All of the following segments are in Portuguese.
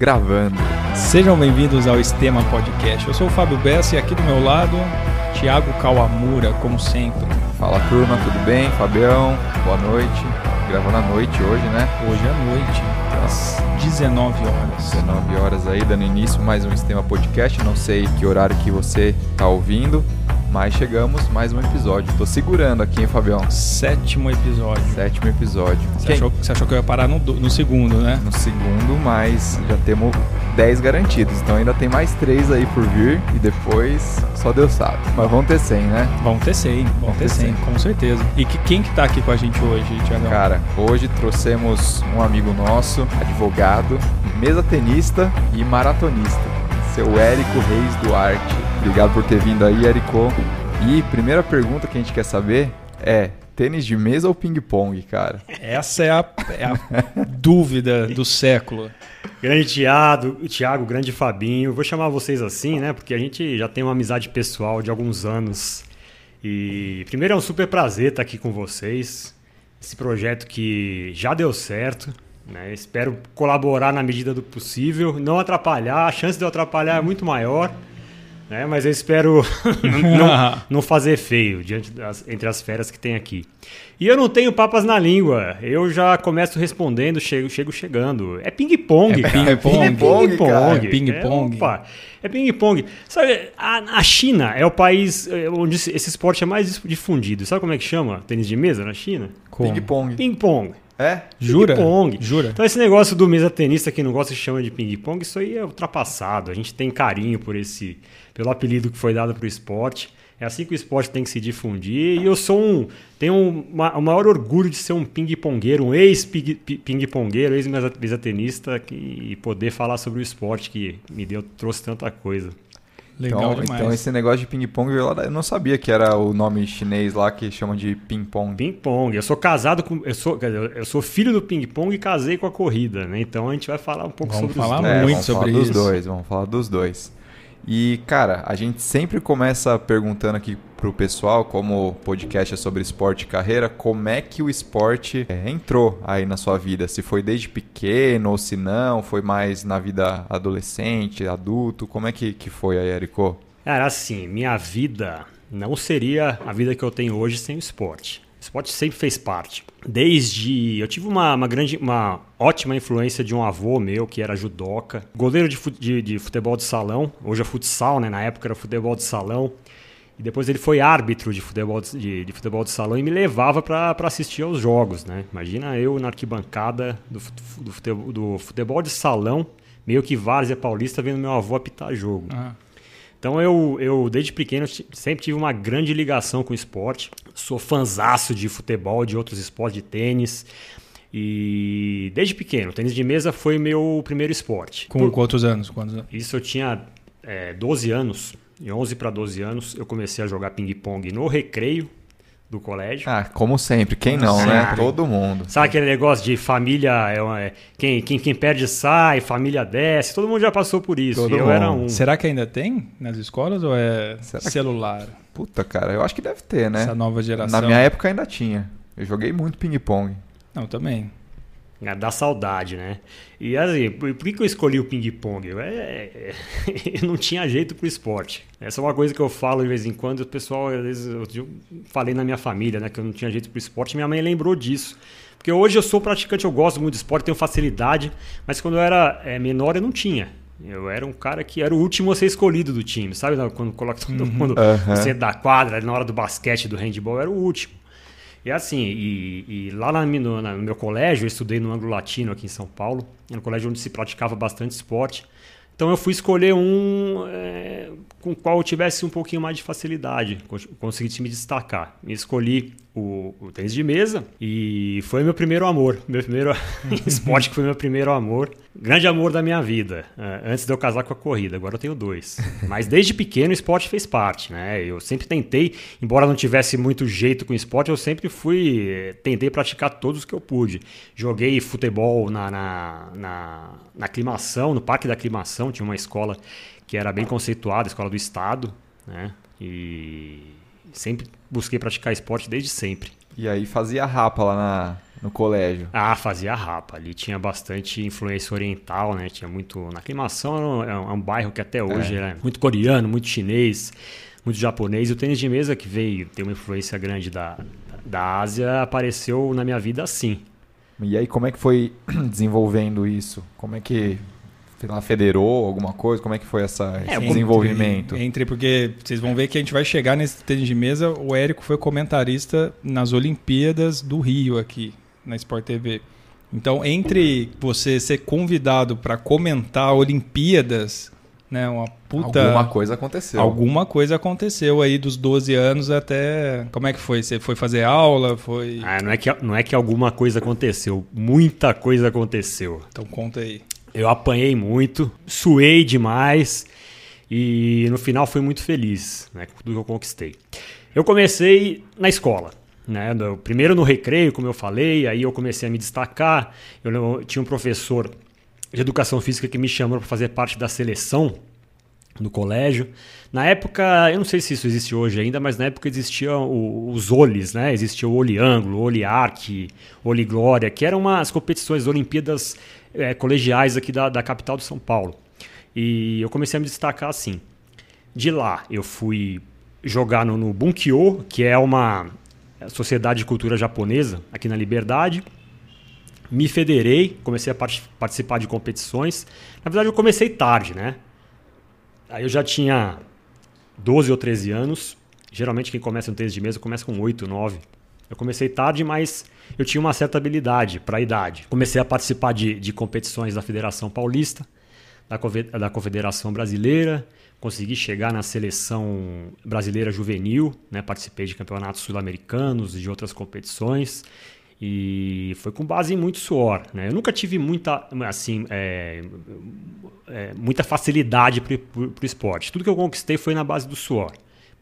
gravando. Sejam bem-vindos ao Estema Podcast. Eu sou o Fábio Bessa e aqui do meu lado, Thiago Kawamura, como sempre. Fala turma, tudo bem? Fabião, boa noite. Gravando à noite hoje, né? Hoje à noite, às 19 horas. 19 horas aí, dando início mais um Estema Podcast. Não sei que horário que você tá ouvindo, mas chegamos mais um episódio. Tô segurando aqui, hein, Fabião? Sétimo episódio. Sétimo episódio. Você, achou, você achou que eu ia parar no, no segundo, né? No segundo, mas já temos 10 garantidos. Então ainda tem mais 3 aí por vir e depois só Deus sabe. Mas vão ter 100, né? Vão ter 100, vão ter 100, com certeza. E que, quem que tá aqui com a gente hoje, Thiago? Cara, hoje trouxemos um amigo nosso, advogado, mesa tenista e maratonista, seu Érico Reis Duarte. Obrigado por ter vindo aí, Érico. E primeira pergunta que a gente quer saber é: tênis de mesa ou ping-pong, cara? Essa é a, é a dúvida do século. Grande Thiago, Thiago, grande Fabinho. Vou chamar vocês assim, né? Porque a gente já tem uma amizade pessoal de alguns anos. E primeiro é um super prazer estar aqui com vocês. Esse projeto que já deu certo. Né? Espero colaborar na medida do possível, não atrapalhar. A chance de eu atrapalhar é muito maior. Né? Mas eu espero não, não fazer feio diante das, entre as feras que tem aqui. E eu não tenho papas na língua. Eu já começo respondendo, chego, chego chegando. É ping-pong, É cara. ping-pong, É ping-pong, cara. É ping-pong. É, opa, é ping-pong. Sabe, a, a China é o país eh, onde esse esporte é mais difundido. Sabe como é que chama tênis de mesa na China? Como? Ping-pong. Ping-pong. É? Jura? Ping-pong. Jura? Então esse negócio do mesa tenista que não gosta que chama de ping-pong, isso aí é ultrapassado. A gente tem carinho por esse, pelo apelido que foi dado para o esporte. É assim que o esporte tem que se difundir. E eu sou um, tenho um, ma- o maior orgulho de ser um ping-pongueiro, um ex-ping-pongueiro, ex-mesa tenista que- e poder falar sobre o esporte que me deu, trouxe tanta coisa. Legal então, demais. então esse negócio de ping-pong Eu não sabia que era o nome chinês lá que chamam de ping-pong. Ping-pong. Eu sou casado com. Eu sou, quer dizer, eu sou filho do ping-pong e casei com a corrida, né? Então a gente vai falar um pouco Vamos sobre falar os dois. É, muito vamos sobre falar isso. dos dois, vamos falar dos dois. E, cara, a gente sempre começa perguntando aqui pro pessoal, como o podcast é sobre esporte e carreira, como é que o esporte é, entrou aí na sua vida? Se foi desde pequeno ou se não, foi mais na vida adolescente, adulto, como é que, que foi aí, Érico? Cara, assim, minha vida não seria a vida que eu tenho hoje sem o esporte. Esporte sempre fez parte. Desde. Eu tive uma, uma grande, uma ótima influência de um avô meu que era judoca, goleiro de, de, de futebol de salão, hoje é futsal, né? Na época era futebol de salão. E depois ele foi árbitro de futebol de, de- futebol de salão e me levava para assistir aos jogos, né? Imagina eu na arquibancada do, do futebol, do futebol de salão, meio que várzea paulista, vendo meu avô apitar jogo. Ah, Então eu, eu desde pequeno, sempre tive uma grande ligação com o esporte. Sou fanzaço de futebol, de outros esportes, de tênis. E desde pequeno, tênis de mesa foi meu primeiro esporte. com Por- quantos anos? Quantos anos? Isso eu tinha é, 12 anos, de 11 para 12 anos, eu comecei a jogar ping-pong no recreio do colégio. Ah, como sempre, quem não, né? sempre. Todo mundo. Sabe aquele negócio de família, é, uma- é, quem, quem, quem perde sai, família desce, todo mundo já passou por isso. Todo eu mundo. era um. Será que ainda tem nas escolas ou é Será que- celular? Puta, cara, eu acho que deve ter, né? Essa nova geração. Na minha época ainda tinha. Eu joguei muito ping-pong. Não, também. Ah, Dá saudade, né? E assim, por, por que, eu escolhi o ping-pong? Eu, é- eu não tinha jeito pro esporte. Essa é uma coisa que eu falo de vez em quando. O pessoal, às vezes, eu, falei na minha família, né? Que eu não tinha jeito pro esporte. Minha mãe lembrou disso. Porque hoje eu sou praticante, eu gosto muito de esporte, tenho facilidade. Mas quando eu era é, menor, eu não tinha. Eu era um cara que era o último a ser escolhido do time, sabe? Quando coloca todo mundo Aham. você da quadra, na hora do basquete, do handball, eu era o último. E assim, e, e lá na- no, no meu colégio, eu estudei no Anglo Latino aqui em São Paulo, um colégio onde se praticava bastante esporte. Então eu fui escolher um é, com o qual eu tivesse um pouquinho mais de facilidade, cons- conseguisse me destacar. E escolhi o, o tênis de mesa e foi meu primeiro amor, meu primeiro esporte que foi meu primeiro amor, grande amor da minha vida, é, antes de eu casar com a corrida. Agora eu tenho dois. Mas desde pequeno o esporte fez parte, né? Eu sempre tentei, embora não tivesse muito jeito com esporte, eu sempre fui eh, tentei praticar todos que eu pude. Joguei futebol na, na, na, na aclimação, no Parque da Aclimação, tinha uma escola que era bem conceituada, escola do Estado, né? E sempre busquei praticar esporte desde sempre. E aí fazia rapa lá na, no colégio? Ah, fazia rapa. Ali tinha bastante influência oriental, né? Tinha muito. Na aclimação é um, é um bairro que até hoje é. é muito coreano, muito chinês, muito japonês. E o tênis de mesa, que veio ter uma influência grande da, da Ásia, apareceu na minha vida assim. E aí, como é que foi desenvolvendo isso? Como é que lá, federou alguma coisa? Como é que foi essa, é, esse desenvolvimento? Entre, entre, porque vocês vão ver que a gente vai chegar nesse tênis de mesa. O Érico foi comentarista nas Olimpíadas do Rio aqui, na Sport TV. Então, entre você ser convidado para comentar Olimpíadas, né, uma puta... Alguma coisa aconteceu. Alguma coisa aconteceu aí dos 12 anos até... Como é que foi? Você foi fazer aula? Foi... Ah, não é que, não é que alguma coisa aconteceu. Muita coisa aconteceu. Então, conta aí. Eu apanhei muito, suei demais e no final fui muito feliz né, com tudo que eu conquistei. Eu comecei na escola. Né? Primeiro no recreio, como eu falei, aí eu comecei a me destacar. Eu tinha um professor de educação física que me chamou para fazer parte da seleção no colégio. Na época, eu não sei se isso existe hoje ainda, mas na época existiam os OLIs, né? Existia o Oli Ângulo, Oli Arc, Oli Glória, que eram umas competições Olimpíadas é, colegiais aqui da, da capital de São Paulo. E eu comecei a me destacar assim. De lá, eu fui jogar no, no Bunkyo, que é uma sociedade de cultura japonesa aqui na Liberdade. Me federei, comecei a part participar de competições. Na verdade, eu comecei tarde, né? Aí eu já tinha 12 ou 13 anos. Geralmente quem começa no tênis de mesa começa com 8, 9. Eu comecei tarde, mas eu tinha uma certa habilidade para a idade. Comecei a participar de, de competições da Federação Paulista, da, Confederação Brasileira, consegui chegar na seleção brasileira juvenil, né? participei de campeonatos sul-americanos e de outras competições. E foi com base em muito suor. Né? Eu nunca tive muita, assim, é, é, muita facilidade para o esporte. Tudo que eu conquistei foi na base do suor.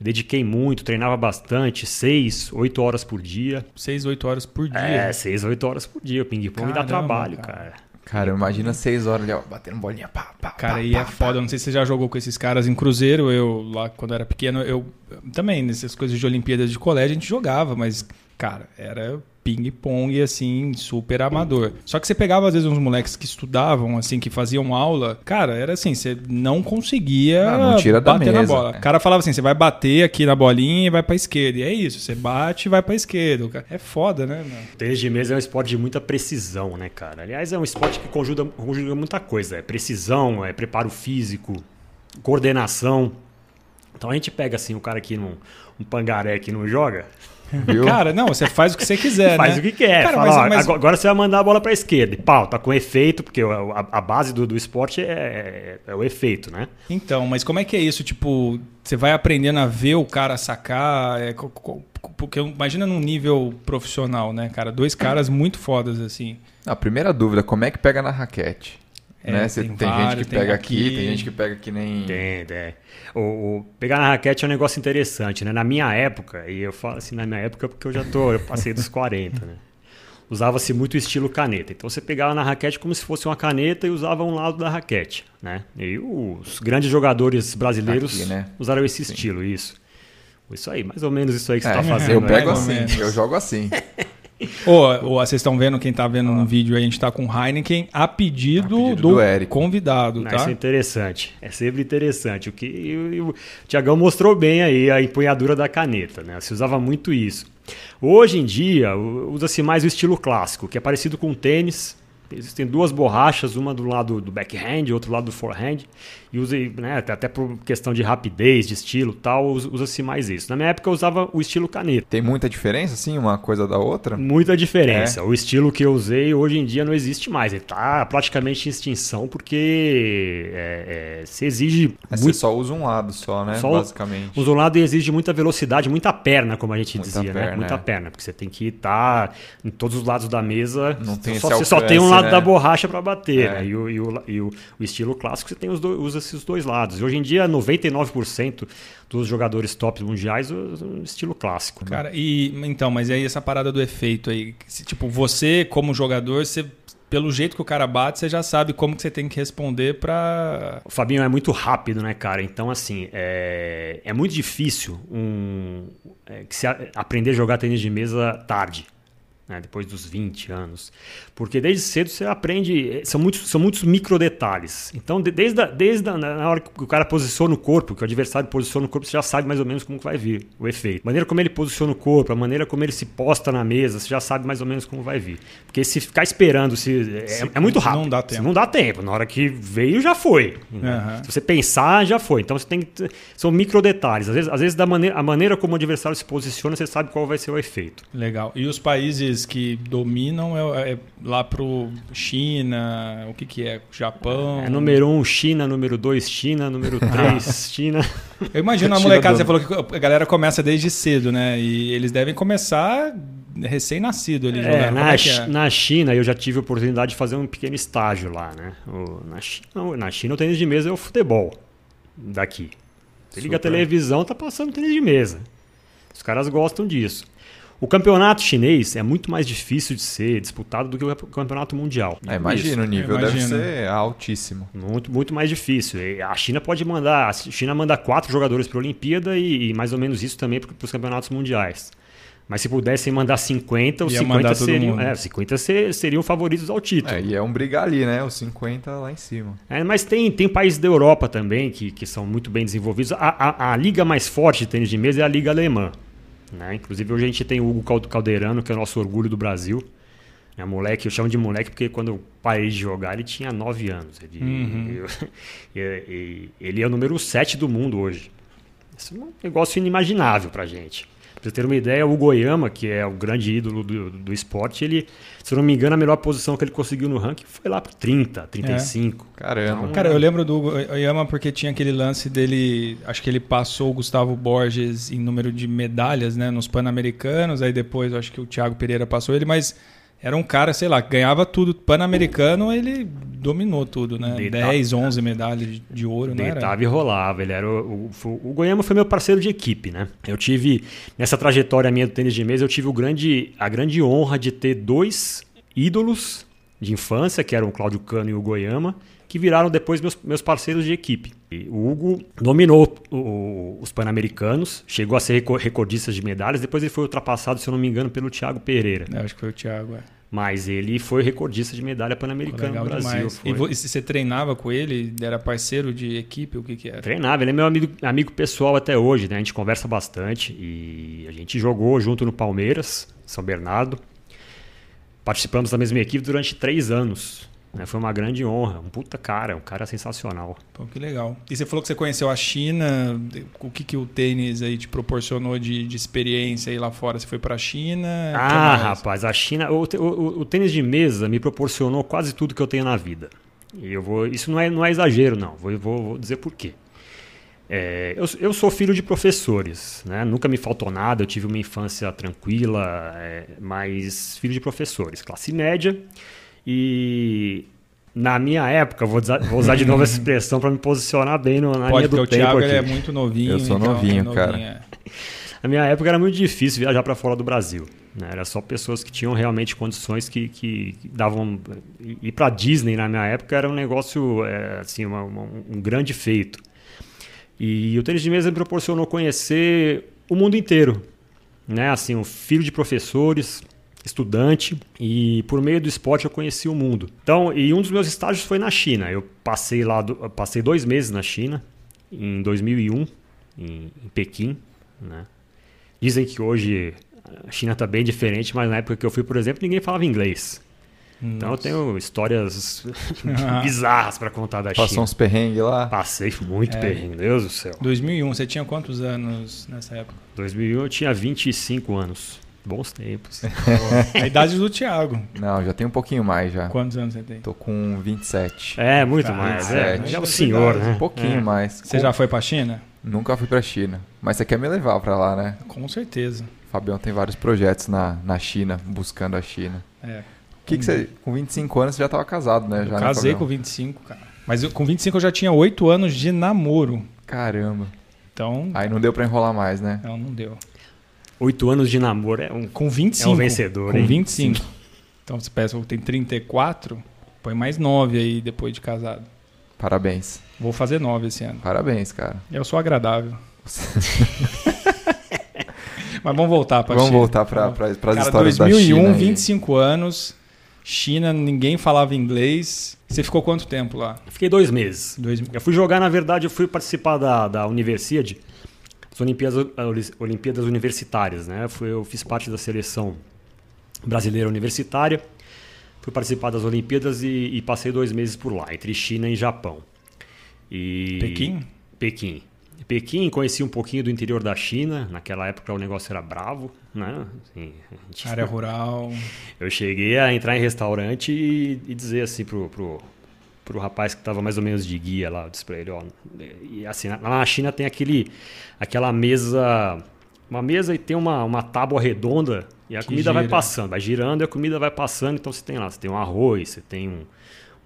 Dediquei muito, treinava bastante, seis, oito horas por dia. Seis, oito horas por dia? É, seis, oito horas por dia. O ping-pong me dá trabalho, cara. cara. Imagina seis horas ali, ó, batendo bolinha, pá, pá, Cara, pá, e pá, é foda. Não sei se você já jogou com esses caras em Cruzeiro. Eu, lá quando era pequeno, eu também, nessas coisas de Olimpíadas de colégio, a gente jogava, mas, cara, era ping-pong, assim, super amador. Só que você pegava, às vezes, uns moleques que estudavam, assim, que faziam aula. Cara, era assim, você não conseguia ah, não tira bater da mesa, na bola. É. O cara falava assim, você vai bater aqui na bolinha e vai pra esquerda. E é isso, você bate e vai pra esquerda. É foda, né, mano? Tênis de mesa é um esporte de muita precisão, né, cara? Aliás, é um esporte que conjuga, conjuga muita coisa. É precisão, é preparo físico, coordenação. Então a gente pega, assim, o cara aqui num um pangaré que não joga... Viu? Cara, não, você faz o que você quiser, faz né? o que quer. Cara, Fala, mas, ó, mas... Agora você vai mandar a bola para a esquerda. E pau, tá com efeito, porque a, a base do, do esporte é, é, o efeito, né? Então, mas como é que é isso? Tipo, você vai aprendendo a ver o cara sacar. É, porque imagina num nível profissional, né, cara? Dois caras muito fodas, assim. A primeira dúvida, como é que pega na raquete? É, né? Você, tem, tem vários, gente que pega aqui, aqui, tem gente que pega que nem. Tem, tem. O, o, pegar na raquete é um negócio interessante, né? Na minha época, e eu falo assim, na minha época porque eu já tô, eu passei dos 40, né? Usava-se muito o estilo caneta. Então você pegava na raquete como se fosse uma caneta e usava um lado da raquete, né? E os grandes jogadores brasileiros aqui, né? usaram esse Sim. estilo, isso. Isso aí, mais ou menos isso aí que você está é, fazendo. Eu pego assim, eu jogo assim. Ô, vocês estão vendo, quem está vendo no vídeo aí, a gente está com Heineken a pedido, a pedido do, do convidado, tá? Isso é interessante. É sempre interessante. O que o, o Tiagão mostrou bem aí a empunhadura da caneta, né? Se usava muito isso. Hoje em dia, usa-se mais o estilo clássico, que é parecido com o tênis, Existem duas borrachas, uma do lado do backhand, outro lado do forehand. E usa, né, até por questão de rapidez, de estilo tal, usa-se mais isso. Na minha época eu usava o estilo caneta. Tem muita diferença, assim, uma coisa da outra? Muita diferença. É. O estilo que eu usei hoje em dia não existe mais. Ele está praticamente em extinção porque é, é, se exige. Mas muito... Você só usa um lado só, né? Só Basicamente. Usa um lado e exige muita velocidade, muita perna, como a gente muita dizia, né? perna, né? Muita é. perna. Porque você tem que estar em todos os lados da mesa. Não tem só, Você só tem um lado lado né? da borracha para bater. É. Né? E, o, e, o, e, o, o, estilo clássico você tem os dois, usa esses dois lados. E hoje em dia, 99% dos jogadores top mundiais estilo clássico. Né? Cara, e então, mas aí essa parada do efeito aí, tipo, você como jogador, você pelo jeito que o cara bate, você já sabe como que você tem que responder para. O Fabinho é muito rápido, né, cara? Então, assim, é, é muito difícil um, é, que se a, aprender a jogar tênis de mesa tarde. Né, depois dos 20 anos. Porque desde cedo você aprende, são muitos, são muitos micro detalhes. Então, desde, a, desde a, na hora que o cara posiciona o corpo, que o adversário posiciona o corpo, você já sabe mais ou menos como vai vir o efeito. A maneira como ele posiciona o corpo, a maneira como ele se posta na mesa, você já sabe mais ou menos como vai vir. Porque se ficar esperando, se, é, é muito rápido. Não dá tempo. Se não dá tempo. Na hora que veio, já foi. Uhum. Se você pensar, já foi. Então, você tem que, são micro detalhes. Às vezes, às vezes da maneira, a maneira como o adversário se posiciona, você sabe qual vai ser o efeito. Legal. E os países que dominam é, é lá pro China, o que que é? Japão? É número um China, número dois China, número três China. Eu imagino a molecada, você falou que a galera começa desde cedo, né? E eles devem começar recém-nascido ali. É, na, é é? na China eu já tive a oportunidade de fazer um pequeno estágio lá, né? O, na, China, na China o tênis de mesa é o futebol daqui. Você liga a televisão, tá passando tênis de mesa. Os caras gostam disso. O campeonato chinês é muito mais difícil de ser disputado do que o campeonato mundial. É, imagina, o nível deve ser altíssimo. Muito, muito mais difícil. A China pode mandar, a China manda quatro jogadores para a Olimpíada e, e, mais ou menos isso também para os campeonatos mundiais. Mas se pudessem mandar 50, os 50 seriam, é, 50 seriam favoritos ao título. É, e é um brigar ali, né? Os 50 lá em cima. É, mas tem, tem países da Europa também que, que são muito bem desenvolvidos. A, a, a liga mais forte de tênis de mesa é a Liga Alemã. Né? Inclusive hoje a gente tem o Hugo Caldeirano, que é o nosso orgulho do Brasil. É moleque, eu chamo de moleque porque quando eu parei de jogar ele tinha 9 anos. Ele, uhum. eu, ele é o número 7 do mundo hoje. Isso é um negócio inimaginável pra gente. Pra você ter uma ideia, o Goiama, que é o grande ídolo do, do esporte, ele, se eu não me engano, a melhor posição que ele conseguiu no ranking foi lá para 30, 35. É. Caramba. Então, Cara, eu lembro do Goiama porque tinha aquele lance dele, acho que ele passou o Gustavo Borges em número de medalhas, né, nos Pan-Americanos, aí depois acho que o Thiago Pereira passou ele, mas era um cara, sei lá, ganhava tudo. Pan-americano, ele dominou tudo, né? Deitava, 10, 11 medalhas de ouro, né? Deitava e rolava. Ele era o, o, o Goiama foi meu parceiro de equipe, né? Eu tive, nessa trajetória minha do tênis de mesa, eu tive o grande, a grande honra de ter dois ídolos de infância, que eram o Cláudio Cano e o Goiama, que viraram depois meus, meus parceiros de equipe. E o Hugo dominou o, os Pan-Americanos, chegou a ser recordista de medalhas, depois ele foi ultrapassado, se eu não me engano, pelo Thiago Pereira. Eu acho que foi o Thiago, é. Mas ele foi recordista de medalha pan-americana no Brasil. E você treinava com ele? Era parceiro de equipe? O que, que era? Treinava, ele é meu amigo, amigo pessoal até hoje, né? A gente conversa bastante e a gente jogou junto no Palmeiras, São Bernardo. Participamos da mesma equipe durante três anos. Né? Foi uma grande honra. Um puta cara, um cara sensacional. Pô, que legal. E você falou que você conheceu a China. O que, que o tênis aí te proporcionou de, de experiência aí lá fora? Você foi para a China? Ah, rapaz, a China. O, o, o, tênis de mesa me proporcionou quase tudo que eu tenho na vida. E eu vou. Isso não é, não é exagero, não. Vou, vou, vou dizer por quê. É, eu, eu, sou filho de professores, né? nunca me faltou nada, eu tive uma infância tranquila, é, mas filho de professores, classe média. E na minha época, vou usar, vou usar de novo essa expressão para me posicionar bem no, na Pode, linha do o tempo Thiago aqui. é muito novinho. Eu sou então, novinho, é cara. É. Na minha época era muito difícil viajar para fora do Brasil. Né? Era só pessoas que tinham realmente condições que, que davam. Ir para Disney na minha época era um negócio, é, assim, uma, uma, um grande feito. E o tênis de mesa me proporcionou conhecer o mundo inteiro. Né? Assim, um filho de professores, estudante e por meio do esporte eu conheci o mundo. Então, e um dos meus estágios foi na China. Eu passei lá, do, passei dois meses na China em 2001 em, em Pequim, né? Dizem que hoje a China está bem diferente, mas na época que eu fui, por exemplo, ninguém falava inglês. Nossa. Então eu tenho histórias bizarras para contar da Passou China. Passou uns perrengues lá? Passei muito é. perrengue, Deus do céu. 2001, você tinha quantos anos nessa época? 2001 eu tinha 25 anos. Bons tempos. a idade do Thiago. Não, já tem um pouquinho mais já. Quantos anos você tem? Tô com 27. É, muito mais. É, é o senhor, né? Um pouquinho é. mais. Você com... já foi pra China? Nunca fui pra China. Mas você quer me levar pra lá, né? Com certeza. O Fabião tem vários projetos na, na China, buscando a China. É. O que, que você. Com 25 anos você já tava casado, né? Eu já, né, casei com 25, cara. Mas eu, com 25 eu já tinha 8 anos de namoro. Caramba. Então. Aí não deu pra enrolar mais, né? Não, não deu. Oito anos de namoro é um, com 25, é um vencedor. Com hein? 25. Sim. Então você pensa, tem 34, põe mais 9 aí depois de casado. Parabéns. Vou fazer 9 esse ano. Parabéns, cara. Eu sou agradável. Mas vamos voltar para Vamos voltar para as histórias 2001, da China. aí. 25 anos, China, ninguém falava inglês. Você ficou quanto tempo lá? Fiquei dois meses. Dois... Eu fui jogar, na verdade, eu fui participar da, da Universiade, as Olimpíadas, Olimpíadas Universitárias, né? Eu, fui, eu fiz parte da seleção brasileira universitária, fui participar das Olimpíadas e, e passei dois meses por lá, entre China e Japão. E... Pequim? Pequim. Pequim, conheci um pouquinho do interior da China. Naquela época o negócio era bravo, né? Assim, gente- Área rural. Eu cheguei a entrar em restaurante e, e dizer assim pro, pro, pro rapaz que estava mais ou menos de guia lá, eu disse pra ele, ó, e assim, lá na China tem aquele, aquela mesa, uma mesa e tem uma, uma tábua redonda e a Que comida vai gira. passando, vai girando e a comida vai passando, então você tem lá, você tem um arroz, você tem um,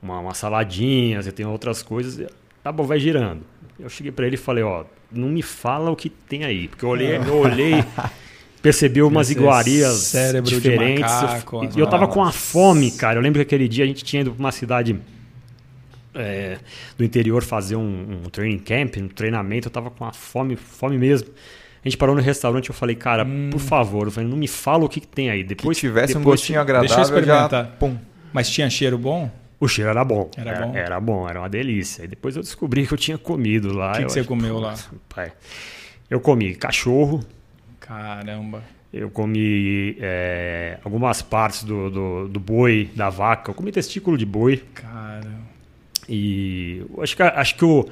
uma, uma saladinha, você tem outras coisas, e a tábua vai girando. Eu cheguei pra ele e falei, ó, não me fala o que tem aí, porque eu olhei, eu olhei, percebi umas iguarias diferentes. macaco, e as eu tava com a Nossa. fome, cara. Eu lembro que aquele dia a gente tinha ido pra uma cidade é, do interior fazer um, um training camp, um treinamento. Eu tava com a fome, fome mesmo. A gente parou no restaurante eu falei, cara, por favor, eu falei, não me fala o que, que tem aí. Que Depois tivesse um depois gostinho Deixa eu agradável, já... experimentar. Pum. Mas tinha cheiro bom? O cheiro era bom. Era bom? Era bom, era uma delícia. E depois eu descobri que eu tinha comido lá. O que que você acho, comeu lá? pai. Eu comi cachorro, Caramba. eu comi é, algumas partes do, do, do boi, da vaca. Eu comi testículo de boi. Cara. E acho que, acho que o,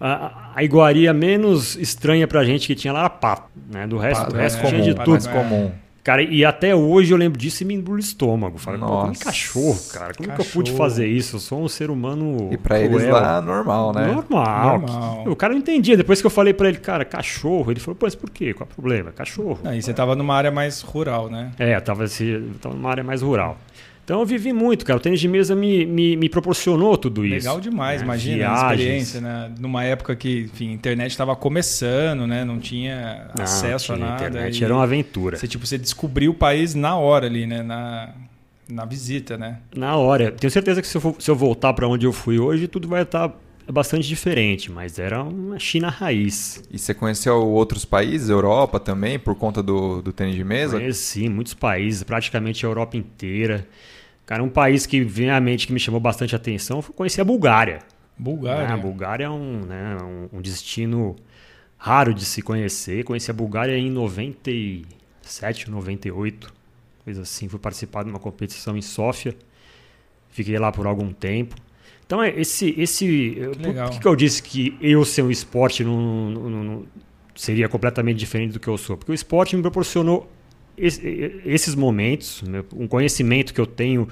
a, a iguaria menos estranha pra gente que tinha lá era pato. Né? Do resto, do Pato, resto é, tinha de comum, tudo. é. comum. Cara, e até hoje eu lembro disso e me embrulha o estômago. Eu comi Nossa. cachorro, cara. Como que eu pude Cachorro. fazer isso? Eu sou um ser humano. E pra eles cruel. lá, normal, né? Normal. Normal. O cara não entendia. Depois que eu falei pra ele, cara, cachorro, ele falou, pô, mas por quê? Qual é o problema? Cachorro. Aí você tava numa área mais rural, né? É, eu tava, assim, eu tava numa área mais rural. Então eu vivi muito, cara. O tênis de mesa me, me, me proporcionou tudo isso. Legal demais, né? imagina a Viagens. experiência, né? Numa época que, enfim, a internet estava começando, né? Não tinha Não, acesso tinha a nada. internet, e era uma aventura. Você, tipo, você descobriu o país na hora ali, né? Na, na visita, né? Na hora. Tenho certeza que se eu, for- se eu voltar para onde eu fui hoje, tudo vai estar bastante diferente, mas era uma China raiz. E você conheceu outros países, Europa também, por conta do, do tênis de mesa? Conheci muitos países, praticamente a Europa inteira. Cara, um país que vem à mente que me chamou bastante atenção foi conhecer a Bulgária. Bulgária. Ah, a Bulgária é um, né, um, um destino raro de se conhecer. Conheci a Bulgária em 97, 98, coisa assim. Fui participar de uma competição em Sófia. Fiquei lá por algum tempo. Então, é esse. esse por- legal. Por que, que eu disse que eu ser um esporte não, não- não- seria completamente diferente do que eu sou? Porque o esporte me proporcionou esses momentos, né, um conhecimento que eu tenho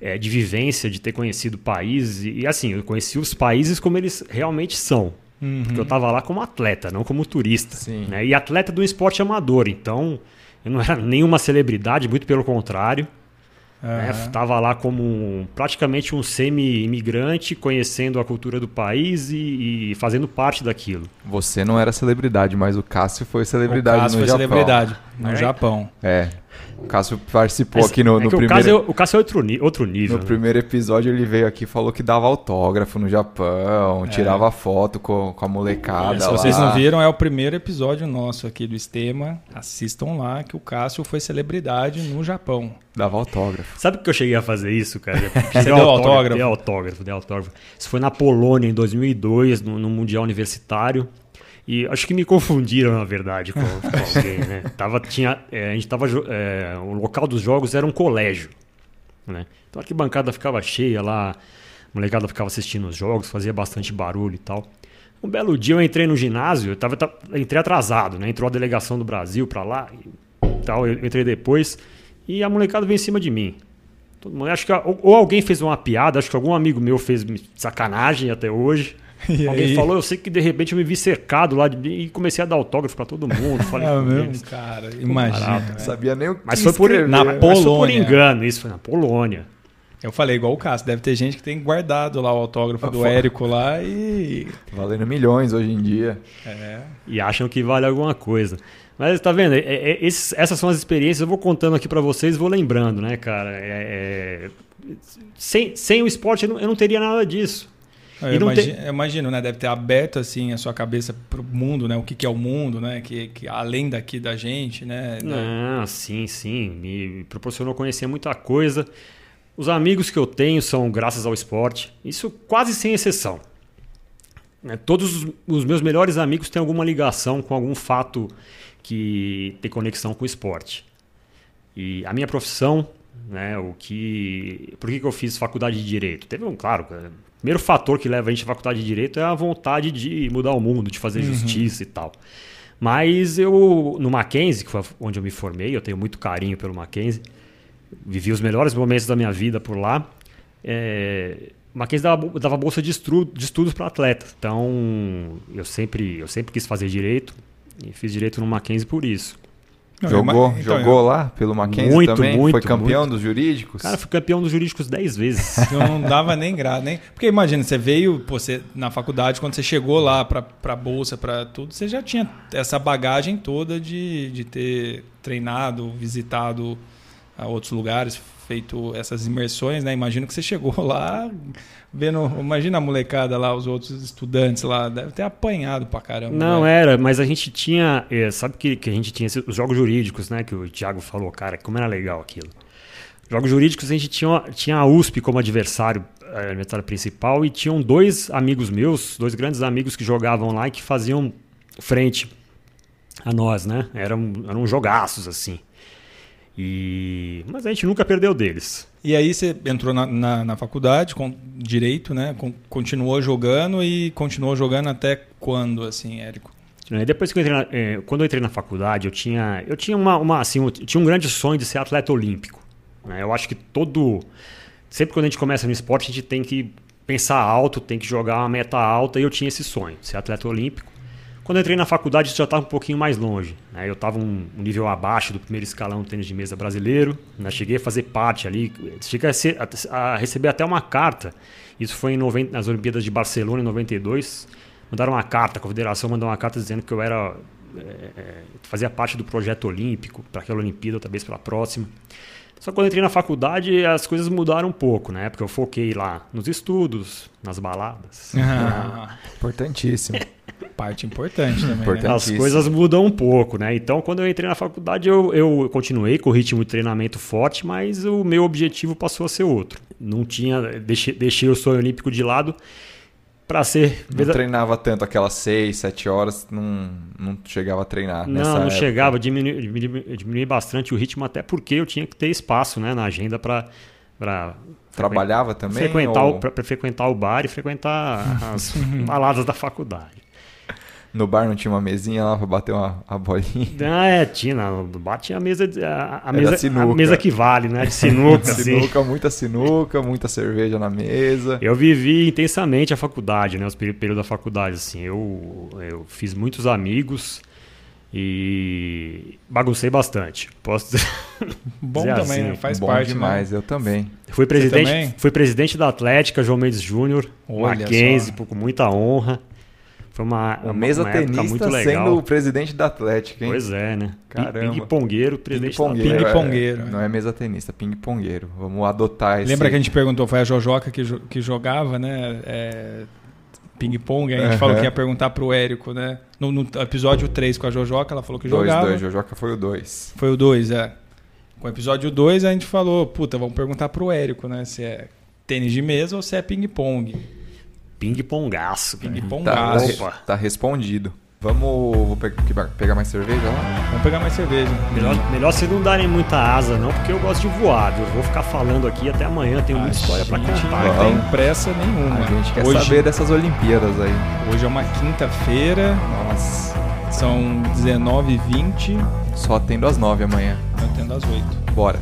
é, de vivência, de ter conhecido países. E, e, assim, eu conheci os países como eles realmente são. Uhum. Porque eu estava lá como atleta, não como turista. Né? E atleta do esporte amador. Então, eu não era nenhuma celebridade, muito pelo contrário. Né? Aham. Tava lá como um- praticamente um semi-imigrante, conhecendo a cultura do país e, e fazendo parte daquilo. Você não era celebridade, mas o Cássio foi O celebridade Cássio no foi Japão. celebridade no É? Japão. É. O Cássio participou Mas aqui no, é no que o, primeiro... Cássio, é- o Cássio é outro, outro nível. No né? primeiro episódio ele veio aqui e falou que dava autógrafo no Japão, tirava foto com, com a molecada É, se lá. vocês não viram, é o primeiro episódio nosso aqui do Estema. Assistam lá que o Cássio foi celebridade no Japão. Dava autógrafo. Sabe por que eu cheguei a fazer isso, cara? Você deu autógrafo? Dei autógrafo, dei autógrafo. Isso foi na Polônia, em 2002, no, no Mundial Universitário. E acho que me confundiram, na verdade, com, com alguém, né? Tava, tinha, é, a gente tava... é, o local dos jogos era um colégio, né? Então a arquibancada ficava cheia lá, a molecada ficava assistindo os jogos, fazia bastante barulho e tal. Um belo dia eu entrei no ginásio, eu tava, ta- entrei atrasado, né? Entrou a delegação do Brasil pra lá e tal, eu entrei depois e a molecada veio em cima de mim. Todo mundo, acho que ou, ou alguém fez uma piada, acho que algum amigo meu fez sacanagem até hoje. E alguém aí? falou, eu sei que de repente eu me vi cercado lá de, e comecei a dar autógrafo pra todo mundo. Falei É mesmo, eles. cara. Imagina. barato. velho. Sabia nem o que Mas foi por, na, né? mas foi por Polônia. engano, isso foi na Polônia. Eu falei igual o Cássio. Deve ter gente que tem guardado lá o autógrafo do Fo- Érico lá e... Valendo milhões hoje em dia. É. e acham que vale alguma coisa. Mas tá vendo? É- é- esses- essas são as experiências. Eu vou contando aqui pra vocês, vou lembrando, né, cara? É- é- sem, sem o esporte eu não, eu não teria nada disso. Eu, imagino, tem... imagino, né? Deve ter aberto assim a sua cabeça para o mundo, né? O que, que é o mundo, né? Que, que além daqui da gente, né? Ah, sim, sim. Me proporcionou conhecer muita coisa. Os amigos que eu tenho são graças ao esporte. Isso quase sem exceção. Né, todos os meus melhores amigos têm alguma ligação com algum fato que tem conexão com o esporte. E a minha profissão, né, o que, por que, que eu fiz faculdade de direito? Teve um, claro, primeiro fator que leva a gente à faculdade de direito é a vontade de mudar o mundo, de fazer uhum. justiça e tal. Mas eu, no Mackenzie, que foi onde eu me formei, eu tenho muito carinho pelo Mackenzie, vivi os melhores momentos da minha vida por lá. É, Mackenzie dava, dava bolsa de, estudo, de estudos para atletas. Então, eu sempre, eu sempre quis fazer direito e fiz direito no Mackenzie por isso. Jogou, então, jogou eu... lá pelo Mackenzie muito, também? Muito, Foi campeão muito. dos jurídicos? Cara, fui campeão dos jurídicos 10 vezes. Não dava nem graça, nem. Porque imagina, você veio pô, você, na faculdade, quando você chegou lá para a bolsa, para tudo, você já tinha essa bagagem toda de, de ter treinado, visitado outros lugares, feito essas imersões, né? Imagino que você chegou lá vendo, imagina a molecada lá, os outros estudantes lá, deve ter apanhado pra caramba. Não né? era, mas a gente tinha, é, sabe que, que a gente tinha os jogos jurídicos, né? Que o Thiago falou, cara, como era legal aquilo. Jogos jurídicos a gente tinha, tinha a USP como adversário, é, adversário principal e tinham dois amigos meus, dois grandes amigos que jogavam lá e que faziam frente a nós, né? Eram, eram jogaços assim. E... Mas a gente nunca perdeu deles. E aí você entrou na, na, na faculdade com direito, né? Com, continuou jogando e continuou jogando até quando, assim, Érico? Depois que eu entrei na, eh, quando eu entrei na faculdade, eu tinha, eu tinha uma, uma assim, eu tinha um grande sonho de ser atleta olímpico. Né? Eu acho que todo, sempre quando a gente começa no esporte, a gente tem que pensar alto, tem que jogar uma meta alta. E eu tinha esse sonho, ser atleta olímpico. Quando eu entrei na faculdade, isso já estava um pouquinho mais longe. Né? Eu estava um, nível abaixo do primeiro escalão do tênis de mesa brasileiro. Né? Cheguei a fazer parte ali, cheguei a, ser, a, a receber até uma carta. Isso foi em 90, nas Olimpíadas de Barcelona, em 92. Mandaram uma carta, a confederação mandou uma carta dizendo que eu era é, é fazia parte do projeto olímpico para aquela Olimpíada, talvez para a próxima. Só que quando eu entrei na faculdade, as coisas mudaram um pouco, né? Porque eu foquei lá nos estudos, nas baladas. Ah, importantíssimo. Parte importante também. Né? As coisas mudam um pouco, né? Então, quando eu entrei na faculdade, eu, eu continuei com o ritmo de treinamento forte, mas o meu objetivo passou a ser outro. Não tinha. Deixei, deixei o sonho olímpico de lado para ser. Não treinava tanto, aquelas 6, 7 horas, não, não chegava a treinar. Não, não época. chegava, diminui, diminui, diminui bastante o ritmo, até porque eu tinha que ter espaço né, na agenda para Trabalhava também? Frequentar, ou... Para frequentar o bar e frequentar as baladas da faculdade. No bar não tinha uma mesinha lá para bater uma, uma bolinha? Ah, é, tinha. Tinha a mesa, a, a mesa, a mesa que vale, né? De sinuca. sinuca, assim. muita sinuca, muita cerveja na mesa. Eu vivi intensamente a faculdade, né? Os períodos da faculdade, assim. Eu, eu fiz muitos amigos e baguncei bastante. Posso dizer. Bom dizer também, assim. né? faz Bom parte. Né? demais, né? eu também. Fui presidente, fui presidente da Atlética, João Mendes Júnior, Mackenzie, com muita honra. Foi uma, uma, mesa uma tenista muito legal. sendo o presidente da Atlética, hein? Pois é, né? Caramba. Ping-pongueiro, presidente ping -pongueiro, da Ping-pongueiro. É, não é mesa tenista, ping-pongueiro. Vamos adotar esse... Lembra que a gente perguntou, foi a Jojoca que, que jogava, né? É, ping-pong, a gente uhum. falou que ia perguntar pro Érico, né? No, no, episódio 3 com a Jojoca, ela falou que dois, jogava. 2, Jojoca foi o 2. Foi o 2, é. Com o episódio 2 a gente falou, puta, vamos perguntar pro Érico, né? Se é tênis de mesa ou se é ping-pong. Ping-pongaço. Ping-pongaço. Tá, tá respondido. Vamos vou pegar mais cerveja lá? Vamos pegar mais cerveja. Melhor, melhor se não darem muita asa, não, porque eu gosto de voar. Eu vou ficar falando aqui até amanhã, tenho muita história para contar. Não tem pressa nenhuma. A gente quer Hoje, saber dessas Olimpíadas aí. Hoje é uma quinta-feira. Nossa. São 19h20. Só tendo às 9 amanhã. Eu tendo às 8. Bora.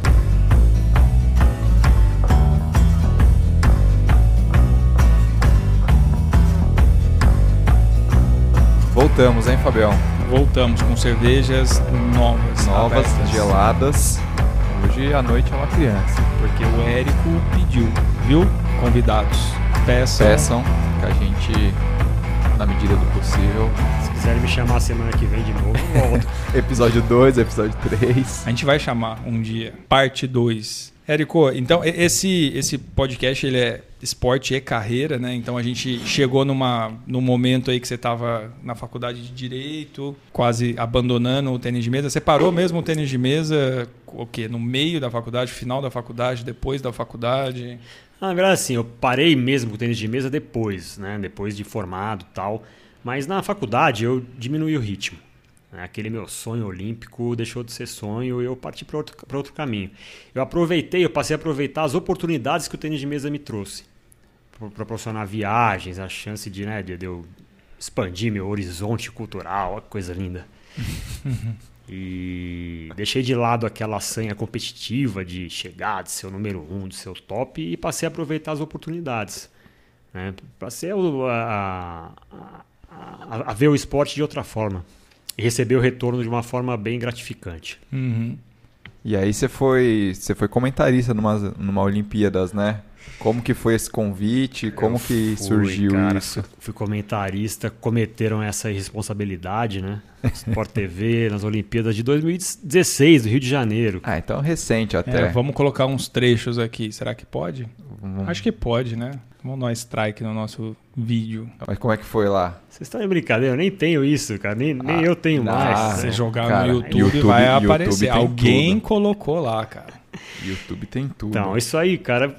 Voltamos, hein, Fabião? Voltamos com cervejas novas. Novas, abertas. geladas. Hoje à noite é uma criança. Porque o Érico pediu, viu? Convidados. Peçam. Peçam que a gente, na medida do possível. Se quiserem me chamar semana que vem de novo, volto. episódio 2, episódio 3. A gente vai chamar um dia. Parte 2. Érico, então esse, esse podcast ele é esporte e carreira, né? Então a gente chegou numa, num momento aí que você estava na faculdade de direito, quase abandonando o tênis de mesa. Você parou mesmo o tênis de mesa, o quê? No meio da faculdade, final da faculdade, depois da faculdade? Na verdade, assim, eu parei mesmo com o tênis de mesa depois, né? Depois de formado, tal. Mas na faculdade eu diminui o ritmo. Aquele meu sonho olímpico deixou de ser sonho e eu parti para outro, outro caminho. Eu aproveitei, eu passei a aproveitar as oportunidades que o tênis de mesa me trouxe. Proporcionar viagens, a chance de, né, de, de eu expandir meu horizonte cultural, olha que coisa linda. e deixei de lado aquela sanha competitiva de chegar, de ser o número um, de ser o top e passei a aproveitar as oportunidades. Né? Passei a, a, a, a ver o esporte de outra forma e receber o retorno de uma forma bem gratificante. Uhum. E aí você foi, você foi comentarista numa, numa Olimpíadas, né? Como que foi esse convite? Como Eu que fui, surgiu cara, isso? Fui comentarista, cometeram essa irresponsabilidade, né? Sport TV, nas Olimpíadas de 2016, do Rio de Janeiro. Ah, então recente até. É, vamos colocar uns trechos aqui. Será que pode? Acho que pode, né? Vamos dar um strike no nosso vídeo. Mas como é que foi lá? Vocês estão de brincadeira, eu nem tenho isso, cara. Nem, nem Ah, eu tenho não. mais. Ah, Se né? jogar cara, no YouTube, YouTube- vai YouTube aparecer. Alguém tudo. colocou lá, cara. YouTube tem tudo. Então, isso aí, cara,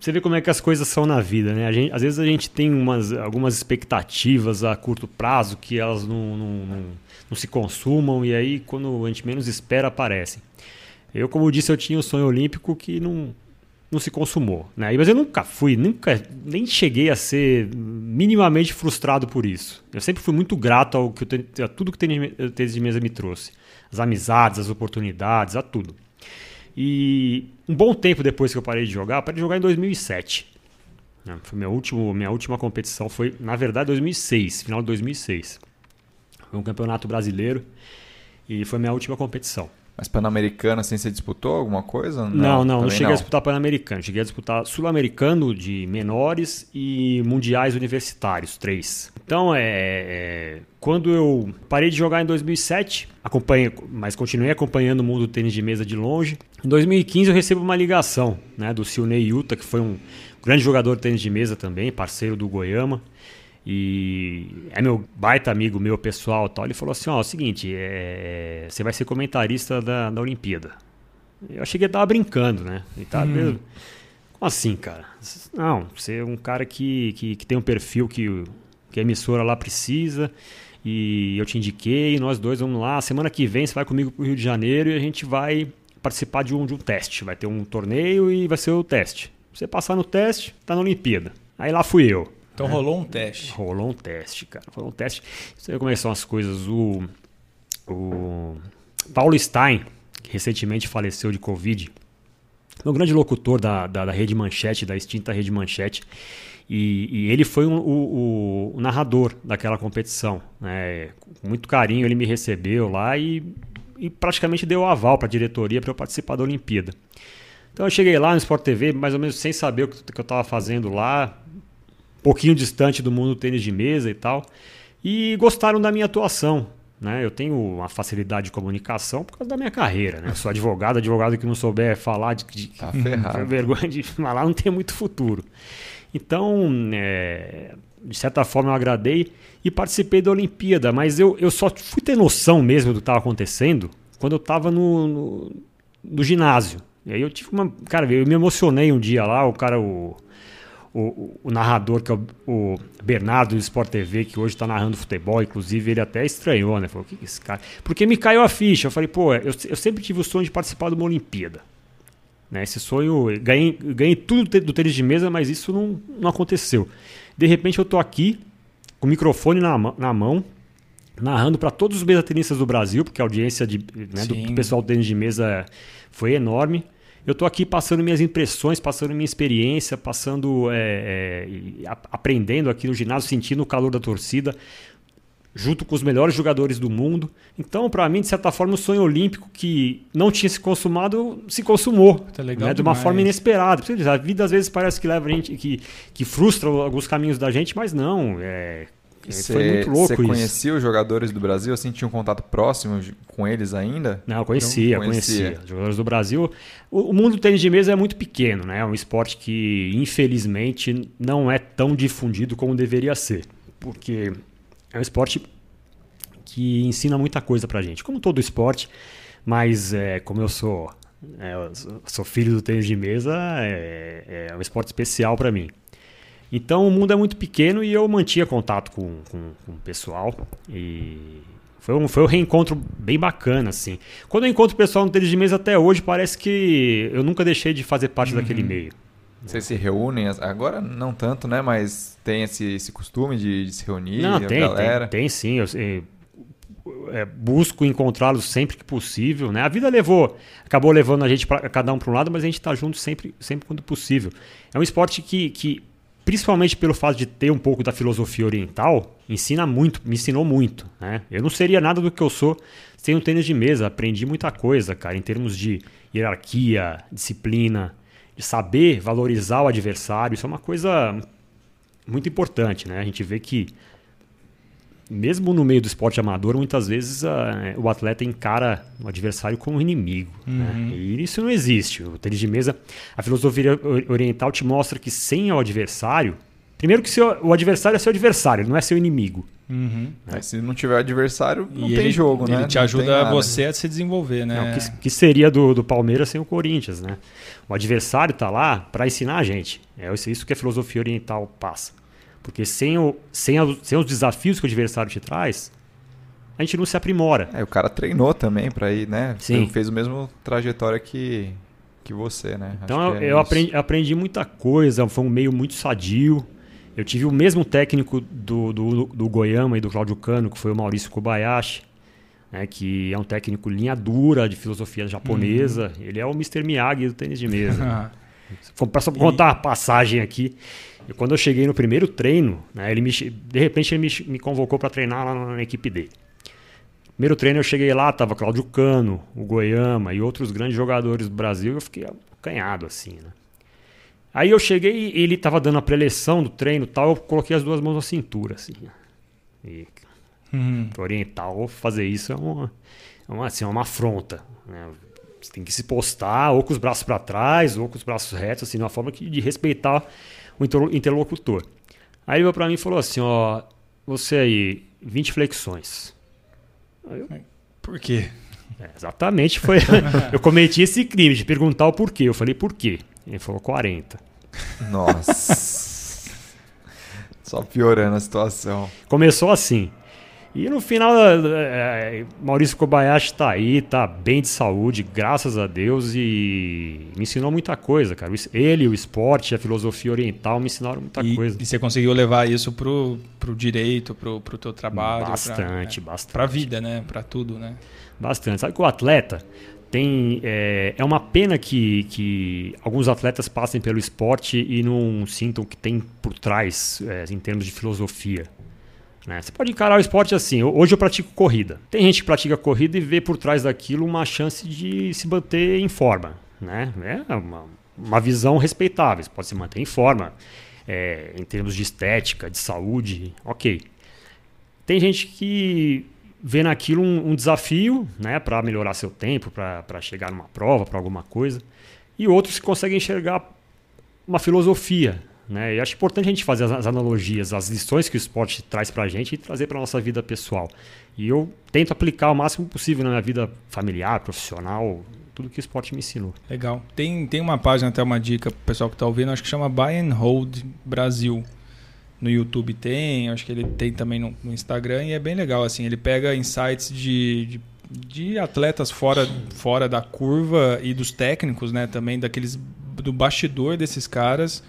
você vê como é que as coisas são na vida, né? A gente, às vezes a gente tem umas, algumas expectativas a curto prazo que elas não, não, não, não se consumam e aí quando a gente menos espera aparecem. Eu, como eu disse, eu tinha um sonho olímpico que não, não se consumou, né? Mas eu nunca fui, nunca, nem cheguei a ser minimamente frustrado por isso. Eu sempre fui muito grato ao que tênis- a tudo que o tênis de mesa me trouxe. As amizades, as oportunidades, a tudo. E um bom tempo depois que eu parei de jogar, eu parei de jogar em 2007. né? Foi meu último, minha última competição foi, na verdade, 2006, final de 2006. Foi um campeonato brasileiro e foi minha última competição. Mas Pan-Americana, assim, você disputou alguma coisa? Não, não, não, também cheguei a disputar Pan-Americano. Cheguei a disputar Sul-Americano de menores e Mundiais Universitários, três. Então, é, é, quando eu parei de jogar em 2007, acompanhei, mas continuei acompanhando o mundo do tênis de mesa de longe. Em 2015 eu recebo uma ligação né, do Silney Yuta, que foi um grande jogador de tênis de mesa também, parceiro do Goiama. E é meu baita amigo meu pessoal e tal. Ele falou assim: ó, é o seguinte, é, você vai ser comentarista da, da Olimpíada. Eu achei que ele tava brincando, né? Ele tava mesmo. Como assim, cara? Não, você é um cara que, que, que tem um perfil que, o- que a emissora lá precisa. E eu te indiquei, nós dois vamos lá. Semana que vem você vai comigo pro Rio de Janeiro e a gente vai participar de um, de um teste. Vai ter um torneio e vai ser o teste. Você passar no teste, tá na Olimpíada. Aí lá fui eu. Então rolou um teste. Rolou um teste, cara. Rolou um teste. Você vê como é que são as coisas. O, o Paulo Stein, que recentemente faleceu de Covid, um grande locutor da, da, da Rede Manchete, da extinta Rede Manchete. E, e ele foi um- o, o- narrador daquela competição. Né? Com muito carinho ele me recebeu lá e, e praticamente deu aval para a diretoria para eu participar da Olimpíada. Então eu cheguei lá no Sport TV, mais ou menos sem saber o que, eu estava fazendo lá, pouquinho distante do mundo do tênis de mesa e tal, e gostaram da minha atuação. Né? Eu tenho uma facilidade de comunicação por causa da minha carreira. Né? Eu sou advogado, advogado que não souber falar de, de Tá ferrado. vergonha de falar não tem muito futuro. Então, é, de certa forma, eu agradei e participei da Olimpíada, mas eu, eu só fui ter noção mesmo do que estava acontecendo quando eu estava no, no, no ginásio. E aí eu tive uma. Cara, eu me emocionei um dia lá, o cara, o, o, o narrador, que é o, o Bernardo do Sport TV, que hoje está narrando futebol, inclusive ele até estranhou, né? Falou, o que é esse cara? Porque me caiu a ficha. Eu falei, pô, eu, eu sempre tive o sonho de participar de uma Olimpíada. Né? Esse sonho, ganhei, ganhei tudo do tênis de mesa, mas isso não, não aconteceu. De repente eu tô aqui, com o microfone na, na mão, narrando para todos os mesatenistas do Brasil, porque a audiência de, né, do Sim. pessoal do tênis de mesa foi enorme. Eu tô aqui passando minhas impressões, passando minha experiência, passando, é, é, aprendendo aqui no ginásio, sentindo o calor da torcida, junto com os melhores jogadores do mundo. Então, para mim, de certa forma, o sonho olímpico que não tinha se consumado se consumou, Tá né, de uma forma inesperada. A vida às vezes parece que leva a gente, que, que frustra alguns caminhos da gente, mas não. É, Cê, Foi muito louco Você conhecia os jogadores do Brasil? Assim, tinha um contato próximo com eles ainda? Não, eu conhecia, Não conhecia. conhecia. Jogadores do Brasil. O, o mundo do tênis de mesa é muito pequeno, né? É um esporte que, infelizmente, não é tão difundido como deveria ser. Porque é um esporte que ensina muita coisa pra gente. Como todo esporte, mas é, como eu sou, é, eu sou- filho do tênis de mesa, é, é um esporte especial pra mim. Então o mundo é muito pequeno e eu mantinha contato com, com, com o pessoal. E foi um, foi um reencontro bem bacana, assim. Quando eu encontro o pessoal no tênis de mesa até hoje, parece que eu nunca deixei de fazer parte daquele meio. Vocês se reúnem? agora não tanto, né? Mas tem esse, esse costume de, de se reunir, Não, a tem, galera. tem, tem sim. Eu, eh, é, busco encontrá-los sempre que possível, né? A vida levou, acabou levando a gente para cada um para um lado, mas a gente está junto sempre, sempre quando possível. É um esporte que, que, principalmente pelo fato de ter um pouco da filosofia oriental, ensina muito, me ensinou muito, né? Eu não seria nada do que eu sou sem o tênis de mesa. Aprendi muita coisa, cara, em termos de hierarquia, disciplina, de saber valorizar o adversário. Isso é uma coisa muito importante, né? A gente vê que mesmo no meio do esporte amador, muitas vezes ah, o atleta encara o adversário como inimigo. Né? E isso não existe. O tênis de mesa, a filosofia oriental te mostra que sem o adversário, primeiro que seu, o adversário é seu adversário, ele não é seu inimigo. Uhum. Mas se não tiver adversário, não E tem ele, jogo, ele né? te Não ajuda você a se desenvolver, né? Não, que, que seria do, do Palmeiras sem o Corinthians, né? O adversário está lá para ensinar a gente. É isso isso que a filosofia oriental passa. Porque sem, o, sem, a- sem os desafios que o adversário te traz, a gente não se aprimora. É, o cara treinou também pra ir, né? Sim. Fez a mesma trajetória que, que você, né? Então Acho eu, que é eu aprendi, aprendi muita coisa, foi um meio muito sadio. Eu tive o mesmo técnico do, do, do Goiama e do Cláudio Cano, que foi o Maurício Kobayashi, né, que é um técnico linha dura de filosofia japonesa. Ele é o Mr. Miyagi do tênis de mesa. Foi para só contar uma passagem aqui. E quando eu cheguei no primeiro treino, né, ele me, de repente ele me, me convocou para treinar lá na, na equipe dele. Primeiro treino eu cheguei lá, tava Cláudio Cano, o Goiama e outros grandes jogadores do Brasil, eu fiquei acanhado assim, né? Aí eu cheguei e ele tava dando a preleção do treino e tal, eu coloquei as duas mãos na cintura, assim. né? E pro oriental fazer isso é uma, é uma, assim, é uma afronta. né? Você tem que se postar ou com os braços para trás ou com os braços retos, assim, de uma forma que, de respeitar o interlo- interlocutor. Aí ele veio para mim e falou assim, ó, você aí, 20 flexões. Por quê? É, exatamente, foi. eu cometi esse crime de perguntar o porquê. Eu falei, por quê? Ele falou 40. Nossa. Só piorando a situação. Começou assim. E no final, é, Maurício Kobayashi tá aí, tá bem de saúde, graças a Deus, e me ensinou muita coisa, cara. Ele, o esporte, a filosofia oriental me ensinaram muita E, coisa. e você conseguiu levar isso pro, pro direito, pro, pro teu trabalho? pra- Bastante, é, bastante. Pra vida, né? Pra tudo, né? Bastante. Sabe que o atleta tem. É, é uma pena que, que alguns atletas passem pelo esporte e não sintam o que tem por trás é, em termos de filosofia. Né? Você pode encarar o esporte assim. Hoje eu pratico corrida. Tem gente que pratica corrida e vê por trás daquilo uma chance de se manter em forma. Né? É uma, uma visão respeitável. Você pode se manter em forma. é, em termos de estética, de saúde, ok. Tem gente que vê naquilo um, um desafio, né, para melhorar seu tempo, para chegar numa prova, para alguma coisa, e outros que conseguem enxergar uma filosofia, né? E acho importante a gente fazer as, as analogias, as lições que o esporte traz para a gente e trazer para nossa vida pessoal. E eu tento aplicar o máximo possível na minha vida familiar, profissional, tudo que o esporte me ensinou. Legal. Tem, tem uma página, até uma dica pro pessoal que tá ouvindo, acho que chama Buy and Hold Brasil. No YouTube tem, acho que ele tem também no, no Instagram e é bem legal, assim, ele pega insights de, de, de atletas fora, fora da curva e dos técnicos, né, também daqueles do bastidor desses caras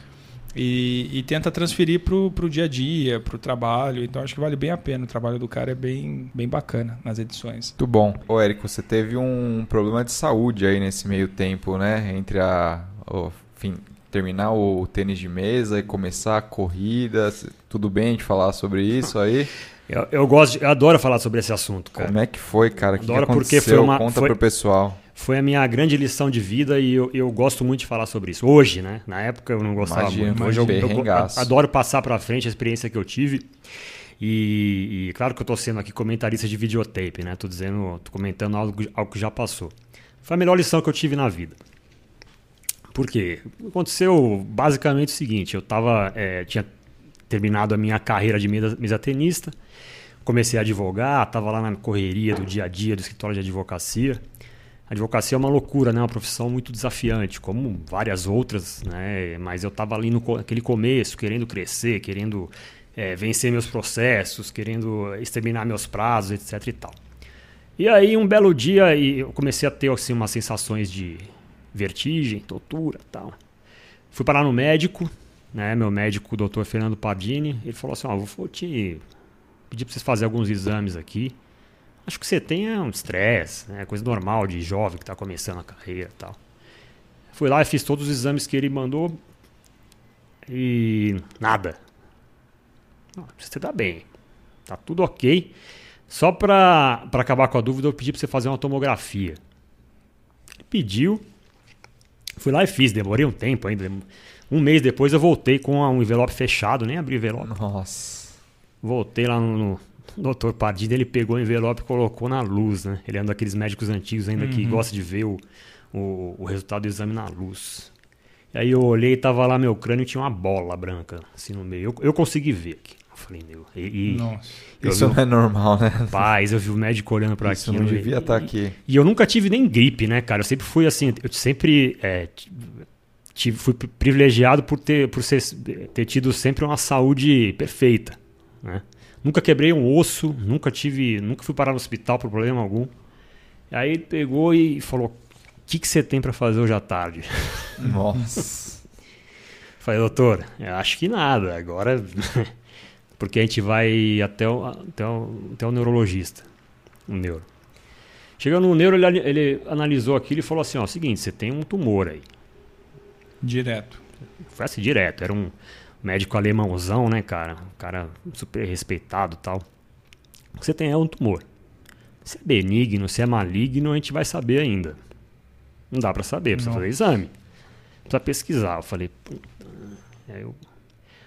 e, e tenta transferir pro, pro dia a dia, pro trabalho, então acho que vale bem a pena, o trabalho do cara é bem, bem bacana nas edições. Muito bom. Ô, Érico, você teve um problema de saúde aí nesse meio tempo, né? Entre a. o fim, terminar o tênis de mesa e começar a corrida. Tudo bem de falar sobre isso aí? Eu, eu gosto, de- eu adoro falar sobre esse assunto, cara. Como é que foi, cara? O que, que Adoro porque aconteceu? foi uma- Conta foi- pro pessoal. Foi a minha grande lição de vida e eu, eu gosto muito de falar sobre isso. Hoje, né? Na época eu não gostava Imagino, muito. Hoje eu, eu, adoro passar para frente a experiência que eu tive. E, e claro que eu estou sendo aqui comentarista de videotape, né? Tô dizendo, tô comentando algo, algo que já passou. Foi a melhor lição que eu tive na vida. Por quê? Aconteceu basicamente o seguinte: eu tava, é, tinha terminado a minha carreira de mesa, mesa tenista, comecei a advogar, estava lá na correria do dia a dia do escritório de advocacia. A advocacia é uma loucura, né? Uma profissão muito desafiante, como várias outras, né? Mas eu estava ali no aquele começo, querendo crescer, querendo é, vencer meus processos, querendo exterminar meus prazos, etc e tal. E aí um belo dia eu comecei a ter assim umas sensações de vertigem, tortura, tal. Fui parar no médico, né? Meu médico, o doutor Fernando Pardini, ele falou assim: "Ó, vou te pedir para vocês fazerem alguns exames aqui. Acho que você tem é um estresse, né? coisa normal de jovem que está começando a carreira e tal. Fui lá e fiz todos os exames que ele mandou e nada. você tá bem, tá tudo ok. Só para acabar com a dúvida, eu pedi para você fazer uma tomografia. Ele pediu, fui lá e fiz, demorei um tempo ainda. Um mês depois eu voltei com um envelope fechado, nem abri o envelope. Nossa. Voltei lá no, no Dr. Pardida, ele pegou o envelope e colocou na luz, né? Ele é um daqueles médicos antigos ainda uhum. que gosta de ver o, o, o, resultado do exame na luz. E aí eu olhei e tava lá meu crânio tinha uma bola branca assim no meio. Eu, eu consegui ver aqui. Eu falei, meu. E, Nossa. Isso vi, não é normal, né? Paz, eu vi o médico olhando para. Isso não devia estar tá aqui. E eu nunca tive nem gripe, né, cara? Eu sempre fui assim, eu sempre é, tive, fui privilegiado por ter, por ser, ter tido sempre uma saúde perfeita. Né? Nunca quebrei um osso, nunca tive, nunca fui parar no hospital por problema algum. Aí ele pegou e falou: "O que que você tem para fazer hoje à tarde?" Nossa. Falei: "Doutor, eu acho que nada. Agora porque a gente vai até o, até o, até o neurologista, o neuro. Chegando no neuro, ele, ele analisou aquilo e falou assim: ó, seguinte, você tem um tumor aí. Direto. Foi assim, direto. Era um, médico alemãozão, né, cara? Um cara super respeitado tal. O que você tem é um tumor. Se é benigno, se é maligno, a gente vai saber ainda. Não dá para saber, precisa Não. fazer exame. Precisa pesquisar. Eu falei, é, eu...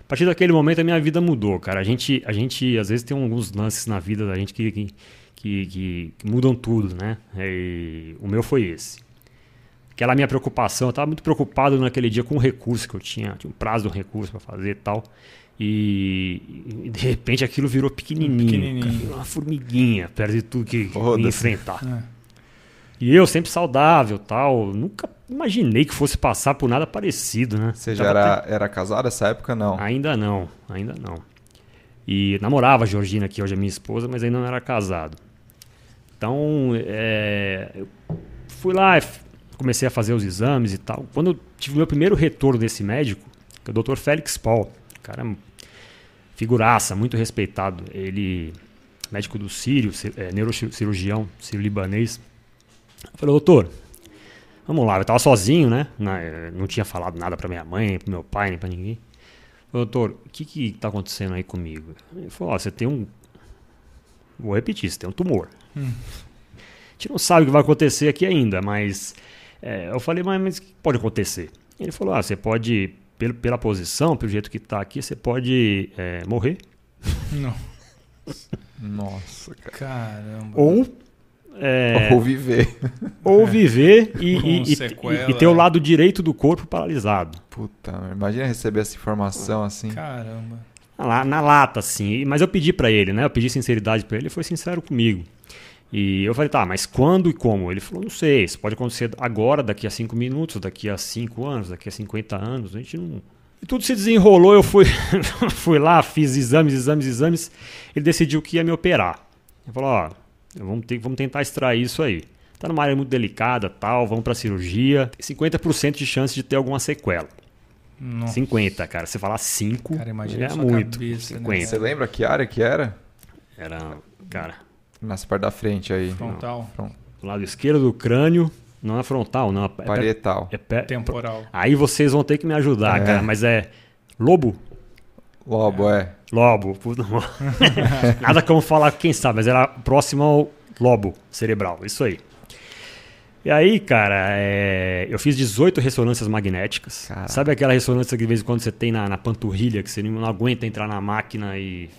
a partir daquele momento a minha vida mudou, cara. A gente, a gente às vezes tem alguns lances na vida da gente que, que, que, que mudam tudo, né? E o meu foi esse aquela minha preocupação, eu estava muito preocupado naquele dia com o recurso que eu tinha, tinha um prazo do recurso para fazer e tal. E, e, de repente aquilo virou pequenininho, pequenininho. Cara, uma formiguinha perto de tudo que oh, ia enfrentar. É. E eu sempre saudável tal, nunca imaginei que fosse passar por nada parecido, né? Você já era, era casado nessa época, não? Ainda não, ainda não. E namorava a Georgina, que hoje é minha esposa, mas ainda não era casado. Então, é, eu fui lá, comecei a fazer os exames e tal. Quando eu tive meu primeiro retorno desse médico, que é o Dr. Félix Paul, cara figuraça, muito respeitado. Ele, médico do Sírio, é, neurocirurgião, sírio-libanês. Falei, doutor, vamos lá, eu estava sozinho, né? Não tinha falado nada para minha mãe, para meu pai, nem para ninguém. Falei, doutor, o que que está acontecendo aí comigo? Ele falou, oh, você tem um... Vou repetir, você tem um tumor. Hum. A gente não sabe o que vai acontecer aqui ainda, mas é, eu falei, mas, mas o que pode acontecer? Ele falou, ah, você pode, pelo, pela posição, pelo jeito que está aqui, você pode é, morrer. Não. Nossa, cara. Caramba. Ou é, ou viver. Ou viver e, e, e, e, ter o lado direito do corpo paralisado. Puta, imagina receber essa informação assim. Caramba. Na, na lata, assim. Mas eu pedi para ele, né? Eu pedi sinceridade para ele, ele foi sincero comigo. E eu falei, tá, mas quando e como? Ele falou, não sei, isso pode acontecer agora, daqui a 5 minutos, daqui a 5 anos, daqui a 50 anos, a gente não... E tudo se desenrolou, eu fui, fui lá, fiz exames, exames, exames, ele decidiu que ia me operar. Ele falou, ó, vamos, ter, vamos tentar extrair isso aí. Tá numa área muito delicada, tal, vamos pra cirurgia, tem 50% de chance de ter alguma sequela. Nossa. 50, cara. Você falar 5 cara, imagina é muito. Cabeça, 50. Né? Você lembra que área que era? Era, cara, Nessa parte da frente aí. Frontal. Do lado esquerdo do crânio. Não é frontal, não. É Parietal. É pé, Temporal. Aí vocês vão ter que me ajudar, é. cara. Mas é lobo? Lobo, é. é. Lobo. Nada como falar quem sabe, mas era próximo ao lobo cerebral. Isso aí. E aí, cara, é... eu fiz 18 ressonâncias magnéticas. Caraca. Sabe aquela ressonância que de vez em quando você tem na, na panturrilha, que você não aguenta entrar na máquina e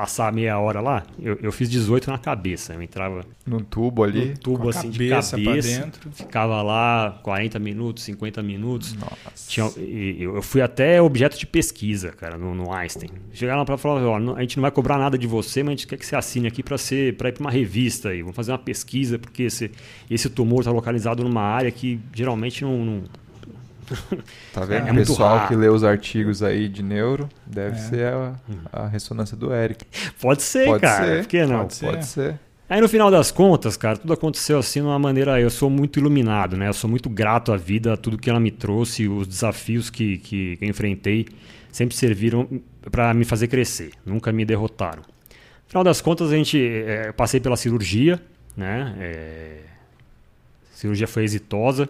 passar meia hora lá, eu, eu fiz 18 na cabeça. Eu entrava Num tubo ali. no tubo Com a assim cabeça de pra cabeça, dentro. ficava lá 40 minutos, 50 minutos. Nossa. Tinha, e- eu eu fui até objeto de pesquisa, cara, no, no Einstein. Chegaram lá pra falar, ó, a gente não vai cobrar nada de você, mas a gente quer que você assine aqui para ser para ir para uma revista aí. Vamos fazer uma pesquisa porque esse, esse tumor está localizado numa área que geralmente não, não- Tá vendo? É o muito pessoal que lê os artigos aí de neuro deve É. ser a, a ressonância do Eric. pode ser, Pode cara. ser, Por que não? pode ser. Pode ser. Aí no final das contas, cara, tudo aconteceu assim de uma maneira. Eu sou muito iluminado, né? Eu sou muito grato à vida, a tudo que ela me trouxe, os desafios que, que eu enfrentei sempre serviram para me fazer crescer, nunca me derrotaram. No final das contas, a gente eh, eu passei pela cirurgia, né? Eh, a cirurgia foi exitosa.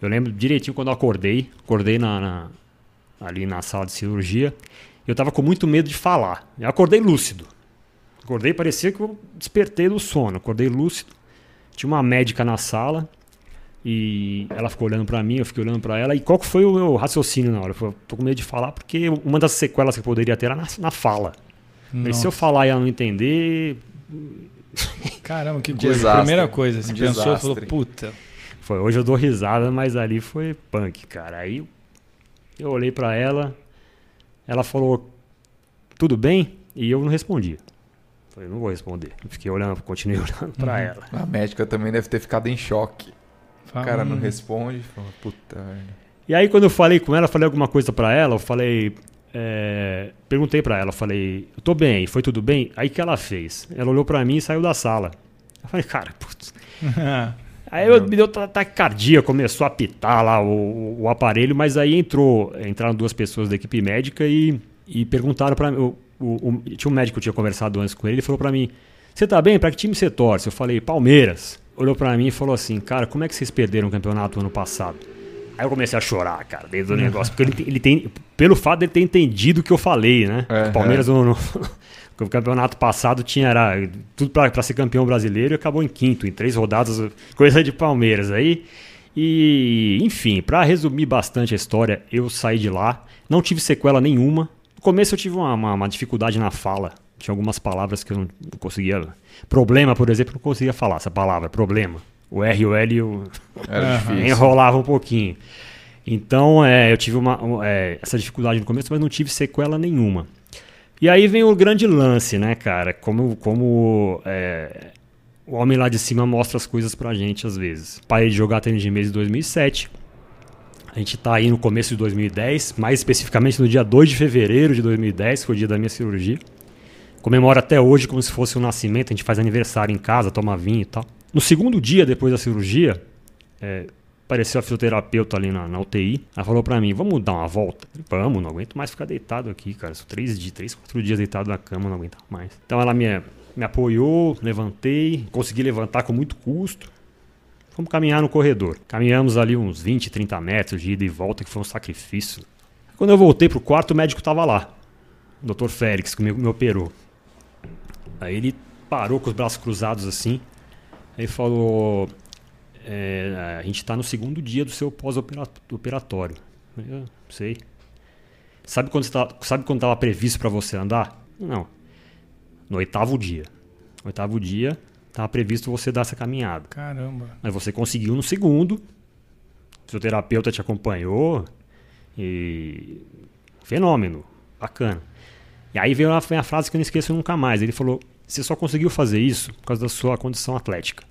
Eu lembro direitinho quando eu acordei, acordei na, na- ali na sala de cirurgia. Eu tava com muito medo de falar. Eu acordei lúcido. Acordei, parecia que eu despertei do sono. Acordei lúcido. Tinha uma médica na sala e ela ficou olhando pra mim, eu fiquei olhando pra ela. E qual que foi o meu raciocínio na hora? Eu falei, tô com medo de falar porque uma das sequelas que eu poderia ter era na, na fala. Falei, se eu falar e ela não entender, Caramba, que coisa. desastre. Primeira coisa, você Um pensou e falou, desastre. puta. Foi, hoje eu dou risada, mas ali foi punk, cara. Aí eu olhei pra ela, ela falou, tudo bem? E eu não respondi. Falei, não vou responder. Fiquei olhando, continuei olhando pra Uhum. ela. A médica também deve ter ficado em choque. O cara não Hum. responde. Fala, puta. E aí quando eu falei com ela, eu falei alguma coisa pra ela, eu falei, é, perguntei pra ela, eu falei, eu tô bem, foi tudo bem? Aí o que ela fez? Ela olhou pra mim e saiu da sala. Eu falei, cara, putz. Aí eu, me deu ta- taquicardia, começou a apitar lá o, o- aparelho, mas aí entrou, entraram duas pessoas da equipe médica e, e perguntaram pra mim. Tinha um médico que eu tinha conversado antes com ele, ele falou pra mim: Você tá bem? Pra que time você torce? Eu falei: Palmeiras. Olhou pra mim e falou assim: Cara, como é que vocês perderam o campeonato ano passado? Aí eu comecei a chorar, cara, dentro do negócio, porque ele, tem- ele tem, pelo fato dele ter entendido o que eu falei, né? É, o Palmeiras no, no- o campeonato passado tinha era, tudo pra pra ser campeão brasileiro e acabou em quinto, em três rodadas, coisa de Palmeiras aí. E, enfim, pra resumir bastante a história, eu saí de lá, não tive sequela nenhuma. No começo eu tive uma, uma- uma dificuldade na fala, tinha algumas palavras que eu não não conseguia. Problema, por exemplo, eu não conseguia falar essa palavra, problema. O R e o L eu enrolava um pouquinho. Então, é, eu tive uma, um, é, essa dificuldade no começo, mas não tive sequela nenhuma. E aí vem o grande lance, né, cara? Como, como é, o homem lá de cima mostra as coisas pra gente às vezes. Parei de jogar tênis de mesa em 2007. A gente tá aí no começo de 2010, mais especificamente no dia 2 de fevereiro de 2010, que foi o dia da minha cirurgia. Comemoro até hoje como se fosse o nascimento, a gente faz aniversário em casa, toma vinho e tal. No segundo dia depois da cirurgia, é, apareceu a fisioterapeuta ali na, na UTI. Ela falou pra mim: Vamos dar uma volta? Vamos, não aguento mais ficar deitado aqui, cara. São três dias, três, quatro dias deitado na cama, não aguento mais. Então ela me, me apoiou, levantei, consegui levantar com muito custo. Fomos caminhar no corredor. Caminhamos ali uns 20, 30 metros de ida e volta, que foi um sacrifício. Quando eu voltei pro quarto, o médico tava lá. O Dr. Félix, que me, me operou. Aí ele parou com os braços cruzados assim. Aí falou: é, A gente está no segundo dia do seu pós-operatório. Eu sei. Sabe quando estava sabe quando estava previsto para você andar? Não. No oitavo dia. No oitavo dia estava previsto você dar essa caminhada. Caramba. Mas você conseguiu no segundo. O seu terapeuta te acompanhou. E. Fenômeno. Bacana. E aí veio a, a frase que eu não esqueço nunca mais. Ele falou: Você só conseguiu fazer isso por causa da sua condição atlética.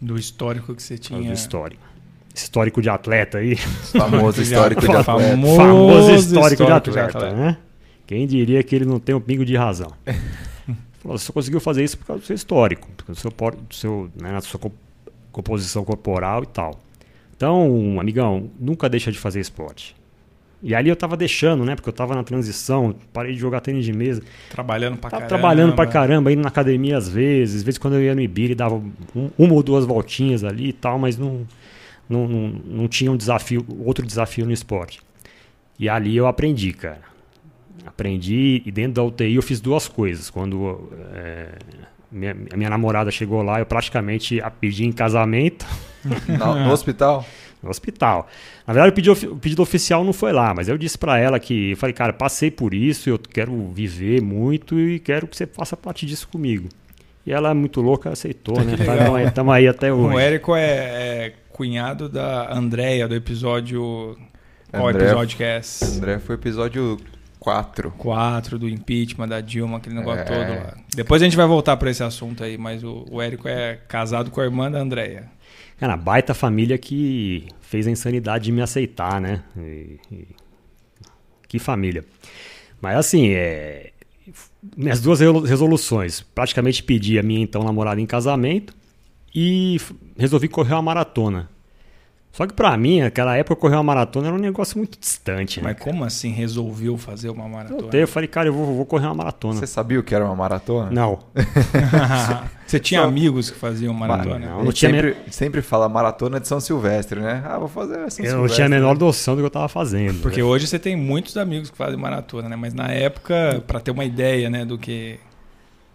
Do histórico que você causa tinha. do histórico. Histórico de atleta aí. Famoso histórico de atleta. famoso famoso histórico, de, histórico de atleta, atleta. né? Quem diria que ele não tem um pingo de razão? Falou, Você só conseguiu fazer isso por causa do seu histórico, por causa do seu, do seu, né, da sua co- composição corporal e tal. Então, amigão, nunca deixa de fazer esporte. E ali eu tava deixando, né? Porque eu tava na transição, parei de jogar tênis de mesa. Trabalhando pra Tava caramba. trabalhando pra caramba, indo na academia às vezes. Às vezes quando eu ia no Ibira, dava um- uma ou duas voltinhas ali e tal, mas não, não, não, não tinha um desafio, outro desafio no esporte. E ali eu aprendi, cara. Aprendi e dentro da UTI eu fiz duas coisas. Quando é, minha, a minha namorada chegou lá, eu praticamente a pedi em casamento. No, no hospital? no hospital. Na verdade, o pedido, o pedido oficial não foi lá, mas eu disse para ela que, eu falei, cara, passei por isso, eu quero viver muito e quero que você faça parte disso comigo. E ela, muito louca, aceitou, né? Estamos aí, aí até hoje. O Érico é, é cunhado da Andréia, do episódio. Qual André, episódio que é esse? André foi episódio 4. 4 do impeachment da Dilma, aquele negócio é. todo lá. Depois a gente vai voltar para esse assunto aí, mas o, o Érico é casado com a irmã da Andréia. Cara, baita família que fez a insanidade de me aceitar, né? E, e... Que família. Mas assim, é... minhas duas resoluções. Praticamente pedi a minha então namorada em casamento e resolvi correr uma maratona. Só que para mim, aquela época correr uma maratona era um negócio muito distante, né? Mas como assim resolveu fazer uma maratona? Eu, eu falei, cara, eu vou, vou, correr uma maratona. Você sabia o que era uma maratona? Não. Você tinha Só... amigos que faziam maratona? Não, não tinha sempre, sempre fala maratona de São Silvestre, né? Ah, vou fazer São eu Silvestre. Eu não tinha a menor noção do que eu tava fazendo. Porque né? hoje você tem muitos amigos que fazem maratona, né? Mas na época, para ter uma ideia, né, do que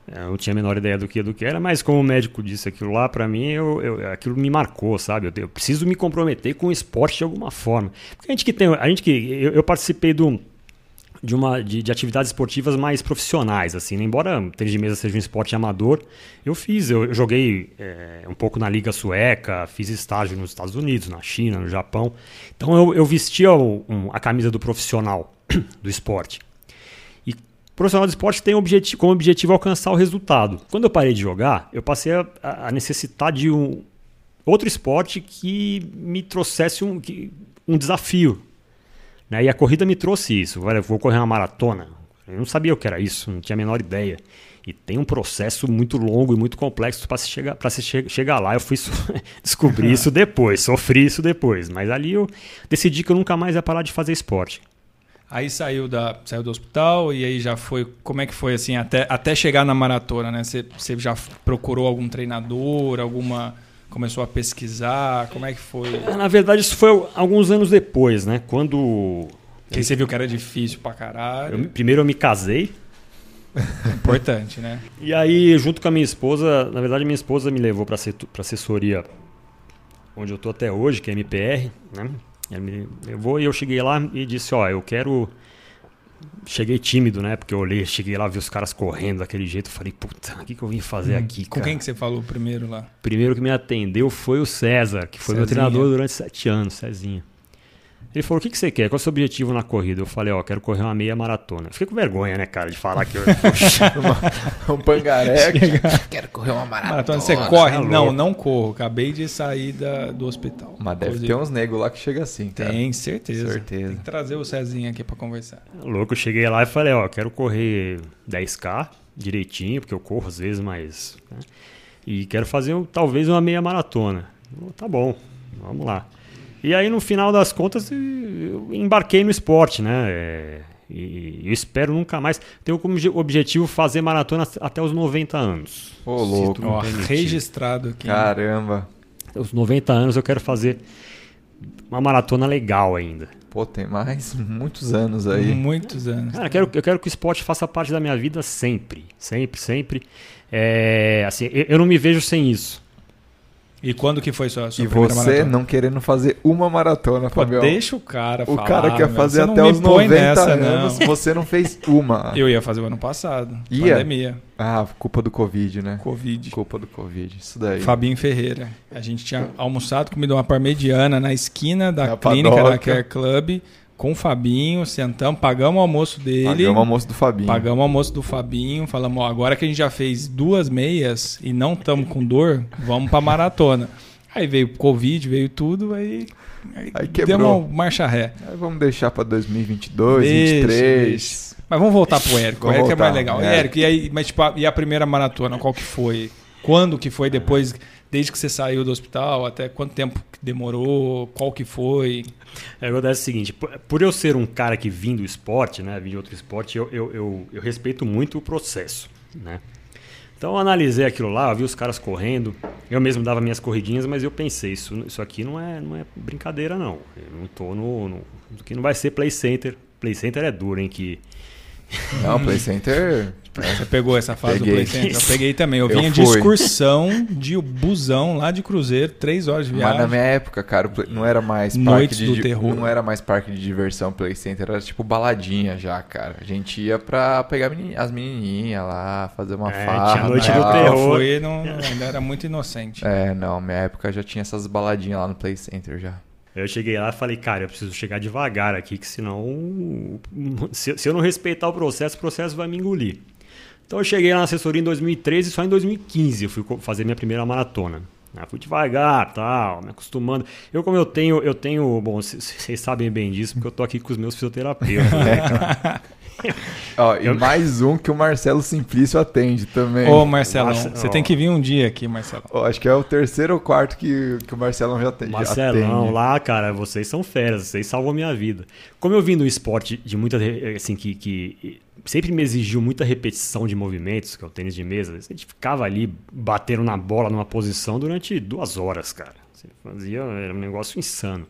eu não tinha a menor ideia do que, do que era, mas como o médico disse aquilo lá, para mim, eu, eu, aquilo me marcou, sabe? Eu, eu, preciso me comprometer com o esporte de alguma forma. Porque a gente que tem. A gente que. Eu, eu participei do, de, uma, de, de, atividades esportivas mais profissionais, assim, né? embora tênis de mesa seja um esporte amador, eu fiz, eu, joguei é, um pouco na Liga Sueca, fiz estágio nos Estados Unidos, na China, no Japão. Então eu, eu vestia o, um, a camisa do profissional do esporte profissional de esporte tem objetivo, como objetivo alcançar o resultado. Quando eu parei de jogar, eu passei a, a necessitar de um outro esporte que me trouxesse um, um desafio. Né? E a corrida me trouxe isso. Olha, vou correr uma maratona. Eu não sabia o que era isso, não tinha a menor ideia. E tem um processo muito longo e muito complexo para se chegar para se che chegar lá. Eu fui descobrir isso depois, sofri isso depois. Mas ali eu decidi que eu nunca mais ia parar de fazer esporte. Aí saiu, da, saiu do hospital e aí já foi. Como é que foi assim, até, até chegar na maratona, né? Você, você já procurou algum treinador, alguma. Começou a pesquisar? Como é que foi? É, na verdade, isso foi alguns anos depois, né? Quando. Que você viu que era difícil pra caralho. Eu, primeiro eu me casei. Importante, né? E aí, junto com a minha esposa, na verdade, minha esposa me levou para assessoria onde eu tô até hoje, que é MPR, né? Ele me levou e eu cheguei lá e disse, ó, eu quero... Cheguei tímido, né? Porque eu olhei, cheguei lá, vi os caras correndo daquele jeito. Falei, puta, o que, que eu vim fazer hum, aqui, Com quem que você falou primeiro lá? Primeiro que me atendeu foi o César, que foi Cezinha. meu treinador durante sete anos, Cezinha. Ele falou: o que, que você quer? Qual é o seu objetivo na corrida? Eu falei: ó, quero correr uma meia maratona. Fiquei com vergonha, né, cara, de falar que eu. um pangaré. quero correr uma maratona. maratona você corre? É não, não corro. Acabei de sair da, do hospital. Mas deve Inclusive. ter uns negros lá que chega assim, cara. Tem, certeza. certeza. Tem que trazer o Cezinho aqui para conversar. Louco, eu cheguei lá e falei: ó, quero correr 10K direitinho, porque eu corro às vezes, mas. Né? E quero fazer talvez uma meia maratona. Tá bom, vamos lá. E aí, no final das contas, eu embarquei no esporte, né? É, e eu espero nunca mais. Tenho como objetivo fazer maratona até os 90 anos. Ô, louco. Oh, registrado aqui. Caramba. Os 90 anos eu quero fazer uma maratona legal ainda. Pô, tem mais muitos anos aí. Muitos anos. Cara, eu quero, eu quero que o esporte faça parte da minha vida sempre. Sempre, sempre. É, assim, eu, eu não me vejo sem isso. E quando que foi sua, sua e primeira maratona? E você não querendo fazer uma maratona, Pô, Fabião. Deixa o cara O falar, cara quer meu. fazer até os 90 nessa, anos, não. você não fez uma. Eu ia fazer o ano passado, ia? pandemia. Ah, culpa do Covid, né? Covid. Culpa do Covid, isso daí. Fabinho Ferreira. A gente tinha almoçado, comido uma parmegiana na esquina da na clínica da Care Club com o Fabinho, sentamos, pagamos o almoço dele. Pagamos o almoço do Fabinho. Pagamos o almoço do Fabinho, falamos, ó, agora que a gente já fez duas meias e não estamos com dor, vamos pra maratona. Aí veio o Covid, veio tudo, aí, aí, aí quebrou. deu uma marcha ré. Aí vamos deixar para 2022, 2023. Mas vamos voltar pro Érico. o Érico é mais legal. É. Érico, e aí, mas tipo, e a primeira maratona, qual que foi? Quando que foi depois, desde que você saiu do hospital, até quanto tempo demorou? Qual que foi? É, acontece o seguinte, por eu ser um cara que vim do esporte, né, vim de outro esporte, eu, eu, eu, eu respeito muito o processo, né? Então eu analisei aquilo lá, vi os caras correndo. Eu mesmo dava minhas corridinhas, mas eu pensei, isso, isso aqui não é, não é brincadeira não. Eu não tô no, no que não vai ser play center. Play center é duro, hein, que Não, Play Center. Você pegou essa fase Peguei. do Play Center? Eu peguei também. Eu Eu vinha de excursão de busão lá de Cruzeiro, três horas de Mas na viagem. minha época, cara, não era mais parque Noites de do di- terror. não era mais parque de diversão Play Center, era tipo baladinha já, cara. A gente ia pra pegar as menininhas lá, fazer uma É, farra. tinha noite né? do terror. fui, não, ainda era muito inocente. É, não, minha época já tinha essas baladinhas lá no Play Center já. Eu cheguei lá e falei, cara, eu preciso chegar devagar aqui, que senão. Se, eu não respeitar o processo, o processo vai me engolir. Então eu cheguei lá na assessoria em 2013 e só em 2015 eu fui fazer minha primeira maratona. Ah, fui devagar, tal, me acostumando. Eu, como eu tenho, eu tenho. Bom, vocês sabem bem disso, porque eu tô aqui com os meus fisioterapeutas, né, cara? Ó, e Eu- mais um que o Marcelo Simplício atende também. Ô, Marcelão, Nossa, você tem que vir um dia aqui, Marcelão. Ó, acho que é o terceiro ou quarto que, que o Marcelão já já Marcelão, atende. lá, cara, vocês são feras, vocês salvam a minha vida. Como eu vim do esporte de muita, assim, que, que sempre me exigiu muita repetição de movimentos, que é o tênis de mesa, a gente ficava ali batendo na bola numa posição durante duas horas, cara. Você fazia, era um negócio insano.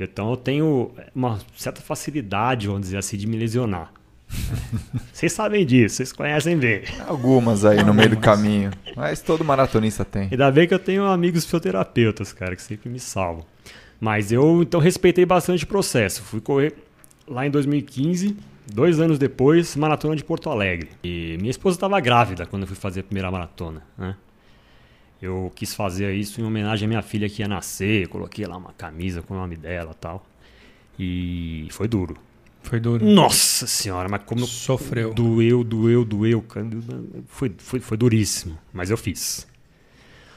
Então eu tenho uma certa facilidade, vamos dizer assim, de me lesionar. Vocês sabem disso, vocês conhecem bem. Algumas aí no meio do caminho. Mas todo maratonista tem. Ainda bem que eu tenho amigos fisioterapeutas, cara, que sempre me salvam. Mas eu, então, respeitei bastante o processo. Fui correr lá em 2015, dois anos depois, maratona de Porto Alegre. E minha esposa estava grávida quando eu fui fazer a primeira maratona, né? Eu quis fazer isso em homenagem à minha filha que ia nascer, coloquei lá uma camisa com o nome dela e tal. E foi duro. Foi duro. Nossa senhora, mas como eu Sofreu. Doeu, doeu, doeu. Foi, foi, foi duríssimo, mas eu fiz.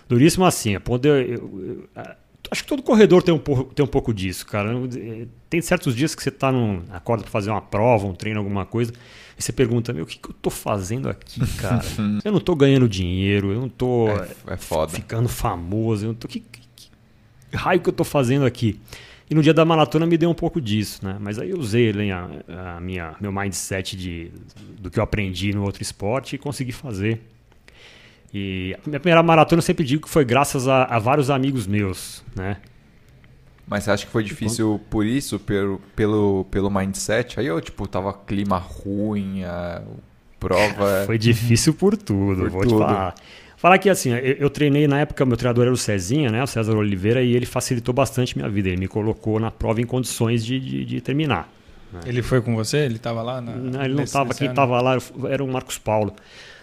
Duríssimo assim, a ponto de eu, eu- eu- acho que todo corredor tem um, pouco, tem um pouco disso, cara. Tem certos dias que você tá num, acorda para fazer uma prova, um treino, alguma coisa, e você pergunta, meu, o que, que eu tô fazendo aqui, cara? eu não tô ganhando dinheiro, eu não tô É, é foda. ficando famoso, eu não tô, que, que- que raio que eu tô fazendo aqui? E no dia da maratona me deu um pouco disso, né? Mas aí eu usei né, a, a minha, meu mindset de, do que eu aprendi no outro esporte e consegui fazer. E a minha primeira maratona eu sempre digo que foi graças a, a vários amigos meus, né? Mas você acha que foi difícil por isso, pelo, pelo, pelo mindset? Aí eu, tipo, tava clima ruim, a prova. Foi difícil por tudo, Por vou tudo. te falar. Falar que assim, eu, eu treinei na época, meu treinador era o Cezinha, né? O César Oliveira, e ele facilitou bastante minha vida. Ele me colocou na prova em condições de, de, de terminar. Ele foi com você? Ele tava lá? Na, Não, ele não estava, quem estava lá era o Marcos Paulo,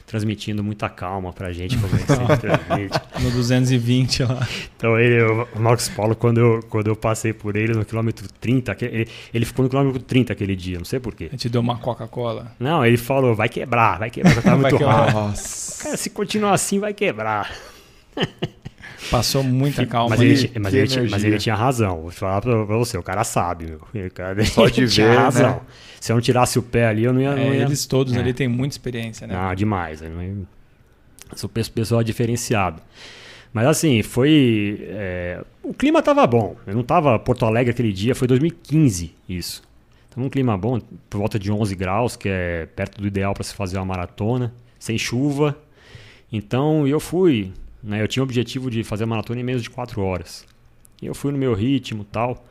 transmitindo muita calma pra gente, como ele sempre transmite. No 220 lá. Então ele, o Marcos Paulo, quando eu, quando eu passei por ele no quilômetro 30, que- ele, ele ficou no quilômetro 30 aquele dia, não sei porquê. A gente deu uma Coca-Cola. Não, ele falou, vai quebrar, vai quebrar, tá Vai muito quebrar. rápido. Nossa. Cara, se continuar assim, vai quebrar. Passou muita calma. Mas ali. ele, mas, que ele, ti- mas ele tinha razão. Vou falar pra, pra você, o cara sabe, meu. O cara, Só de ele tinha ver, né? razão. Se eu não tirasse o pé ali, eu não ia. É, não ia... eles todos É. ali têm muita experiência, né? Não, demais. Eu não- Sou pe- pessoal diferenciado. Mas assim, foi. é, O clima tava bom. Eu não tava Porto Alegre aquele dia, foi 2015 isso. Tava um clima bom, por volta de 11 graus, que é perto do ideal para se fazer uma maratona, sem chuva. Então eu fui. Né, eu tinha o objetivo de fazer a maratona em menos de 4 horas. E eu fui no meu ritmo tal.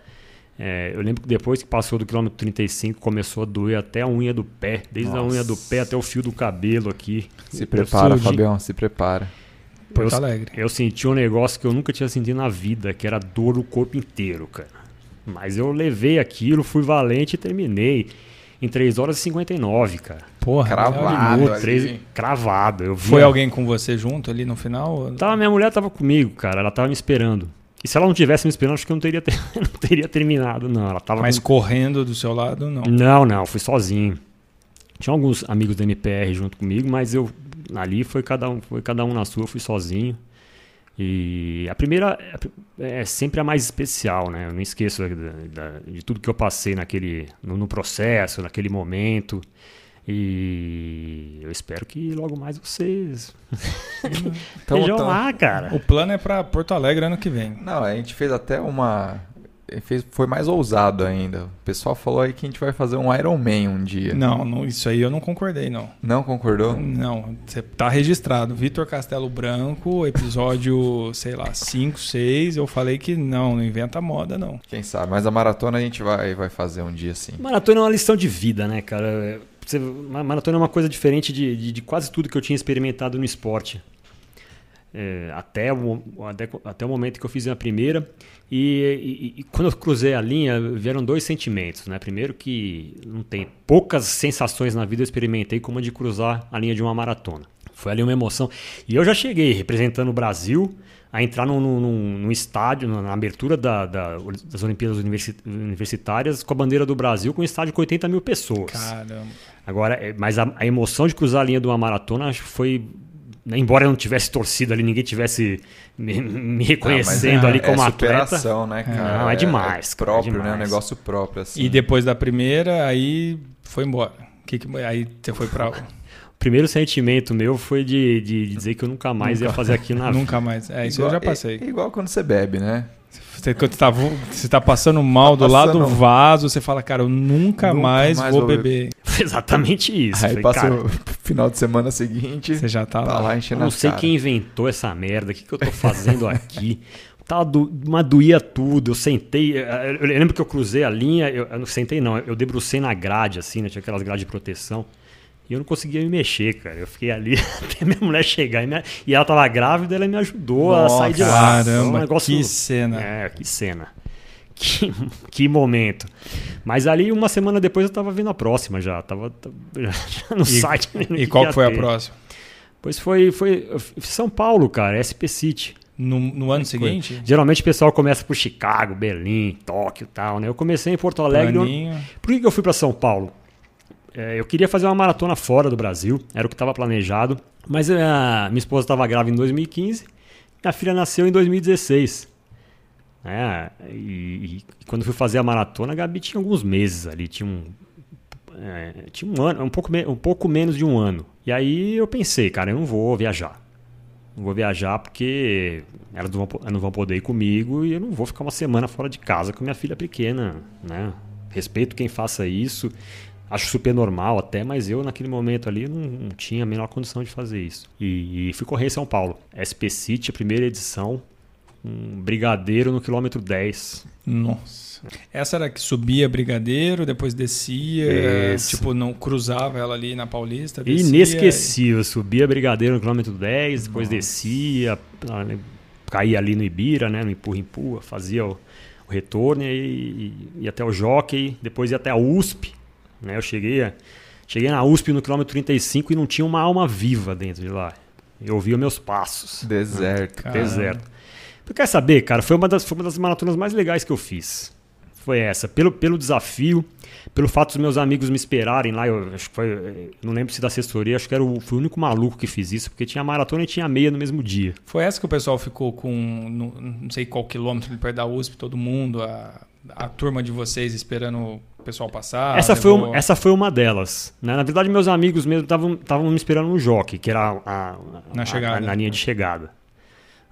É, eu lembro que depois que passou do quilômetro 35, começou a doer até a unha do pé, desde a Nossa. unha do pé até o fio do cabelo aqui. Se prepara, sou de- Fabião, se prepara. Porto eu, Alegre. eu senti um negócio que eu nunca tinha sentido na vida, que era dor no corpo inteiro, cara. Mas eu levei aquilo, fui valente e terminei em 3 horas e 59, cara. Porra, Cravado. minuto. ali. Três, cravado. Eu Foi alguém com você junto ali no final? Tava, minha mulher tava comigo, cara. Ela tava me esperando. E se ela não tivesse me esperando, acho que eu não teria, ter- não teria terminado, não. Ela tava Mas com- correndo do seu lado, não. Não, não, fui sozinho. Tinha alguns amigos da MPR junto comigo, mas eu ali foi cada um, foi cada um na sua, eu fui sozinho. E a primeira é sempre a mais especial, né? Eu não esqueço da- da- de tudo que eu passei naquele no, no processo, naquele momento. E eu espero que logo mais vocês Então, estejam então- lá, cara. O plano é pra Porto Alegre ano que vem. Não, a gente fez até uma. Fez, foi mais ousado ainda. O pessoal falou aí que a gente vai fazer um Iron Man um dia. Não, não, isso aí eu não concordei, não. Não concordou? Não, você tá registrado. Vitor Castelo Branco, episódio, sei lá, 5, 6. Eu falei que não, não inventa moda, não. Quem sabe? Mas a maratona a gente vai, vai fazer um dia sim. Maratona é uma lição de vida, né, cara? Você- ma- maratona é uma coisa diferente de, de, de quase tudo que eu tinha experimentado no esporte. É, até, o, até, até o momento que eu fiz a primeira. E, e- e quando eu cruzei a linha, vieram dois sentimentos. Né? Primeiro, que não tem poucas sensações na vida eu experimentei como a de cruzar a linha de uma maratona. Foi ali uma emoção. E eu já cheguei representando o Brasil a entrar num, num- num estádio, na abertura da- da- das Olimpíadas Universi- Universitárias, com a bandeira do Brasil, com um estádio com 80 mil pessoas. Caramba. Agora, é, mas a, a emoção de cruzar a linha de uma maratona acho que foi. né, Embora eu não tivesse torcido ali, ninguém tivesse me, me reconhecendo Ah, ali é, como é atleta. superação, né, cara? Não, é demais, cara, é próprio, né? Um demais. negócio próprio, assim. E depois da primeira, aí foi embora. Que que- aí você foi pra. O primeiro sentimento meu foi de, de dizer que eu nunca mais ia fazer aquilo na vida. Nunca mais. É, isso Igual- eu já passei. é- é igual quando você bebe, né? Você, tá, vo- você tá passando mal Tá do lado do passando- vaso, você fala, cara, eu nunca, Nunca mais, mais vou vou beber. Foi exatamente isso. Aí Falei, passa cara, o final de semana seguinte, Você já tá, tá lá. enchendo não sei cara. quem inventou essa merda, o que, que eu tô fazendo aqui. Tava do, uma doía tudo, eu sentei, eu, eu lembro que eu cruzei a linha, eu, eu não sentei não, eu debrucei na grade, assim, né, tinha aquelas grades de proteção, e eu não conseguia me mexer, cara, eu fiquei ali até minha mulher chegar, e, minha- e ela tava grávida, ela me ajudou a Nossa, sair de lá. Caramba, um negócio, que cena. É, que cena. Que, que momento. Mas ali, uma semana depois, eu tava vendo a próxima já. Tava, tava- já, já no E- site. E que qual foi a ter. próxima? Pois foi, foi São Paulo, cara, SP City. No, no ano seguinte? Geralmente o pessoal começa por Chicago, Berlim, Tóquio e tal, né? Eu comecei em Porto Alegre. Planinho. Por que que eu fui para São Paulo? É, eu queria fazer uma maratona fora do Brasil, era o que estava planejado. Mas a minha esposa estava grávida em 2015, minha filha nasceu em 2016. É, e, e quando fui fazer a maratona, a Gabi tinha alguns meses ali, tinha um, é, tinha um ano, um pouco, um pouco menos de um ano. E aí eu pensei, cara, eu não vou viajar. Não vou viajar porque elas não, vão, não vão poder ir comigo e eu não vou ficar uma semana fora de casa com minha filha pequena, né? Respeito quem faça isso, acho super normal até, mas eu naquele momento ali não, não tinha a menor condição de fazer isso. E, e fui correr em São Paulo. SP City, a primeira edição, um brigadeiro no quilômetro 10. Nossa. Essa era que subia Brigadeiro, depois descia, Isso. tipo, não cruzava ela ali na Paulista. descia, Inesquecível. Subia Brigadeiro no quilômetro 10, depois Nossa. descia, ah, né, caía ali no Ibira, né, no empurra-empurra, fazia o, o retorno e, e ia até o Jockey, depois ia até a USP. Né, eu cheguei, a- cheguei na USP no quilômetro 35 e não tinha uma alma viva dentro de lá. Eu ouvia meus passos. Deserto. Caramba. Deserto. Tu quer saber, cara? Foi uma, das, foi uma das maratonas mais legais que eu fiz. Foi essa. Pelo, pelo desafio, pelo fato dos meus amigos me esperarem lá. Eu acho que foi. eh, Não lembro se da assessoria, acho que era o, fui o único maluco que fiz isso, porque tinha maratona e tinha meia no mesmo dia. Foi essa que o pessoal ficou com, no- não sei qual quilômetro, perto da USP, todo mundo, a, a turma de vocês esperando o pessoal passar. essa, foi levou- uma, essa foi uma delas. né? Na verdade, meus amigos mesmo estavam me esperando no jockey, que era a, a- Na a- chegada. na linha de chegada.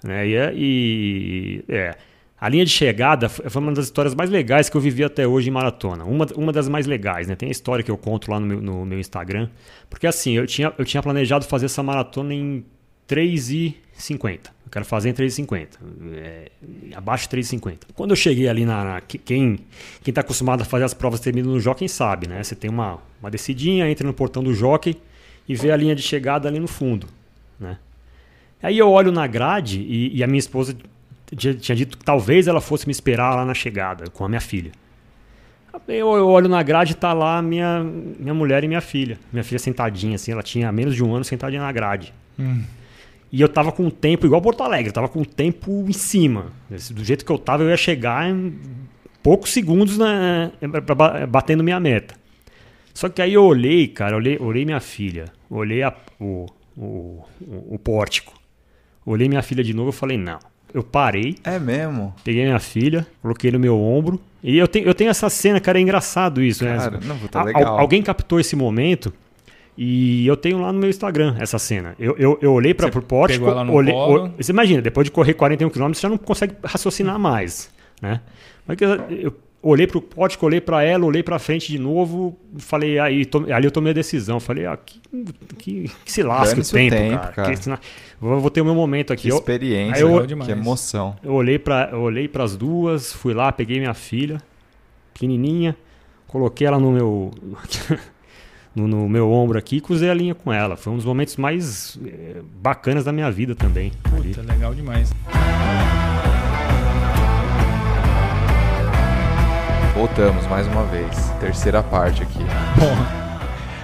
Né? E, é- e- é, a linha de chegada foi uma das histórias mais legais que eu vivi até hoje em maratona. Uma, uma das mais legais, né? Tem a história que eu conto lá no meu, no meu Instagram. Porque assim, eu tinha, eu tinha planejado fazer essa maratona em 3,50. Eu quero fazer em 3,50. É, abaixo de 3,50. Quando eu cheguei ali na. na- que- quem quem está acostumado a fazer as provas terminando no jockey sabe, né? Você tem uma, uma descidinha, entra no portão do jockey e vê a linha de chegada ali no fundo, né? Aí eu olho na grade e, e a minha esposa tinha, tinha dito que talvez ela fosse me esperar lá na chegada com a minha filha. Eu, eu olho na grade e tá lá minha, minha mulher e minha filha. Minha filha sentadinha, assim, ela tinha menos de um ano sentadinha na grade. Hum. E eu tava com o tempo, igual Porto Alegre, eu tava com o tempo em cima. Do jeito que eu tava, eu ia chegar em poucos segundos na, pra- batendo minha meta. Só que aí eu olhei, cara, olhei, olhei minha filha, olhei a- o, o, o, o pórtico, olhei minha filha de novo e falei, não. Eu parei, É mesmo? peguei minha filha, coloquei no meu ombro. E eu tenho, eu tenho essa cena, cara, é engraçado isso, né? Cara, não, tá Al- legal. alguém captou esse momento e eu tenho lá no meu Instagram essa cena. Eu, eu, eu olhei para o pórtico, pegou ela no olhei, colo? ol- você imagina, depois de correr 41 km, você já não consegue raciocinar mais, né? Mas eu, eu olhei para o pórtico, olhei para ela, olhei para frente de novo, falei, aí, to- ali eu tomei a decisão, falei, ah, que, que, que se lasca o tempo, tempo, cara. cara. Que vou, vou ter o meu momento aqui. Que Eu- experiência, aí eu- que demais. emoção. eu olhei para eu olhei para as duas, fui lá, peguei minha filha, pequenininha, coloquei ela no meu no, no meu ombro aqui e cruzei a linha com ela. Foi um dos momentos mais eh, bacanas da minha vida também. ali. Puta, legal demais. Voltamos mais uma vez. Terceira parte aqui. Bom,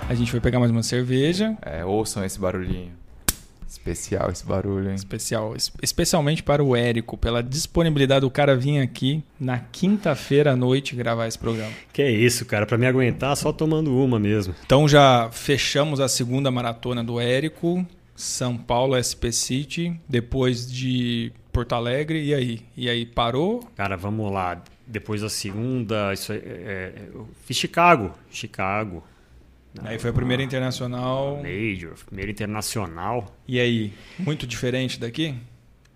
a gente foi pegar mais uma cerveja. É, ouçam esse barulhinho. Especial esse barulho, hein? Especial, es- especialmente para o Érico, pela disponibilidade do cara vir aqui na quinta-feira à noite gravar esse programa. Que é isso, cara. Pra me aguentar, só tomando uma mesmo. Então já fechamos a segunda maratona do Érico, São Paulo SP City, depois de Porto Alegre, e aí? E aí parou? Cara, vamos lá. Depois da segunda, isso é, é, eu fiz Chicago. Chicago. Aí foi a primeira internacional. Major, primeiro internacional. E aí? Muito diferente daqui?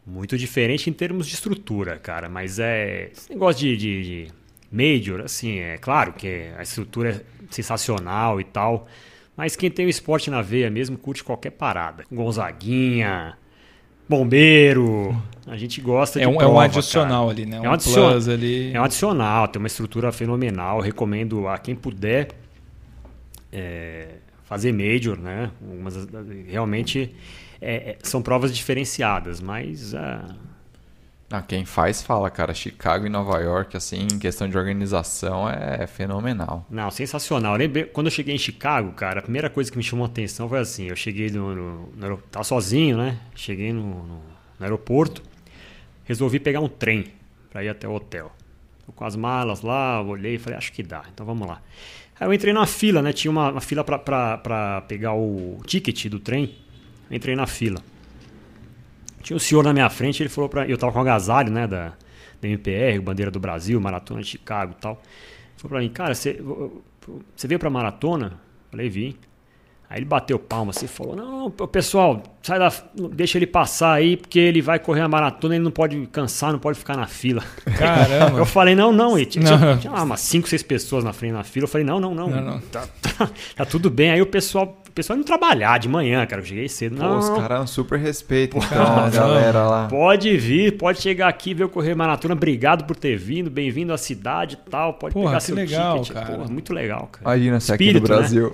Muito diferente em termos de estrutura, cara. Mas é. Esse negócio de, de, de Major, assim, é claro que a estrutura é sensacional e tal. Mas quem tem o esporte na veia mesmo curte qualquer parada. Gonzaguinha, bombeiro. A gente gosta É de um, é um prova, adicional cara. ali, né? É um um adicional. ali. É um adicional, tem uma estrutura fenomenal. Recomendo a quem puder é, fazer Major, né? Realmente é, é, são provas diferenciadas, mas ah, Ah, quem faz fala, cara. Chicago e Nova York, assim, em questão de organização, é fenômenal. Não, sensacional. Lembrei, quando eu cheguei em Chicago, cara, a primeira coisa que me chamou a atenção foi assim: eu cheguei no. no, no tava sozinho, né? Cheguei no, no- no aeroporto, resolvi pegar um trem para ir até o hotel. Tô com as malas lá, olhei e falei: acho que dá, então vamos lá. Aí eu entrei na fila, né? Tinha uma, uma fila para pegar o ticket do trem. Eu entrei na fila. Tinha um senhor na minha frente, ele falou pra. Eu tava com agasalho, né? Da, da MPR, Bandeira do Brasil, Maratona de Chicago e tal. Ele falou pra mim, cara, você, você veio pra maratona? Falei, vim. Aí ele bateu palma assim e falou: Não, não, pessoal, sai da. Deixa ele passar aí, porque ele vai correr a maratona, ele não pode cansar, não pode ficar na fila. Caramba. Eu falei, não, não, e tinha, Não. tinha- umas 5, 6 pessoas na frente na fila. Eu falei, não, não, não. Não, não. Tá, tá- tá tudo bem. Aí o pessoal, o pessoal indo trabalhar de manhã, cara. Eu cheguei cedo. Pô, Não, os não, caras um super respeito, então, a galera lá. Pode vir, pode chegar aqui ver eu correr maratona. Obrigado por ter vindo, bem-vindo à cidade e tal. Pode Porra, pegar seu legal, ticket. cara. Porra, muito legal, cara. Imagina se aqui no Espírito, né?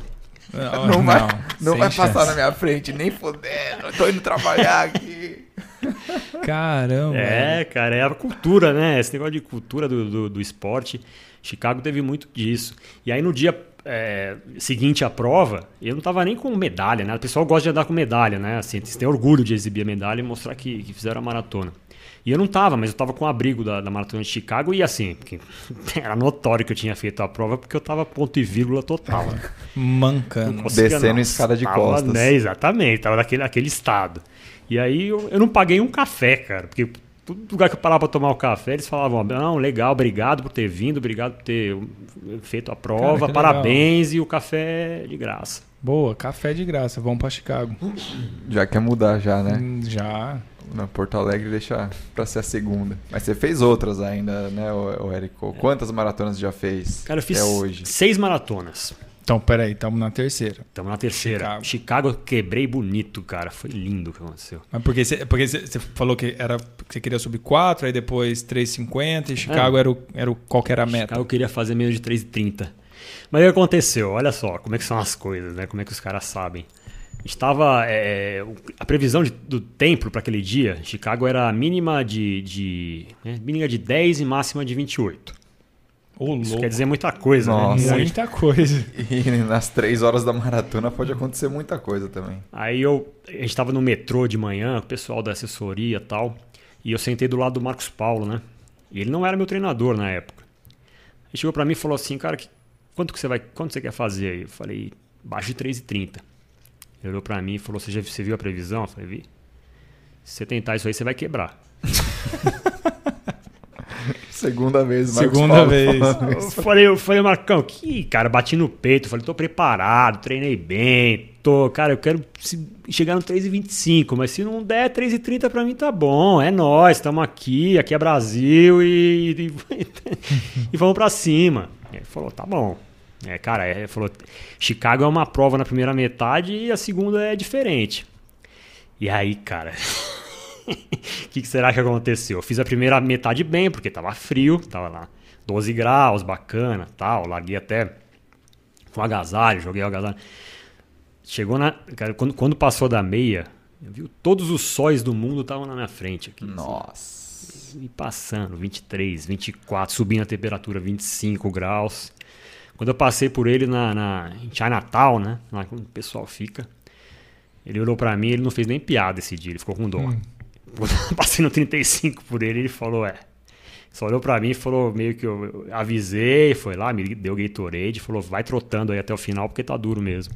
Não, Não, vai, não vai passar chance. na minha frente, nem fodendo. Eu tô indo trabalhar aqui. Caramba. É, cara, é a cultura, né? Esse negócio de cultura do, do, do esporte. Chicago teve muito disso. E aí no dia é, seguinte à prova, eu não tava nem com medalha, né? O pessoal gosta de andar com medalha, né? Assim, eles têm orgulho de exibir a medalha e mostrar que, que fizeram a maratona. E eu não tava, mas eu tava com o abrigo da, da maratona de Chicago e assim, porque era notório que eu tinha feito a prova porque eu tava ponto e vírgula total. né? Mancando. Descendo não. escada de Tava, costas. Né, exatamente, tava naquele, naquele estado. E aí eu, eu não paguei um café, cara, porque todo lugar que eu parava pra tomar o café, eles falavam, não, legal, obrigado por ter vindo, obrigado por ter feito a prova, Cara, parabéns, e o café é de graça. Boa, café de graça. Vamos pra Chicago. Já quer mudar já, né? Hum, Já. Na Porto Alegre deixa pra ser a segunda. Mas você fez outras ainda, né, o, o Érico? Quantas maratonas já fez Cara, eu fiz até hoje? seis maratonas. Então, peraí, estamos na terceira. Estamos na terceira. Chicago. Chicago. eu quebrei bonito, cara. Foi lindo o que aconteceu. Mas porque você porque falou que era você queria subir 4, aí depois 3,50 e Chicago era, o, era o qual era a meta. Chicago eu queria fazer menos de 3,30. Mas o que aconteceu? Olha só como é que são as coisas, né? Como é que os caras sabem. Estava. é, o- a previsão de- do tempo para aquele dia, Chicago era a mínima de. de né, mínima de 10 e máxima de 28. Ô, Isso quer dizer muita coisa, Nossa. né? Muita coisa. E nas três horas da maratona pode acontecer muita coisa também. Aí eu, a gente estava no metrô de manhã, o pessoal da assessoria e tal, e eu sentei do lado do Marcos Paulo, né? E ele não era meu treinador na época. Ele chegou para mim e falou assim, cara, que, quanto que você vai, quanto você quer fazer aí? Eu falei, baixo de 3,30. Ele olhou para mim e falou, você já você viu a previsão? Eu falei, vi. Se você tentar isso aí, você vai quebrar. Segunda vez, Marcos Segunda Paulo vez. Eu falei, eu falei, Marcão, que cara, bati no peito, falei, tô preparado, treinei bem, tô, cara, eu quero chegar no 3,25, mas se não der 3,30 pra mim tá bom, é nós, estamos aqui, aqui é Brasil e, e, e vamos pra cima. Ele falou, tá bom. É, cara, é, ele falou, Chicago é uma prova na primeira metade e a segunda é diferente. E aí, cara, o que, que será que aconteceu? Eu fiz a primeira metade bem, porque tava frio, tava lá 12 graus, bacana, tal. Larguei até com agasalho, joguei o agasalho. Chegou na. Cara, quando, quando passou da meia, viu todos os sóis do mundo estavam na minha frente aqui. assim. Nossa. E passando, 23, 24, subindo a temperatura, 25 graus. Quando eu passei por ele na, na, em Chinatown, né? Lá quando o pessoal fica. Ele olhou pra mim, ele não fez nem piada esse dia, ele ficou com dó. Eu passei no 35 por ele, ele falou, é. Só olhou pra mim e falou, meio que eu, eu avisei, foi lá, me deu Gatorade, falou, vai trotando aí até o final, porque tá duro mesmo.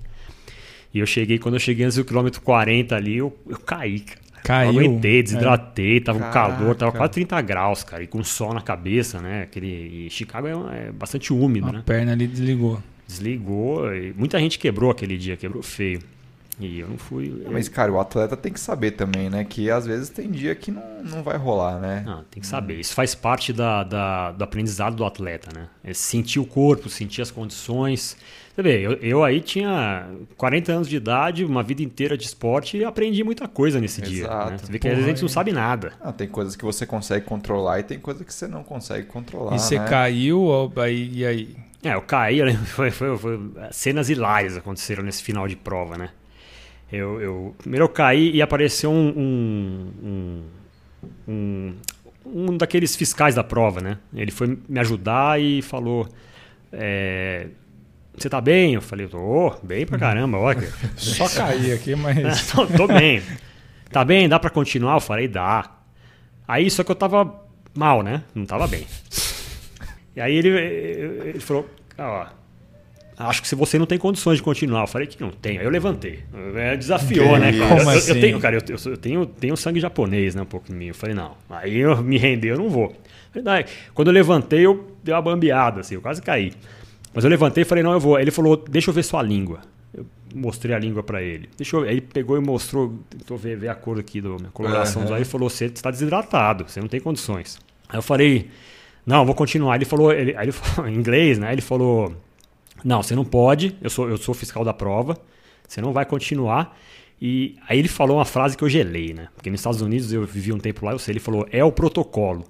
E eu cheguei, quando eu cheguei antes do quilômetro 40 ali, eu, eu caí, cara. Caiu. Eu aguentei, desidratei, tava com Caraca. calor, tava quase 30 graus, cara, e com sol na cabeça, né? Aquele, e Chicago é, é bastante úmido, A né? perna ali desligou. Desligou, e muita gente quebrou aquele dia, quebrou feio. E eu não fui. Mas, cara, o atleta tem que saber também, né? Que às vezes tem dia que não, não vai rolar, né? Não, tem que saber. Isso faz parte da, da- do aprendizado do atleta, né? É sentir o corpo, sentir as condições. Você vê, eu, eu aí tinha 40 anos de idade, uma vida inteira de esporte e aprendi muita coisa nesse dia. Exato. Né? Você vê que às vezes a gente não sabe nada. Ah, tem coisas que você consegue controlar e tem coisas que você não consegue controlar. e você né? caiu, aí, e aí? É, eu caí, né? foi, foi- foi- cenas hilárias aconteceram nesse final de prova, né? Eu, eu- primeiro eu caí e apareceu um, um, um, um, daqueles fiscais da prova, né? Ele foi me ajudar e falou: é, Você tá bem? Eu falei: Tô, bem pra caramba, olha. Só caí aqui, mas. tô, tô bem. Tá bem? Dá pra continuar? Eu falei: Dá. Aí só que eu tava mal, né? Não tava bem. E aí ele, ele falou: ó, Acho que se você não tem condições de continuar. Eu falei que não tenho. Aí eu levantei. É, desafiou, Que né, cara? Como Eu- assim? eu tenho, cara, eu, eu tenho, tenho sangue japonês, né? Um pouco em mim. Eu falei, não. Aí eu me render, eu não vou. Quando eu levantei, eu dei uma bambeada, assim, eu quase caí. Mas eu levantei e falei, não, eu vou. Aí ele falou, deixa eu ver sua língua. Eu mostrei a língua pra ele. Deixa eu ver. Aí ele pegou e mostrou, tentou ver, ver a cor aqui da minha coloração dos Aham. olhos e falou, você está desidratado, você não tem condições. Aí eu falei, não, vou continuar. Ele falou, ele, aí ele falou em inglês, né? Ele falou, não, você não pode, eu sou, eu sou fiscal da prova, você não vai continuar. E aí ele falou uma frase que eu gelei, né? Porque nos Estados Unidos eu vivi um tempo lá, eu sei, ele falou, é o protocolo.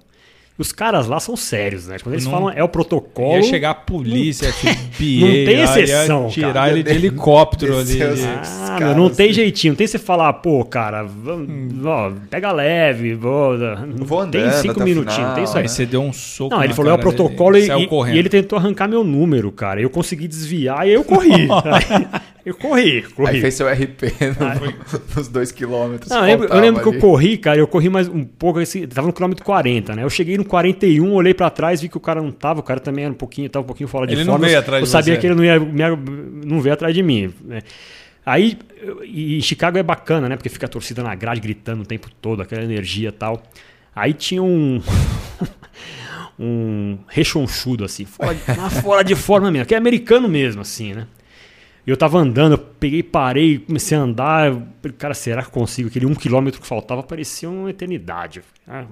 Os caras lá são sérios, né? Quando eles Não- falam é o protocolo. Ia chegar a polícia, FBI, Não tem ia- ia exceção, tirar cara. ele de helicóptero ali. Ah, caras, não tem assim. jeitinho. Não tem você falar, pô, cara, vamos, ó, pega leve, vou, vou tem andando cinco minutinhos, final, tem isso aí. Aí você deu um soco. Não, ele falou, é o dele, protocolo e, e- e ele tentou arrancar meu número, cara. Eu consegui desviar e aí eu corri. Eu corri, corri. Aí fez seu RP no- nos dois quilômetros. Não, eu lembro, eu lembro que eu corri, cara, eu corri mais um pouco, assim, tava no quilômetro 40, né? Eu cheguei no 41, olhei pra trás, vi que o cara não tava, o cara também era um pouquinho, tava um pouquinho fora de Ele não forma. veio eu- atrás Eu de sabia você. que ele não ia me- não veio atrás de mim. né? Aí, eu- e Chicago é bacana, né? Porque fica a torcida na grade gritando o tempo todo, aquela energia e tal. Aí tinha um. um rechonchudo, assim, fora de, fora de forma mesmo, que é americano mesmo, assim, né? E eu tava andando, eu peguei, parei, comecei a andar. eu falei, Cara, será que eu consigo? Aquele um quilômetro que faltava parecia uma eternidade. Ah,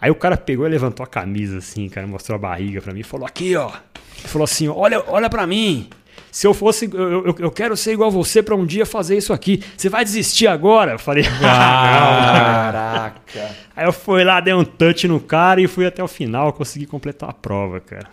Aí o cara pegou e levantou a camisa assim, cara, mostrou a barriga pra mim e falou: Aqui, ó. Ele falou assim: Olha, olha pra mim. Se eu fosse, eu, eu, eu quero ser igual você pra um dia fazer isso aqui. Você vai desistir agora? Eu falei: Caraca. Aí eu fui lá, dei um touch no cara e fui até o final, consegui completar a prova, cara.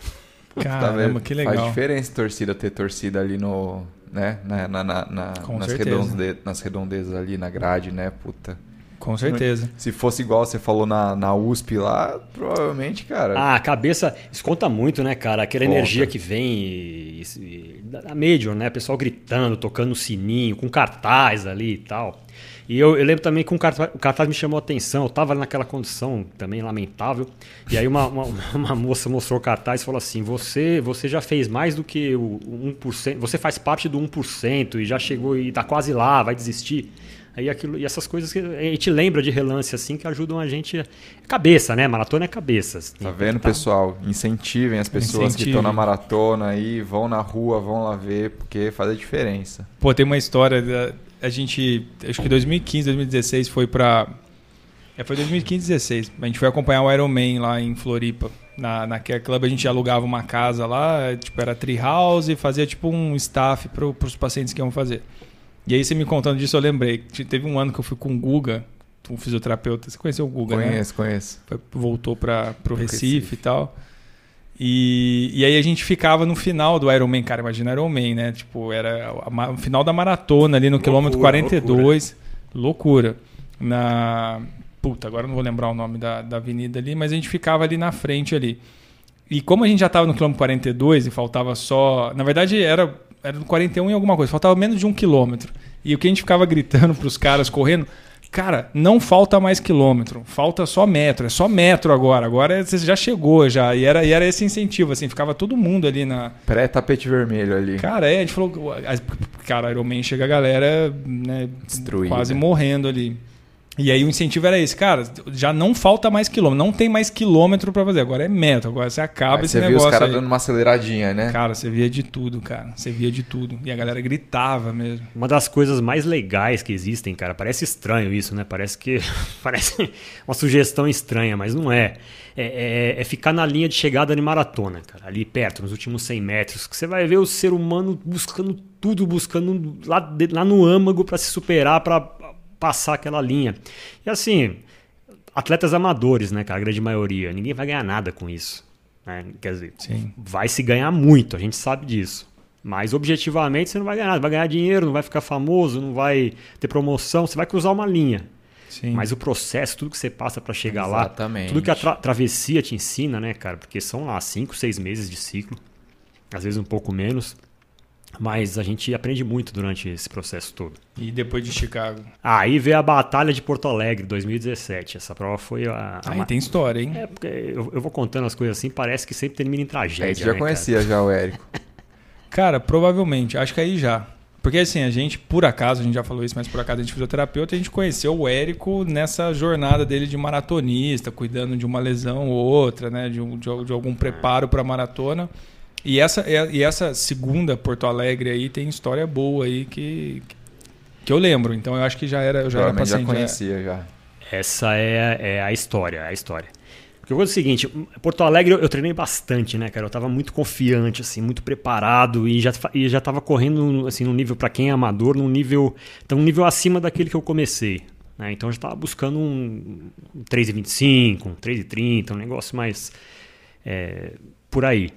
Tá Caramba, vendo? que Faz legal. diferença torcida ter torcida ali no. Né? Na, na, na- na- Com nas, certeza. redonde, nas redondezas ali na grade, né? Puta. Com certeza. Se fosse igual você falou na, na USP lá, provavelmente, cara. Ah, a cabeça, isso conta muito, né, cara? Aquela Conta. energia que vem e, e- da Major, né? Pessoal gritando, tocando o sininho, com cartaz ali e tal. E eu, eu lembro também que um cartaz, o cartaz me chamou a atenção. Eu tava naquela condição também lamentável. E aí uma, uma, uma moça mostrou o cartaz e falou assim: você, você já fez mais do que o 1%, você faz parte do 1% e já chegou e tá quase lá, vai desistir. Aí aquilo, e essas coisas que a gente lembra de relance assim que ajudam a gente. Cabeça, né? Maratona é cabeça. Tá vendo, pessoal? Incentivem as pessoas que Incentivem. estão na maratona aí, vão na rua, vão lá ver, porque faz a diferença. Pô, tem uma história. da- a gente. Acho que 2015, 2016 foi pra. É, foi 2015, 2016. A gente foi acompanhar o Iron Man lá em Floripa. Na, naquele clube a gente alugava uma casa lá, tipo, era tree house e fazia tipo um staff pro, pros pacientes que iam fazer. E aí você me contando disso, eu lembrei. Teve um ano que eu fui com o Guga, um fisioterapeuta. Você conheceu o Guga, né? Conheço, conheço. Foi- voltou para o Recife, Recife. e tal. E, e aí a gente ficava no final do Ironman, cara, imagina Ironman, né? Tipo, era o final da maratona ali no loucura, quilômetro 42. Loucura. loucura. Na. Puta, agora não vou lembrar o nome da, da avenida ali, mas a gente ficava ali na frente ali. E como a gente já estava no quilômetro 42 e faltava só. Na verdade, era, era no 41 e alguma coisa, faltava menos de um quilômetro. E o que a gente ficava gritando para os caras correndo, Cara, não falta mais quilômetro, falta só metro, é só metro agora. Agora você já chegou já. E era, e era esse incentivo, assim, ficava todo mundo ali na. Pré-tapete vermelho ali. Cara, é, a gente falou. Cara, Iron Man chega a galera né, Destruída. quase morrendo ali. E aí o incentivo era esse, cara, já não falta mais quilômetro, não tem mais quilômetro para fazer, agora é metro, agora você acaba aí esse você negócio. Você viu os caras dando uma aceleradinha, né? Cara, você via de tudo, cara, você via de tudo. E a galera gritava mesmo. Uma das coisas mais legais que existem, cara, parece estranho isso, né? Parece que parece uma sugestão estranha, mas não é. É, é, é ficar na linha de chegada de maratona, cara, ali perto, nos últimos 100 metros, que você vai ver o ser humano buscando tudo, buscando lá, lá no âmago para se superar, para passar aquela linha. E assim, atletas amadores, né, cara, a grande maioria, ninguém vai ganhar nada com isso. Né? Quer dizer, Sim. vai se ganhar muito, a gente sabe disso. Mas objetivamente você não vai ganhar nada, vai ganhar dinheiro, não vai ficar famoso, não vai ter promoção, você vai cruzar uma linha. Sim. Mas o processo, tudo que você passa para chegar Exatamente. lá, tudo que a tra travessia te ensina, né, cara? Porque são lá cinco, seis meses de ciclo, às vezes um pouco menos. Mas a gente aprende muito durante esse processo todo. E depois de Chicago? Aí veio a Batalha de Porto Alegre, 2017. Essa prova foi a. a Aí tem história, hein? É, porque eu, eu, vou contando as coisas assim, parece que sempre termina em tragédia. A gente já né, conhecia cara? já o Érico. cara, provavelmente. Acho que aí já. Porque assim, a gente, por acaso, a gente já falou isso, mas por acaso a gente fisioterapeuta, a gente conheceu o Érico nessa jornada dele de maratonista, cuidando de uma lesão ou outra, né? De, de, de algum preparo para maratona. E essa, e essa segunda Porto Alegre aí tem história boa aí que, que eu lembro. Então eu acho que já era, eu já era paciente. já conhecia já. Essa é, é a história, a história. Porque eu vou dizer o seguinte, Porto Alegre eu, eu, treinei bastante, né, cara? Eu tava muito confiante, assim, muito preparado e já, e já tava correndo, assim, num nível, para quem é amador, num nível, então, um nível acima daquele que eu comecei. Né? Então eu já tava buscando um, um 3,25, um 3,30, um negócio mais é, por aí.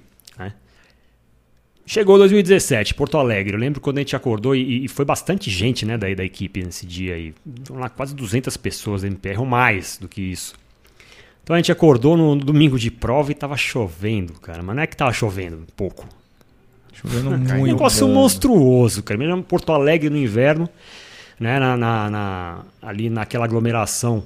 Chegou 2017, Porto Alegre. Eu lembro quando a gente acordou e, e foi bastante gente né, da, da equipe nesse dia aí. Lá quase 200 pessoas da MPR, ou mais do que isso. Então a gente acordou no, no domingo de prova e tava chovendo, cara. Mas não é que tava chovendo, pouco. Chovendo muito. Um negócio monstruoso, cara. Mesmo Porto Alegre no inverno, né, na, na, na ali naquela aglomeração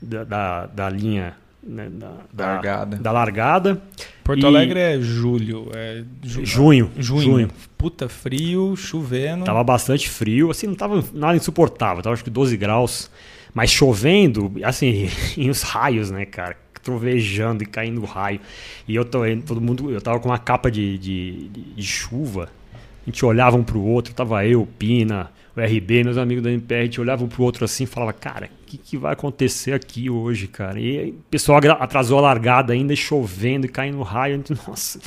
da, da, da linha né, da, da, largada. da largada. Porto e... Alegre é julho, é ju... junho, junho. Junho. Puta frio, chovendo. Tava bastante frio, assim, não tava nada insuportável, tava acho que 12 graus, mas chovendo, assim, em os raios, né, cara? Trovejando e caindo raio. E eu tô, todo mundo, eu tava com uma capa de, de, de, de chuva. A gente olhava um pro outro, tava eu, Pina, o RB, meus amigos da MPR, a gente olhava um pro outro assim e falava, cara, o que, que vai acontecer aqui hoje, cara? E o pessoal atrasou a largada ainda, chovendo e caindo raio. Nossa,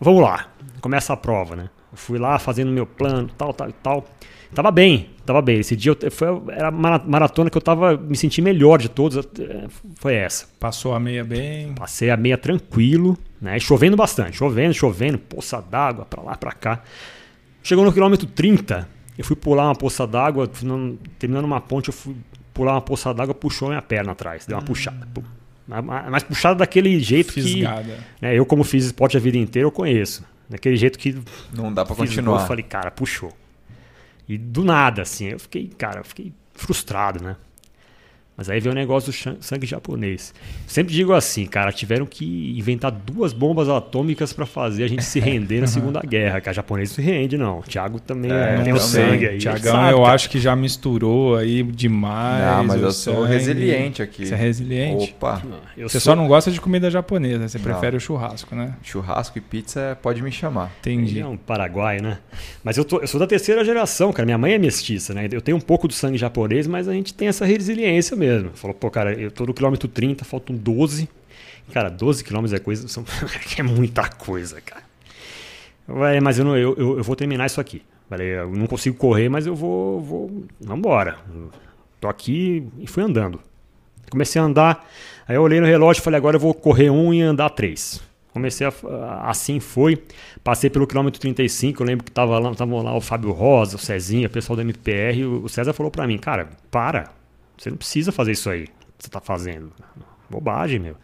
vamos lá, começa a prova, né? Eu fui lá fazendo meu plano, tal, tal e tal. Tava bem, tava bem. Esse dia eu, foi, era a maratona que eu tava me sentindo melhor de todos. É, foi essa. Passou a meia bem? Passei a meia tranquilo, né? Chovendo bastante, chovendo, chovendo, poça d'água pra lá, pra cá. Chegou no quilômetro 30, eu fui pular uma poça d'água, terminando uma ponte, eu fui pular uma poça d'água, puxou minha perna atrás, deu uma hum. puxada. Pum. Mas puxada daquele jeito Fisgada. que. Né, eu, como fiz esporte a vida inteira, eu conheço. Daquele jeito que. Não dá para continuar. Eu falei, cara, puxou. E do nada, assim, eu fiquei, cara, eu fiquei frustrado, né? Mas aí veio o negócio do sangue japonês. Sempre digo assim, cara, tiveram que inventar duas bombas atômicas para fazer a gente se render na Segunda Guerra, que a japonês se rende, não. O Thiago também é, tem o sangue aí. Tiagão, eu acho que já misturou aí demais. Não, mas eu sangue. sou resiliente aqui. Você é resiliente? Opa. Você sou... só não gosta de comida japonesa, você não. prefere o churrasco, né? Churrasco e pizza pode me chamar. Entendi. É um paraguaio, né? Mas eu, tô, eu sou da terceira geração, cara. Minha mãe é mestiça, né? Eu tenho um pouco do sangue japonês, mas a gente tem essa resiliência mesmo. Falou, pô, cara, eu tô no quilômetro 30, faltam 12. Cara, 12 quilômetros é coisa, são, é muita coisa, cara. Vai, mas eu, não, eu, eu, eu, vou terminar isso aqui. Falei, eu não consigo correr, mas eu vou. vou vambora. Tô aqui e fui andando. Comecei a andar, aí eu olhei no relógio e falei, agora eu vou correr um e andar três. Comecei a, assim foi. Passei pelo quilômetro 35, eu lembro que tava lá, tava lá o Fábio Rosa, o Cezinha, o pessoal da MPR, o César falou para mim, cara, para, você não precisa fazer isso aí, que você tá fazendo. Bobagem, meu.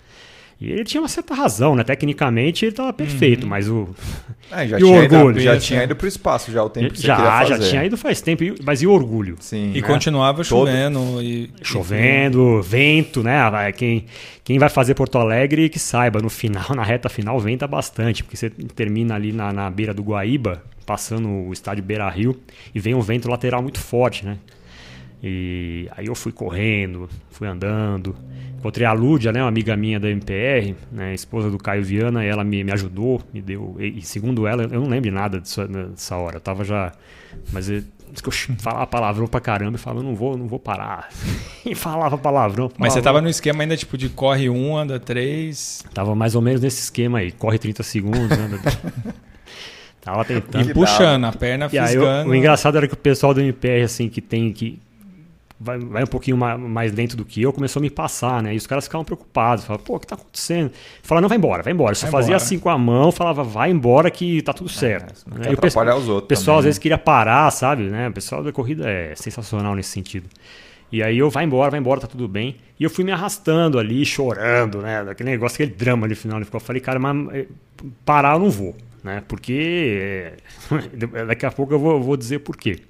E ele tinha uma certa razão, né? Tecnicamente ele estava perfeito, uhum. mas o. É, já, e tinha o orgulho. Ido, já tinha ido para o espaço já o tempo que já, você queria fazer. Já tinha ido faz tempo, mas e o orgulho? Sim. E né? continuava chovendo. Todo... E... Chovendo, vento, né? Quem, quem vai fazer Porto Alegre que saiba, no final, na reta final, venta bastante, porque você termina ali na, na beira do Guaíba, passando o estádio Beira Rio, e vem um vento lateral muito forte, né? E aí eu fui correndo, fui andando. Encontrei a Lúdia, né, uma amiga minha da MPR, né, esposa do Caio Viana, e ela me, me ajudou, me deu. E, segundo ela, eu não lembro de nada dessa, dessa hora. Eu tava já. Mas eu, que eu falava palavrão pra caramba e falava, não vou, não vou parar. e falava palavrão. Mas você tava no esquema ainda tipo de corre um, anda três. Tava mais ou menos nesse esquema aí. Corre 30 segundos, anda. Tava tentando. E puxando, a perna fisgando. o engraçado era que o pessoal do MPR, assim, que tem que vai, vai um pouquinho mais lento do que eu, começou a me passar, né? E os caras ficavam preocupados, falavam, pô, o que tá acontecendo? Falava, não, vai embora, vai embora. Eu só vai fazia embora. assim com a mão, falava, vai embora que tá tudo é, certo. É, né? E o pessoal, os outros o pessoal também, às vezes queria parar, sabe? Né? O pessoal da corrida é sensacional nesse sentido. E aí eu, vai embora, vai embora, tá tudo bem. E eu fui me arrastando ali, chorando, né? Daquele negócio, aquele drama ali no final. Eu falei, cara, mas eh, parar eu não vou, né? Porque eh, daqui a pouco eu vou, eu vou dizer por quê.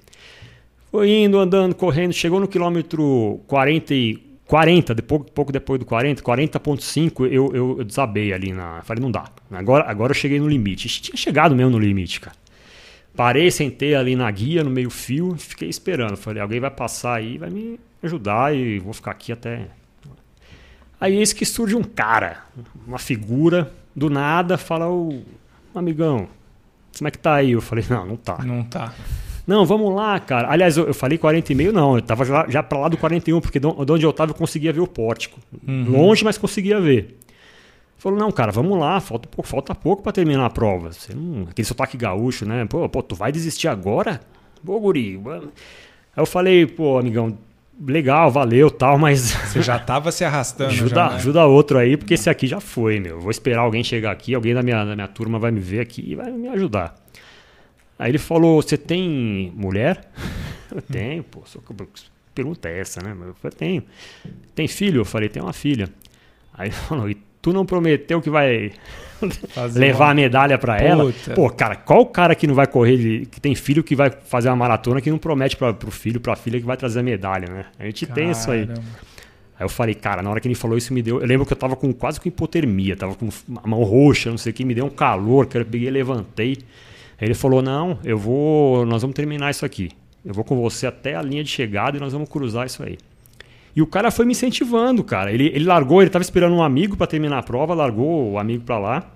Foi indo, andando, correndo, chegou no quilômetro 40, e, 40 depois, pouco depois do 40, 40.5, eu, eu, eu, desabei ali na. Falei, não dá. Agora, agora eu cheguei no limite. Tinha chegado mesmo no limite, cara. Parei, sentei ali na guia, no meio fio, fiquei esperando. Falei, alguém vai passar aí, vai me ajudar e vou ficar aqui até. Aí eis que surge um cara, uma figura, do nada, fala, o amigão, como é que tá aí? Eu falei, não, não tá. Não tá. Não, vamos lá, cara. Aliás, eu, eu falei 40 e meio, não. Eu tava já, já para lá do 41, porque de onde eu tava eu conseguia ver o pórtico. Uhum. Longe, mas conseguia ver. Falou, não, cara, vamos lá, falta, pô, falta pouco para terminar a prova. Você não, aquele sotaque gaúcho, né? Pô, pô, tu vai desistir agora? Pô, guri. Aí eu falei, pô, amigão, legal, valeu tal, mas. Você já tava se arrastando. ajuda, já, né? ajuda outro aí, porque esse aqui já foi, meu. Vou esperar alguém chegar aqui, alguém da minha, da minha turma vai me ver aqui e vai me ajudar. Aí ele falou: Você tem mulher? Eu tenho, pô. Só que pergunta é essa, né? Eu falei: Tenho. Tem filho? Eu falei: Tem uma filha. Aí ele falou: E tu não prometeu que vai levar uma... a medalha para ela? Pô, cara, qual o cara que não vai correr, que tem filho que vai fazer uma maratona que não promete para pro filho, pra filha que vai trazer a medalha, né? A gente Caramba. tem isso aí. Aí eu falei, cara, na hora que ele falou isso me deu. Eu lembro que eu tava com quase com hipotermia, tava com a mão roxa, não sei o que, me deu um calor, que eu peguei, levantei. Ele falou: Não, eu vou. Nós vamos terminar isso aqui. Eu vou com você até a linha de chegada e nós vamos cruzar isso aí. E o cara foi me incentivando, cara. Ele, ele largou, ele estava esperando um amigo para terminar a prova, largou o amigo para lá.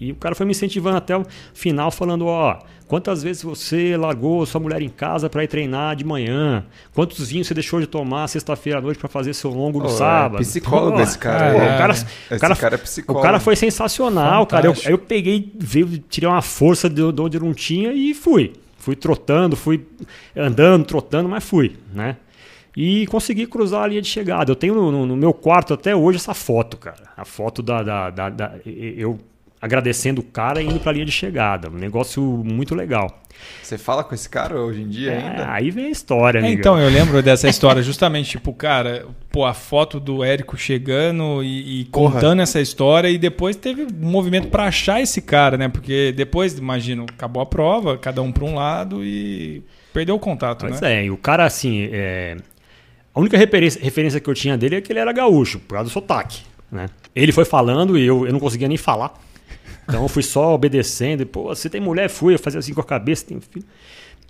E o cara foi me incentivando até o final, falando: Ó, quantas vezes você largou sua mulher em casa para ir treinar de manhã? Quantos vinhos você deixou de tomar sexta-feira à noite para fazer seu longo no oh, sábado? É psicólogo esse cara. É, o cara, esse cara, cara é psicólogo. O cara foi sensacional, Fantástico. cara. Eu, eu peguei, veio, tirei uma força de, de onde não tinha e fui. Fui trotando, fui andando, trotando, mas fui, né? e consegui cruzar a linha de chegada. Eu tenho no, no, meu quarto até hoje essa foto, cara. A foto da. da, da, da eu agradecendo o cara e indo para a linha de chegada. Um negócio muito legal. Você fala com esse cara hoje em dia é, ainda? Aí vem a história, é, Então, eu lembro dessa história, justamente, tipo, cara, pô, a foto do Érico chegando e, e contando essa história, e depois teve um movimento para achar esse cara, né? Porque depois, imagino, acabou a prova, cada um para um lado e perdeu o contato, Mas né? é, e o cara, assim, é... a única referência, referência que eu tinha dele é que ele era gaúcho, por causa do sotaque, né? Ele foi falando e eu, eu não conseguia nem falar. Então eu fui só obedecendo. E, Pô, você tem mulher? Fui. Eu fazia assim com a cabeça. Tem filho.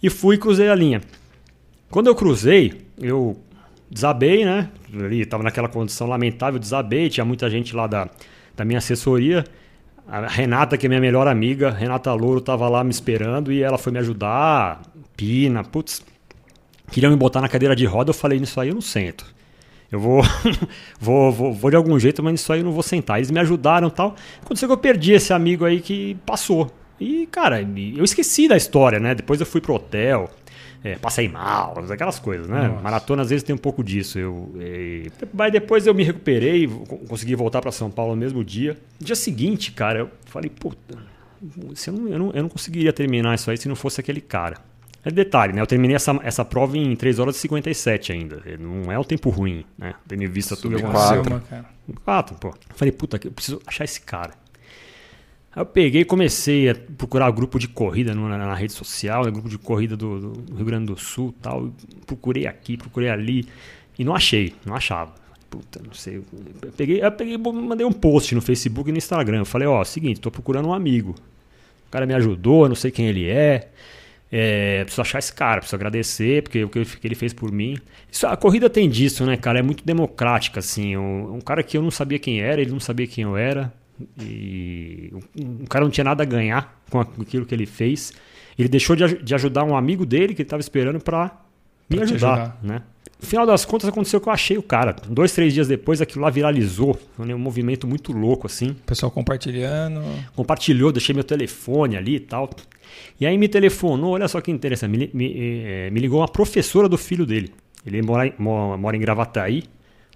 E fui e cruzei a linha. Quando eu cruzei, eu desabei, né? Ali estava naquela condição lamentável, desabei. Tinha muita gente lá da, da minha assessoria. A Renata, que é minha melhor amiga, Renata Louro, estava lá me esperando e ela foi me ajudar. Pina, putz. Queriam me botar na cadeira de roda, eu falei, nisso aí eu não sento. Eu vou, vou, vou, vou, de algum jeito, mas isso aí eu não vou sentar. Eles me ajudaram e tal. Aconteceu que eu perdi esse amigo aí que passou. E, cara, eu esqueci da história, né? Depois eu fui pro hotel. é, passei mal, aquelas coisas, né? Nossa. Maratona às vezes tem um pouco disso. Eu, e, mas depois eu me recuperei, consegui voltar para São Paulo no mesmo dia. No dia seguinte, cara, eu falei, puta, eu não, eu, não, eu não conseguiria terminar isso aí se não fosse aquele cara. É detalhe, né? Eu terminei essa, essa prova em 3 horas e 57 ainda. Não é um tempo ruim, né? Tendo em vista tudo que aconteceu. 4, pô. Falei, puta, eu preciso achar esse cara. Aí eu peguei e comecei a procurar grupo de corrida na, na rede social, né? grupo de corrida do, do, Rio Grande do Sul tal. Procurei aqui, procurei ali. E não achei, não achava. Puta, não sei. Eu peguei, eu peguei mandei um post no Facebook e no Instagram. Eu falei, ó, seguinte, tô procurando um amigo. O cara me ajudou, eu não sei quem ele é. É, preciso achar esse cara, preciso agradecer, porque o que ele fez por mim. Isso, a corrida tem disso, né, cara? É muito democrática, assim. Um, um, cara que eu não sabia quem era, ele não sabia quem eu era. E um, um cara não tinha nada a ganhar com aquilo que ele fez. Ele deixou de, de ajudar um amigo dele que ele estava esperando para me ajudar, ajudar, né? No final das contas, aconteceu que eu achei o cara. Dois, três dias depois, aquilo lá viralizou. Foi um movimento muito louco, assim. Pessoal compartilhando. Compartilhou, deixei meu telefone ali e tal. E aí me telefonou, olha só que interessante, me, me, eh, me ligou uma professora do filho dele. Ele mora, mora em Gravataí,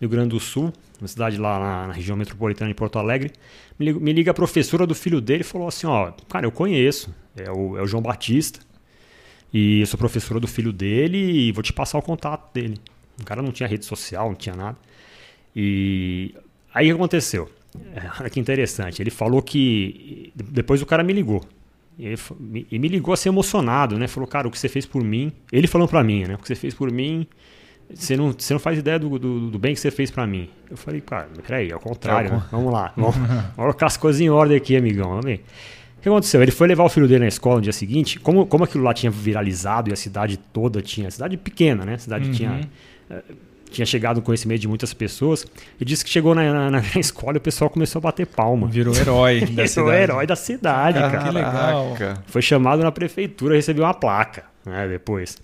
Rio Grande do Sul, uma cidade lá na, na região metropolitana de Porto Alegre. Me liga, me liga, a professora do filho dele e falou assim: Ó, cara, eu conheço, é o, é o João Batista, e eu sou professora do filho dele e vou te passar o contato dele. O cara não tinha rede social, não tinha nada. E aí o que aconteceu? É, olha que interessante. Ele falou que. Depois o cara me ligou. E, e me ligou assim emocionado, né? Falou, cara, o que você fez por mim. Ele falando para mim, né? O que você fez por mim. Você não, você não faz ideia do, do, do bem que você fez para mim. Eu falei, cara, peraí, ao contrário, é, né? Vamos lá. Vamos, vamos colocar as coisas em ordem aqui, amigão. Vamos ver. O que aconteceu? Ele foi levar o filho dele na escola no dia seguinte. Como, como aquilo lá tinha viralizado e a cidade toda tinha. Cidade pequena, né? A cidade uhum. tinha tinha chegado no conhecimento de muitas pessoas. E disse que chegou na, na, na escola e o pessoal começou a bater palma. Virou herói da Virou cidade. herói da cidade, cara. Que legal. Foi chamado na prefeitura, recebeu uma placa, né, depois.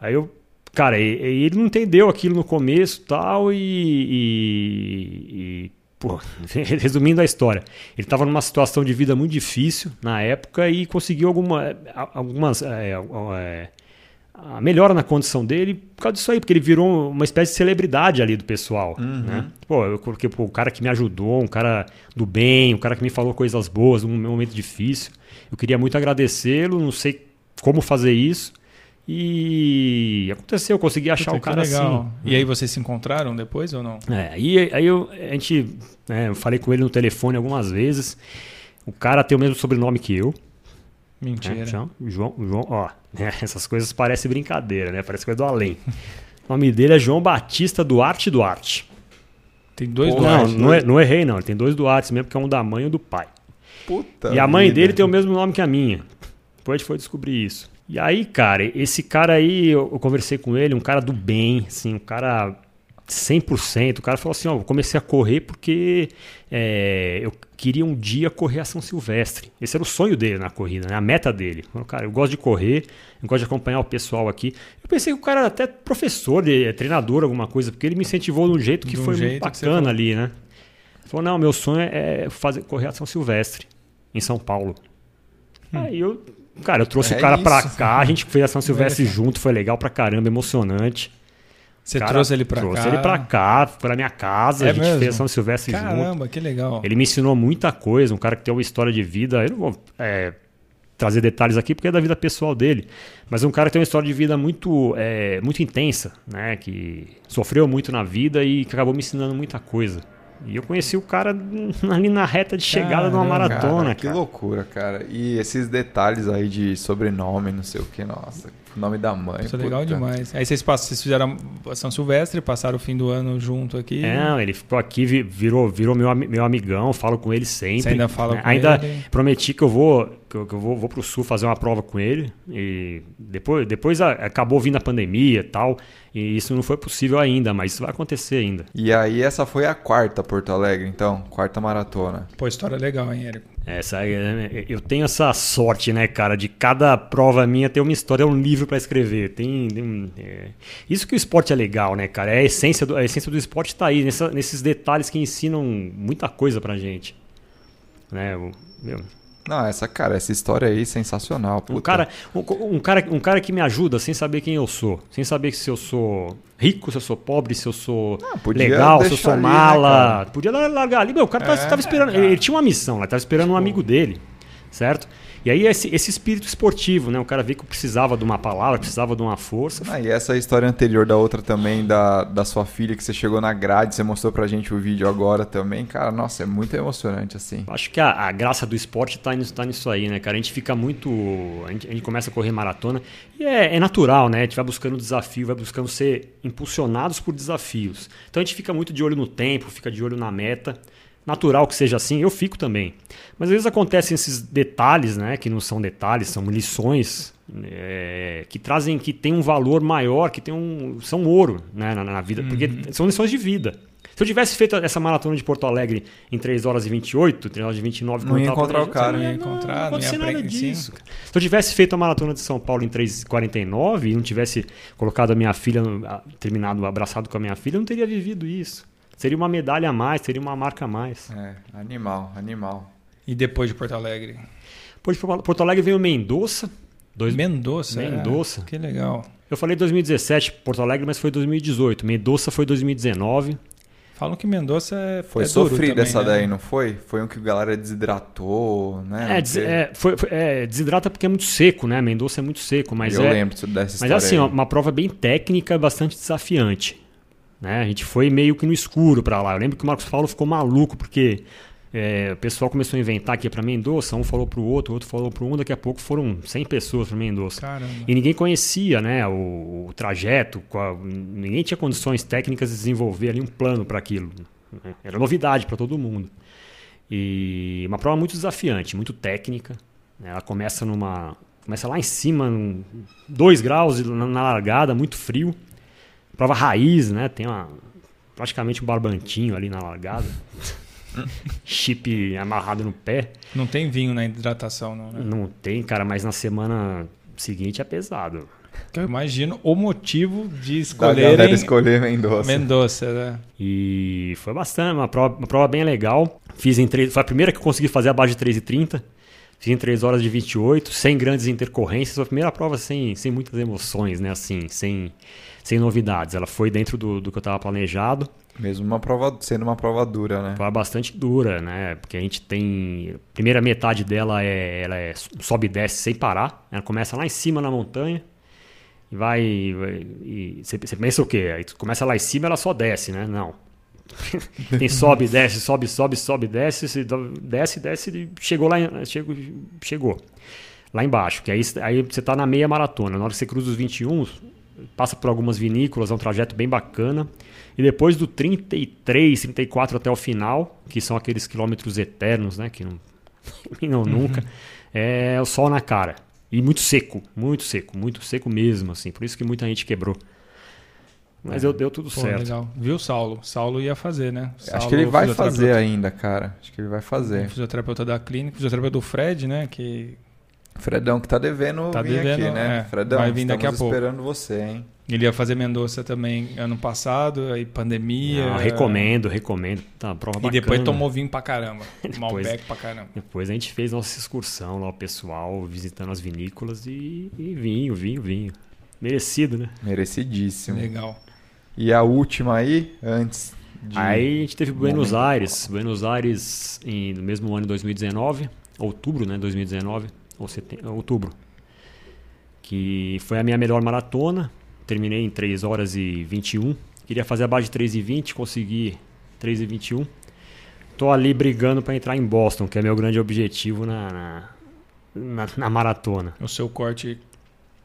Aí eu, cara, ele não entendeu aquilo no começo tal, e, e, e pô, resumindo a história, ele estava numa situação de vida muito difícil na época e conseguiu alguma, algumas... É, é, a melhora na condição dele por causa disso aí, porque ele virou uma espécie de celebridade ali do pessoal. Uhum. Né? Pô, eu coloquei pô, o cara que me ajudou, um cara do bem, um cara que me falou coisas boas num momento difícil. Eu queria muito agradecê-lo, não sei como fazer isso. E aconteceu, eu consegui achar Puta, o cara legal. assim. E aí vocês se encontraram depois ou não? É, aí, aí eu, a gente, né, eu falei com ele no telefone algumas vezes. O cara tem o mesmo sobrenome que eu. Mentira. É, João, João, João, ó, né, essas coisas parecem brincadeira, né? Parece coisa do além. o nome dele é João Batista Duarte Duarte. Tem dois Pô, Duarte. Não, não, é, não, errei, não. Ele tem dois Duartes mesmo, porque é um da mãe e um do pai. Puta e a mãe vida. dele tem o mesmo nome que a minha. Depois a gente foi descobrir isso. E aí, cara, esse cara aí, eu, eu conversei com ele, um cara do bem, assim, um cara 100%. O cara falou assim: ó, eu comecei a correr porque é, eu queria um dia correr a São Silvestre. Esse era o sonho dele na corrida, né? a meta dele. Cara, eu gosto de correr, eu gosto de acompanhar o pessoal aqui. Eu pensei que o cara era até professor, de, treinador, alguma coisa, porque ele me incentivou de um jeito que de um foi jeito muito bacana ali, né? Ele falou: não, meu sonho é fazer, correr a São Silvestre, em São Paulo. Hum. Aí eu, cara, eu trouxe é o cara isso. pra cá, a gente fez a São Silvestre junto, foi legal pra caramba, emocionante. Você cara, trouxe ele pra trouxe cá? Trouxe ele pra cá, pra minha casa, é a gente mesmo? fez São Silvestre Caramba, junto. Caramba, que legal. Ele me ensinou muita coisa, um cara que tem uma história de vida. Eu não vou é, trazer detalhes aqui porque é da vida pessoal dele. Mas um cara que tem uma história de vida muito, é, muito intensa, né? Que sofreu muito na vida e que acabou me ensinando muita coisa. E eu conheci o cara ali na reta de chegada de uma maratona. Cara, que loucura, cara. E esses detalhes aí de sobrenome, não sei o que, nossa. Nome da mãe. Isso é legal demais. Aí vocês, passam, vocês fizeram a São Silvestre, passaram o fim do ano junto aqui. É, ele ficou aqui, virou, virou meu, meu amigão, falo com ele sempre. Você ainda fala né? com ainda ele? prometi que eu vou que eu, que eu vou, vou pro sul fazer uma prova com ele. E depois, depois acabou vindo a pandemia e tal. E isso não foi possível ainda, mas isso vai acontecer ainda. E aí essa foi a quarta Porto Alegre, então? Quarta maratona. Pô, história legal, hein, Érico? Essa, é, eu tenho essa sorte, né, cara, de cada prova minha ter uma história, um livro para escrever. Tem, tem é... isso que o esporte é legal, né, cara? É a essência do, a essência do esporte está aí nessa, nesses detalhes que ensinam muita coisa pra gente, né? Meu, Não, essa, cara, essa história aí é sensacional. Um cara, um, um, cara, um cara que me ajuda sem saber quem eu sou. Sem saber se eu sou rico, se eu sou pobre, se eu sou ah, legal, se eu sou ali, né, mala. Né, podia largar ali. Meu, o cara é, tava, esperando. É, ele tinha uma missão lá, tava esperando um amigo dele. Certo? E aí esse, esse espírito esportivo, né? O cara vê que precisava de uma palavra, precisava de uma força. Ah, e essa história anterior da outra também, da, da sua filha, que você chegou na grade, você mostrou pra gente o vídeo agora também, cara, nossa, é muito emocionante, assim. Acho que a, a graça do esporte tá nisso, tá nisso aí, né, cara? A gente fica muito... A gente, a gente começa a correr maratona e é, é natural, né? A gente vai buscando desafio, vai buscando ser impulsionados por desafios. Então a gente fica muito de olho no tempo, fica de olho na meta natural que seja assim, eu fico também. Mas às vezes acontecem esses detalhes, né, que não são detalhes, são lições é, que trazem, que tem um valor maior, que tem um, são ouro né, na, na vida, uhum. porque são lições de vida. Se eu tivesse feito essa maratona de Porto Alegre em 3 horas e 28, 3 horas e 29, não ia encontrar o cara, não ia encontrar, não, não ia nada disso. Se eu tivesse feito a maratona de São Paulo em 3:49 e não tivesse colocado a minha filha, terminado abraçado com a minha filha, eu não teria vivido isso. Seria uma medalha a mais, seria uma marca a mais. É, animal, animal. E depois de Porto Alegre? Depois de Porto Alegre veio Mendoza. Dois... Mendoza? Mendoza. É, que legal. Eu falei 2017 Porto Alegre, mas foi 2018. Mendoza foi 2019. Falam que Mendoza é Foi é sofrida essa né? daí, não foi? Foi um que a galera desidratou, né? É, des, é, foi, foi, é, desidrata porque é muito seco, né? Mendoza é muito seco, mas Eu é... lembro dessa história Mas assim, aí. uma prova bem técnica, bastante desafiante. Né? A gente foi meio que no escuro para lá. Eu lembro que o Marcos Paulo ficou maluco, porque é, o pessoal começou a inventar aqui para Mendoza, um falou para o outro, o outro falou para um, daqui a pouco foram 100 pessoas para. Caramba. E ninguém conhecia né, o, o trajeto, qual, ninguém tinha condições técnicas de desenvolver ali um plano para aquilo. Né? Era novidade para todo mundo. E uma prova muito desafiante, muito técnica. Né? Ela começa numa. Começa lá em cima, 2 graus na largada, muito frio. Prova raiz, né? Tem uma, praticamente um barbantinho ali na largada. Chip amarrado no pé. Não tem vinho na hidratação, não, né? Não tem, cara, mas na semana seguinte é pesado. Eu imagino o motivo de escolher escolher Mendoza. Mendoza, né? E foi bastante, uma prova, uma prova bem legal. Fiz em três, foi a primeira que eu consegui fazer abaixo de 3,30. Fiz em 3 horas de 28, sem grandes intercorrências. Foi a primeira prova sem, sem muitas emoções, né? Assim, sem sem novidades. Ela foi dentro do, do que eu estava planejado. Mesmo uma prova, sendo uma prova dura, né? Foi bastante dura, né? Porque a gente tem. A primeira metade dela é, ela é sobe e desce sem parar. Ela começa lá em cima na montanha e vai. E você, você pensa o quê? Aí tu começa lá em cima ela só desce, né? Não. tem sobe, desce, sobe, sobe, sobe, desce, desce, desce, chegou lá, chegou, chegou lá embaixo. Que aí, aí você está na meia maratona. Na hora que você cruza os 21, passa por algumas vinícolas, é um trajeto bem bacana. E depois do 33, 34 até o final, que são aqueles quilômetros eternos, né? Que não, não uhum. nunca, é o sol na cara. E muito seco, muito seco, muito seco mesmo, assim. Por isso que muita gente quebrou. Mas é. deu tudo Pô, certo. Legal. Viu, Saulo? Saulo ia fazer, né? Saulo, Acho que ele vai fazer ainda, cara. Acho que ele vai fazer. O fisioterapeuta da clínica, fisioterapeuta do Fred, né? Que Fredão que tá devendo tá vir devendo, aqui, né? É, Fredão, vai vir daqui a pouco. esperando você, hein? Ele ia fazer Mendoza também ano passado, aí pandemia. Não, recomendo, recomendo. Tá, prova bacana. E depois tomou vinho pra caramba. Malbec pra caramba. Depois a gente fez nossa excursão lá, o pessoal visitando as vinícolas e, e vinho, vinho, vinho. Merecido, né? Merecidíssimo. Legal. E a última aí, antes de... Aí a gente teve Buenos Aires. Buenos Aires em, no mesmo ano de 2019, outubro, né? 2019 ou setembro, outubro, que foi a minha melhor maratona. Terminei em 3 horas e 21. Queria fazer abaixo de 3 e 20, consegui 3 e 21. Tô ali brigando para entrar em Boston, que é meu grande objetivo na, na, na, na maratona. O seu corte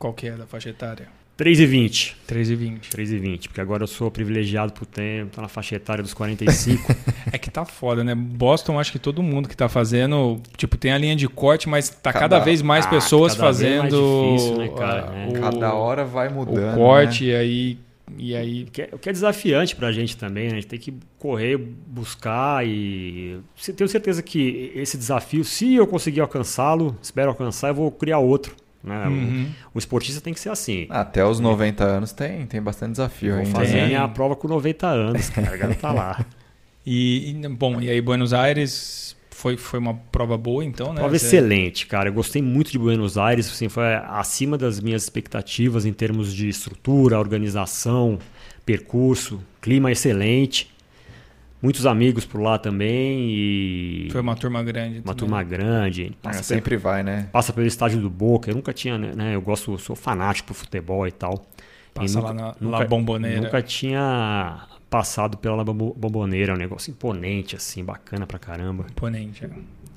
qual que é da faixa etária? 3,20. 3,20. 3,20, porque agora eu sou privilegiado por tempo, tô na faixa etária dos 45. é que tá foda, né? Boston, acho que todo mundo que tá fazendo, tipo, tem a linha de corte, mas tá cada, cada vez mais ah, pessoas fazendo. Difícil, né, cara? Uh, o, cada hora vai mudando. O corte, né? e aí. E aí... O que, é, o que é desafiante pra gente também, né? A gente tem que correr, buscar e. Tenho certeza que esse desafio, se eu conseguir alcançá-lo, espero alcançar, eu vou criar outro né? Uhum. O, o, esportista tem que ser assim. Até os 90 anos tem, tem bastante desafio ainda. Vou fazer a minha prova com 90 anos, cara. tá lá. E, bom, e aí Buenos Aires Foi, foi uma prova boa, então, né? Prova Você- excelente, cara. Eu gostei muito de Buenos Aires, assim, foi acima das minhas expectativas em termos de estrutura, organização, percurso, clima excelente. Muitos amigos por lá também e Foi uma turma grande. uma também. turma grande. Ah, Passa, sempre vai, né? passa pelo estádio do Boca. Eu nunca tinha, né? Eu gosto, sou fanático por futebol e tal. Passa E lá nunca- na La Bombonera. Nunca tinha passado pela La Bombo- Bomboneira, é um negócio imponente, assim, bacana pra caramba. Imponente. é.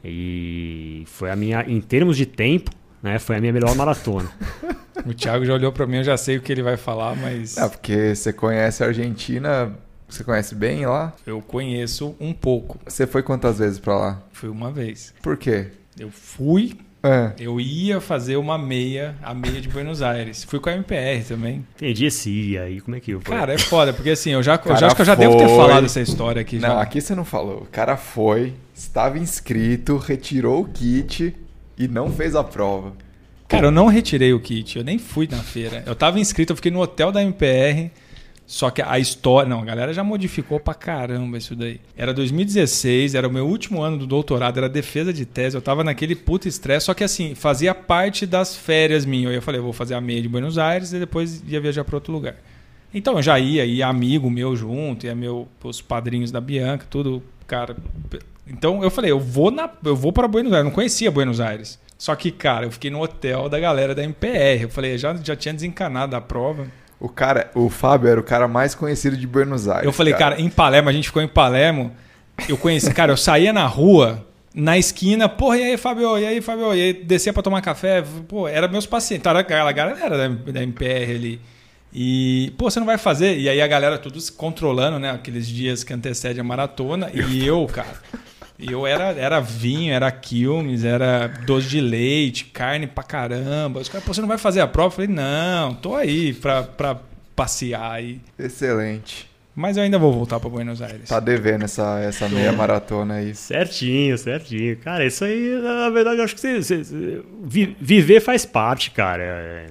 E foi a minha, em termos de tempo, né? Foi a minha melhor maratona. O Thiago já olhou pra mim, eu já sei o que ele vai falar, mas Ah, porque você conhece a Argentina, você conhece bem lá? eu conheço um pouco. Você foi quantas vezes pra lá? Fui uma vez. Por quê? Eu fui, É. eu ia fazer uma meia, a meia de Buenos Aires. Fui com a MPR também. Entendi esse ia aí, como é que eu foi? Cara, é foda, porque assim, eu já, eu já acho que eu já devo ter falado essa história aqui Não, já. aqui você não falou. O cara foi, estava inscrito, retirou o kit e não fez a prova. Cara, eu não retirei o kit, eu nem fui na feira. Eu tava inscrito, eu fiquei no hotel da MPR. Só que a história. Não, a galera já modificou pra caramba isso daí. Era 2016, era o meu último ano do doutorado, era defesa de tese. Eu tava naquele puta estresse, só que assim, fazia parte das férias minhas. Eu falei, eu vou fazer a meia de Buenos Aires e depois ia viajar pra outro lugar. Então eu já ia, ia amigo meu junto, ia meu, os padrinhos da Bianca, tudo, cara. Então eu falei, eu vou na, eu vou para Buenos Aires, eu não conhecia Buenos Aires. Só que, cara, eu fiquei no hotel da galera da MPR. Eu falei, já, já tinha desencanado a prova. O cara, o Fábio era o cara mais conhecido de Buenos Aires. Eu falei, cara, em Palermo, a gente ficou em Palermo. Eu conheci, cara, eu saía na rua, na esquina, porra, e aí, Fábio, e aí, Fábio, e aí descia pra tomar café, pô, era meus pacientes, tá, era aquela galera da, da MPR ali. E, pô, você não vai fazer? E aí a galera tudo se controlando, né? Aqueles dias que antecedem a maratona. E eu, cara, eu era, era vinho, era quilmes, era doce de leite, carne pra caramba. Os caras, pô, você não vai fazer a prova? Eu falei, não, tô aí pra, pra passear aí. Excelente. Mas eu ainda vou voltar pra Buenos Aires. Tá devendo essa, essa meia maratona aí. Certinho, certinho. Cara, isso aí, na verdade, eu acho que você, você- você- vi- viver faz parte, cara, é,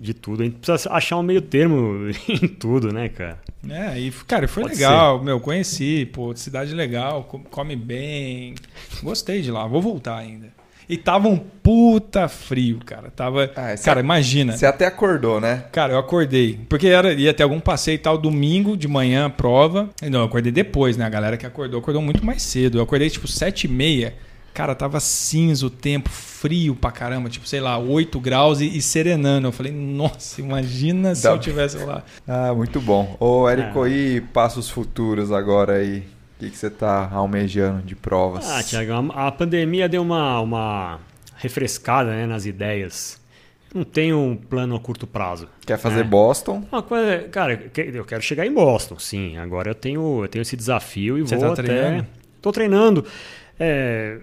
de tudo. A gente precisa achar um meio termo em tudo, né, cara? É, e, cara, foi Pode legal, meu, conheci, pô, cidade legal, co- come bem. Gostei de lá, vou voltar ainda. E tava um puta frio, cara. Tava. Ah, esse cara, é- imagina. Você até acordou, né? Cara, eu acordei. Porque era, ia ter algum passeio e tal, domingo de manhã, a prova. E Não, eu acordei depois, né? A galera que acordou, acordou muito mais cedo. Eu acordei tipo sete e meia. Cara, tava cinza o tempo, frio pra caramba. Tipo, sei lá, 8 graus e, e serenando. Eu falei, nossa, imagina se Dá- eu tivesse lá. Ah, muito bom. Ô, Érico, Ah. e passos futuros agora aí? O que, que você tá almejando de provas? Ah, Tiago, a, a pandemia deu uma, uma refrescada né, nas ideias. Não tenho um plano a curto prazo. Quer fazer É. Boston? Uma coisa, cara, eu quero chegar em Boston, sim. Agora eu tenho, eu tenho esse desafio e Você vou tá até. treinando? Tô treinando. É,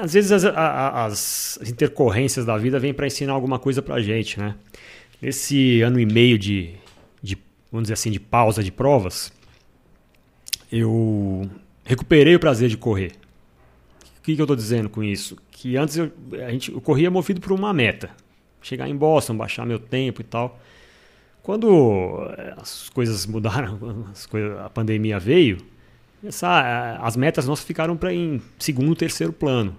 às vezes as, a- a- as intercorrências da vida vêm para ensinar alguma coisa pra gente, né? Nesse ano e meio de, de, vamos dizer assim, de pausa de provas, eu recuperei o prazer de correr. O que, que eu estou dizendo com isso? Que antes eu, a gente, eu corria movido por uma meta. Chegar em Boston, baixar meu tempo e tal. Quando as coisas mudaram, as coisas- a pandemia veio, essa, as metas nossas ficaram para em segundo, terceiro plano.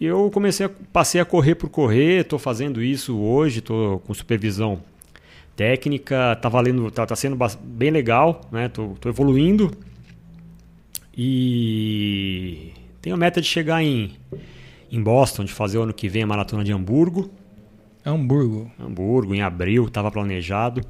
E eu comecei a, passei a correr por correr, estou fazendo isso hoje, estou com supervisão técnica, tá valendo, tá, tá sendo bem legal, né? Tô, tô evoluindo e tenho a meta de chegar em, em Boston, de fazer o ano que vem a maratona de Hamburgo, Hamburgo. Hamburgo em abril, estava planejado.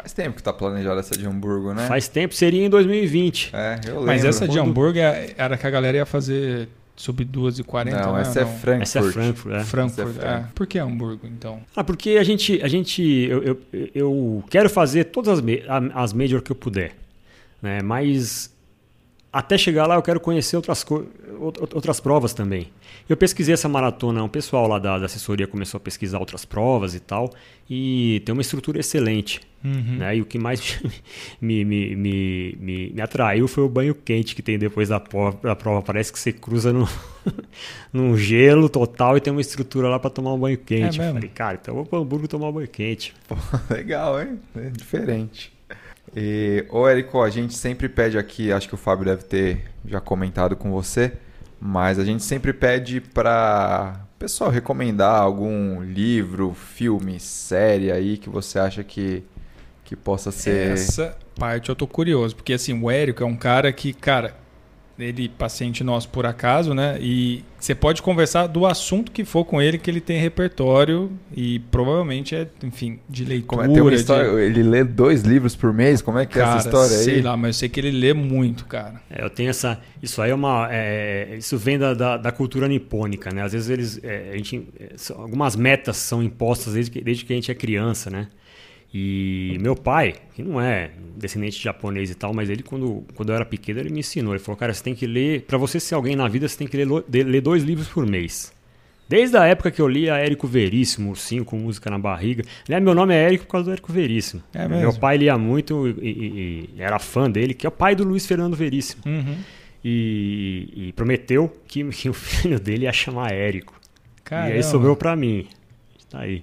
Faz tempo que tá planejada essa de Hamburgo, né? Faz tempo, seria em 2020. É, eu lembro. Mas essa de Quando- Hamburgo é- era que a galera ia fazer sub 2 e 40, Não, né? essa é Não. Frankfurt. Essa é Frankfurt, é. Frankfurt, Essa é é. Por que Hamburgo, então? Ah, porque a gente, a gente eu, eu, eu quero fazer todas as, as major que eu puder, né? Mas até chegar lá eu quero conhecer outras, outras provas também. Eu pesquisei essa maratona, um pessoal lá da, da assessoria começou a pesquisar outras provas e tal, e tem uma estrutura excelente. Uhum. Né? E o que mais me, me, me, me, me atraiu foi o banho quente que tem depois da prova. Da prova. Parece que você cruza no, num gelo total e tem uma estrutura lá para tomar um banho quente. É eu falei, cara, então eu vou para Hamburgo tomar um banho quente. Pô, legal, hein? É diferente. E, ô, Érico, a gente sempre pede aqui, acho que o Fábio deve ter já comentado com você, Mas a gente sempre pede para pessoal recomendar algum livro, filme, série aí que você acha que, que possa ser. Essa parte eu tô curioso, porque assim, o Érico é um cara que, cara, ele paciente nosso por acaso, né? E você pode conversar do assunto que for com ele, que ele tem repertório e provavelmente é, enfim, de leitura. Como é, tem uma de- história, Ele lê dois livros por mês? Como é que é Cara, essa história aí? sei lá, mas eu sei que ele lê muito, cara. É, eu tenho essa. Isso aí é uma. é, isso vem da, da, da cultura nipônica, né? Às vezes eles. é, a gente, é, algumas metas são impostas desde que, desde que a gente é criança, né? E meu pai, que não é descendente de japonês e tal, mas ele, quando, quando eu era pequeno, ele me ensinou. Ele falou, cara, você tem que ler. Pra você ser alguém na vida, você tem que ler, ler dois livros por mês. Desde a época que eu lia Érico Veríssimo, Ursinho com música na barriga. Meu nome é Érico por causa do Érico Veríssimo. É Meu pai lia muito e, e- e era fã dele, que é o pai do Luiz Fernando Veríssimo. Uhum. E, e prometeu que, que o filho dele ia chamar Érico. E Caramba. aí sobrou pra mim. Tá aí.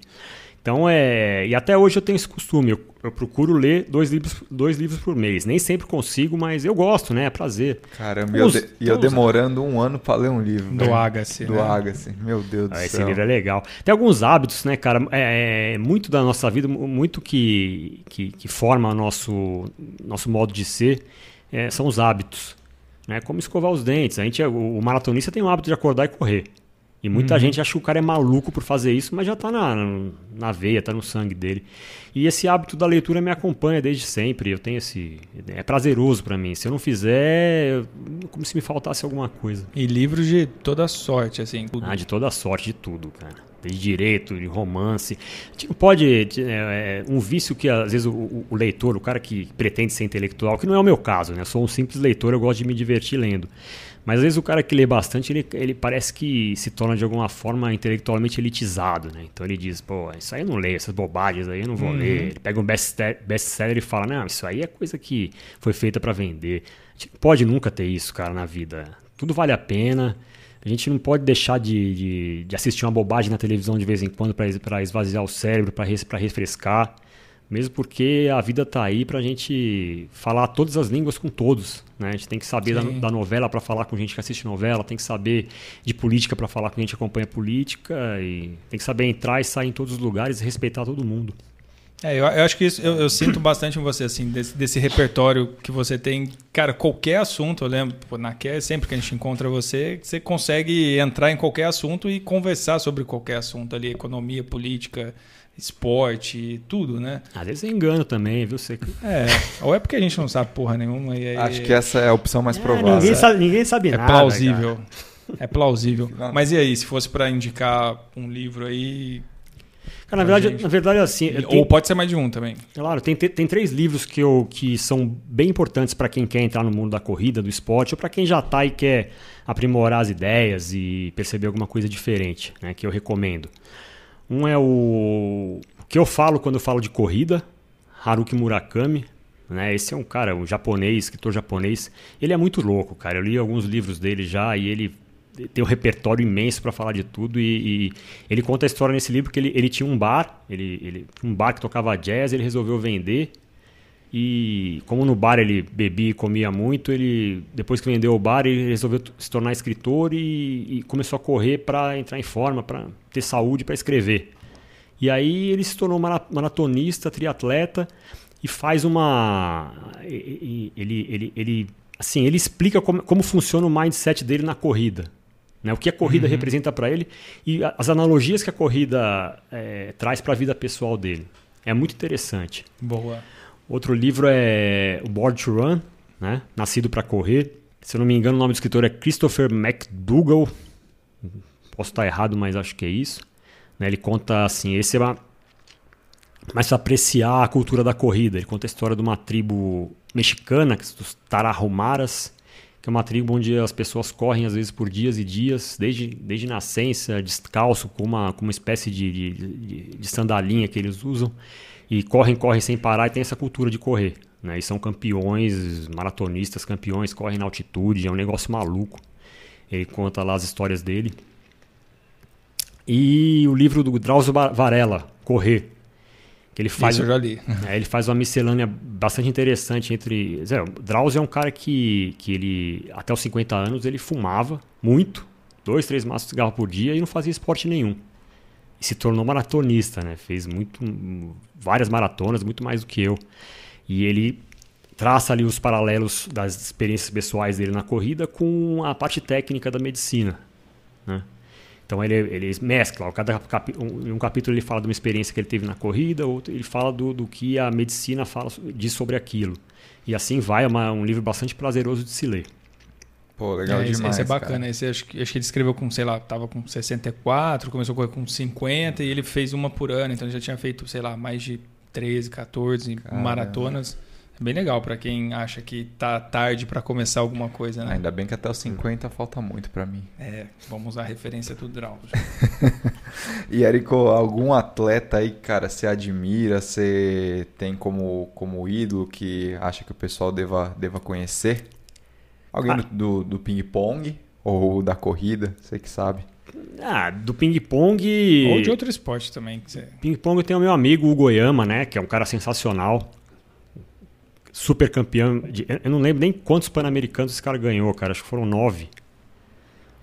Então é. E até hoje eu tenho esse costume. Eu, eu procuro ler dois livros, dois livros por mês. Nem sempre consigo, mas eu gosto, né? É prazer. Caramba, e eu, de- e eu tem uns- demorando um ano pra ler um livro. Do velho. Agassi, Do né? Agassi. Meu Deus do Ah, esse céu. livro é legal. Tem alguns hábitos, né, cara? É, é muito da nossa vida, mu- muito que, que, que forma nosso, nosso modo de ser, é, são os hábitos. Né? Como escovar os dentes. A gente, é- o, o maratonista tem o hábito de acordar e correr. E muita Uhum. gente acha que o cara é maluco por fazer isso, mas já tá na, na veia, tá no sangue dele. E esse hábito da leitura me acompanha desde sempre. Eu tenho esse. É prazeroso pra mim. Se eu não fizer, eu- como se me faltasse alguma coisa. E livros de toda sorte, assim. tudo. Ah, de toda sorte, de tudo, cara. Desde direito, de romance. Pode. de- é, é, um vício que às vezes o, o- leitor, o cara que pretende ser intelectual, que não é o meu caso, né? Eu sou um simples leitor, eu gosto de me divertir lendo. Mas às vezes o cara que lê bastante, ele, ele parece que se torna de alguma forma intelectualmente elitizado, né? Então ele diz, pô, isso aí eu não leio, essas bobagens aí eu não vou ler. Ele pega um best- best-seller e fala, não, isso aí é coisa que foi feita pra vender. A gente não pode nunca ter isso, cara, na vida. Tudo vale a pena. A gente não pode deixar de, de, de assistir uma bobagem na televisão de vez em quando para esvaziar o cérebro, para refrescar. Mesmo porque a vida tá aí pra gente falar todas as línguas com todos. Né? A gente tem que saber da, da novela para falar com gente que assiste novela, tem que saber de política para falar com gente que acompanha política, e tem que saber entrar e sair em todos os lugares e respeitar todo mundo. É, eu, eu acho que isso eu, eu sinto bastante em você, assim, desse, desse repertório que você tem. Cara, qualquer assunto, eu lembro, pô, na Care, sempre que a gente encontra você, você consegue entrar em qualquer assunto e conversar sobre qualquer assunto ali, economia, política, esporte, tudo, né? Às vezes é engano também, viu? Você... É, ou é porque a gente não sabe porra nenhuma e aí Acho que essa é a opção mais É, provável. ninguém, sabe, ninguém sabe é nada. plausível. É plausível. Mas e aí, se fosse pra indicar um livro aí, Cara, na verdade, gente. na verdade, assim. eu ou pode ser mais de um também. Claro, tem, tem três livros que, eu, que são bem importantes para quem quer entrar no mundo da corrida, do esporte, ou para quem já está e quer aprimorar as ideias e perceber alguma coisa diferente, né, que eu recomendo. Um é o, o que eu falo quando eu falo de corrida, Haruki Murakami. Né, esse é um cara, um japonês, escritor japonês. Ele é muito louco, cara. Eu li alguns livros dele já e ele tem um repertório imenso para falar de tudo e, e ele conta a história nesse livro que ele, ele tinha um bar, ele, ele um bar que tocava jazz, ele resolveu vender e como no bar ele bebia e comia muito, ele depois que vendeu o bar ele resolveu se tornar escritor e, e começou a correr para entrar em forma, para ter saúde para escrever. E aí ele se tornou mara- maratonista, triatleta e faz uma ele ele, ele assim, ele explica como, como funciona o mindset dele na corrida. Né? O que a corrida representa para ele e as analogias que a corrida eh, traz para a vida pessoal dele. É muito interessante. Boa. Outro livro é o Board to Run, né? Nascido para Correr. Se eu não me engano, o nome do escritor é Christopher McDougall. Posso estar errado, mas acho que é isso. Né? Ele conta assim, esse é uma... apreciar a cultura da corrida. Ele conta a história de uma tribo mexicana, que são os Tarahumaras, que é uma tribo onde as pessoas correm às vezes por dias e dias, desde, desde nascença, descalço, com uma, com uma espécie de, de, de, sandalinha que eles usam, e correm, correm sem parar e tem essa cultura de correr. Né? E são campeões, maratonistas, campeões, correm na altitude, é um negócio maluco. Ele conta lá as histórias dele. E o livro do Drauzio Varela, Correr, Que ele faz, Isso eu já li. é, ele faz uma miscelânea bastante interessante entre. Zé, Drauzio é um cara que, que ele, até os 50 anos, ele fumava muito, dois, três maços de cigarro por dia e não fazia esporte nenhum. E se tornou maratonista, né? Fez muito, várias maratonas, muito mais do que eu. E ele traça ali os paralelos das experiências pessoais dele na corrida com a parte técnica da medicina, né? Então ele, ele mescla, cada capi, um, um capítulo ele fala de uma experiência que ele teve na corrida, outro ele fala do, do que a medicina fala, diz sobre aquilo. E assim vai, é uma, um livro bastante prazeroso de se ler. Pô, legal é, esse, demais. esse é bacana. cara. Esse, acho, que, acho que ele escreveu com, sei lá, tava com 64, começou a correr com 50 e ele fez uma por ano. Então ele já tinha feito, sei lá, mais de 13, 14 Caramba. maratonas. É bem legal para quem acha que tá tarde para começar alguma coisa, né? Ainda bem que até os 50 falta muito pra mim. É, vamos usar a referência do Drauzio. E, Érico, algum atleta aí, cara, você admira, você tem como, como ídolo que acha que o pessoal deva, deva conhecer? Alguém Ah. do, do, ping-pong ou da corrida, você que sabe. Ah, do ping-pong. Ou de outro esporte também. você- Ping-pong tem o meu amigo Hugo Oyama, né? Que é um cara sensacional. Super campeão. De, eu não lembro nem quantos pan-americanos esse cara ganhou, cara. Acho que foram nove.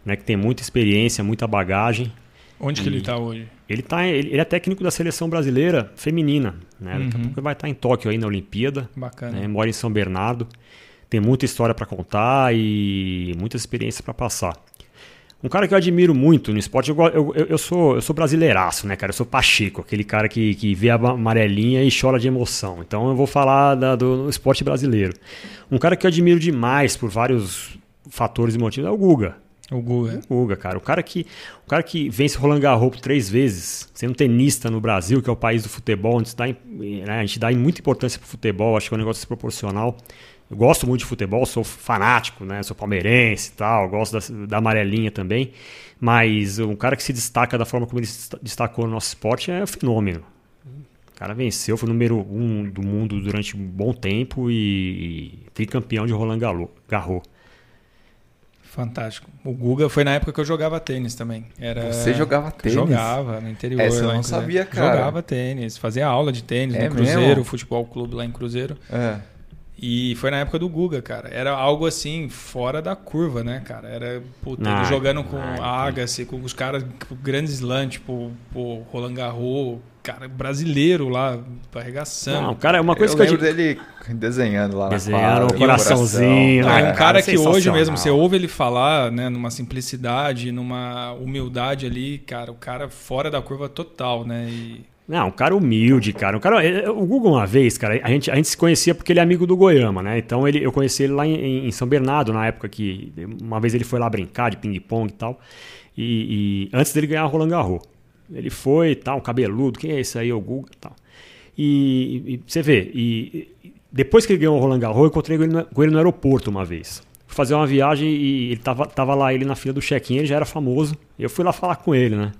Né, que tem muita experiência, muita bagagem. Onde que ele tá hoje? Ele, tá, ele, ele é técnico da seleção brasileira feminina. Né? Daqui a Uhum. pouco ele vai estar em Tóquio aí na Olimpíada. Bacana. né, mora em São Bernardo. Tem muita história para contar e muita experiência para passar. Um cara que eu admiro muito no esporte, eu, eu, eu, sou, eu sou brasileiraço, né, cara? Eu sou Pacheco, aquele cara que, que vê a amarelinha e chora de emoção. Então eu vou falar da- do esporte brasileiro. Um cara que eu admiro demais por vários fatores e motivos é o Guga. O Guga. O Guga, cara. O cara que, o cara que vence Roland Garros três vezes, sendo tenista no Brasil, que é o país do futebol, onde se dá, né, a gente dá muita importância pro futebol, acho que é um negócio desproporcional. Eu gosto muito de futebol, sou fanático, né? Sou palmeirense e tal, gosto da, da amarelinha também. Mas um cara que se destaca da forma como ele se destacou no nosso esporte é um fenômeno. O cara venceu, foi o número um do mundo durante um bom tempo e, e tricampeão de Roland Garros. Fantástico. O Guga foi na época que eu jogava tênis também. Era... Você jogava tênis? Jogava no interior. Essa eu lá não Cruzeiro. sabia, cara. Jogava tênis, fazia aula de tênis É no Cruzeiro, mesmo? futebol clube lá em Cruzeiro. É. E foi na época do Guga, cara. Era algo assim, fora da curva, né, cara? Era puta, ele Ah, jogando com ah, a Agassi, com os caras, com grandes slam, tipo, pô, Roland Garros, cara brasileiro lá, arregaçando. Não, cara, é uma coisa eu que eu lembro dele desenhando lá Desenhando na quadra, o coraçãozinho, coração. Não, é Ah, um cara que hoje mesmo, você ouve ele falar, né, numa simplicidade, numa humildade ali, cara, o cara fora da curva total, né? E Não, um cara humilde, cara. Um cara, é, o Google uma vez, cara, a gente, a gente se conhecia porque ele é amigo do Goiama, né? Então ele, eu conheci ele lá em, em São Bernardo, na época que uma vez ele foi lá brincar de ping-pong e tal. E, e antes dele ganhar Roland Garros. Ele foi e tal, um cabeludo, quem é esse aí? É o Google e tal. E, e você vê, e, depois que ele ganhou o Roland Garros, eu encontrei com ele, no, com ele no aeroporto uma vez. Fui fazer uma viagem e ele tava, tava lá, ele na fila do check-in, ele já era famoso. Eu fui lá falar com ele, né?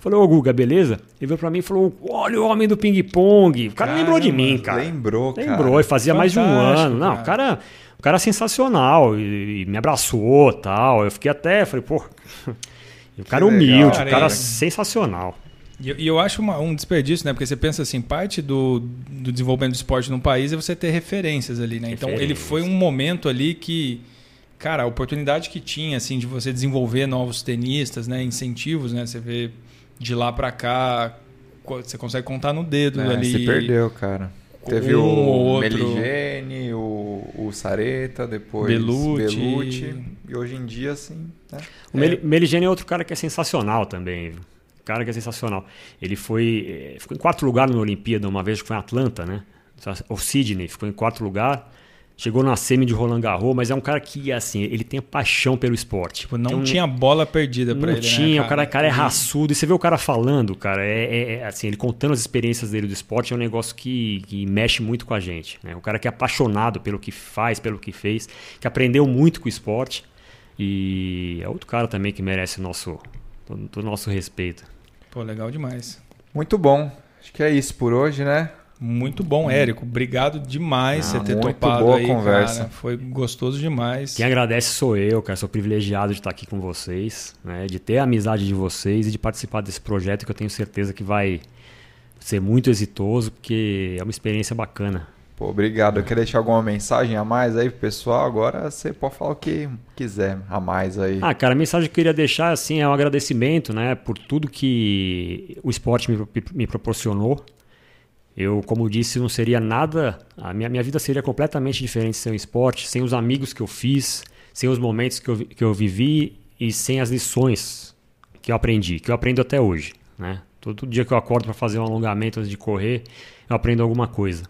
Falei, ô Guga, beleza? Ele veio pra mim e falou: olha o homem do ping-pong. O cara lembrou de mim, cara. Lembrou, cara. Lembrou, e fazia mais de um Fantástico, ano. Não, cara. o cara, o cara é sensacional. E, e me abraçou tal. Eu fiquei até, falei, pô. O cara legal, humilde, cara, o cara é. sensacional. E eu- e eu acho uma- um desperdício, né? Porque você pensa assim, parte do, do desenvolvimento do esporte num país é você ter referências ali, né? Então ele foi um momento ali que, cara, a oportunidade que tinha, assim, de você desenvolver novos tenistas, né? Incentivos, né? Você vê de lá pra cá, você consegue contar no dedo É, ali. se perdeu, cara. Teve Um o ou outro. Meligene, o, o Sareta, depois Belucci. Belucci. E hoje em dia, assim, né? O Meli- Meligeni é outro cara que é sensacional também. Cara que é sensacional. Ele foi. eh, Ficou em quarto lugar na Olimpíada, uma vez que foi em Atlanta, né? O Sidney ficou em quarto lugar. Chegou na semi de Roland Garros, mas é um cara que, assim, ele tem paixão pelo esporte. Tipo, não Então, tinha bola perdida pra não ele, tinha, né, o cara, cara é raçudo. E você vê o cara falando, cara, é, é- é, assim, ele contando as experiências dele do esporte é um negócio que, que mexe muito com a gente. Né? O cara que é apaixonado pelo que faz, pelo que fez, que aprendeu muito com o esporte. E é outro cara também que merece o nosso, todo, todo o nosso respeito. Pô, legal demais. Muito bom. Acho que é isso por hoje, né? Muito bom, Érico. Obrigado demais Ah, por você ter muito topado boa aí, conversa. cara. Foi gostoso demais. Quem agradece sou eu, cara. Sou privilegiado de estar aqui com vocês, né? de ter a amizade de vocês e de participar desse projeto que eu tenho certeza que vai ser muito exitoso, porque é uma experiência bacana. Pô, obrigado. Eu queria deixar alguma mensagem a mais aí pro pessoal. Agora você pode falar o que quiser a mais aí. Ah, cara, a mensagem que eu queria deixar assim é um agradecimento, né, por tudo que o esporte me, me proporcionou. Eu, como disse, não seria nada. A minha, minha vida seria completamente diferente sem o esporte, sem os amigos que eu fiz, sem os momentos que eu, que eu vivi e sem as lições que eu aprendi, que eu aprendo até hoje. Né? Todo dia que eu acordo para fazer um alongamento antes de correr, eu aprendo alguma coisa.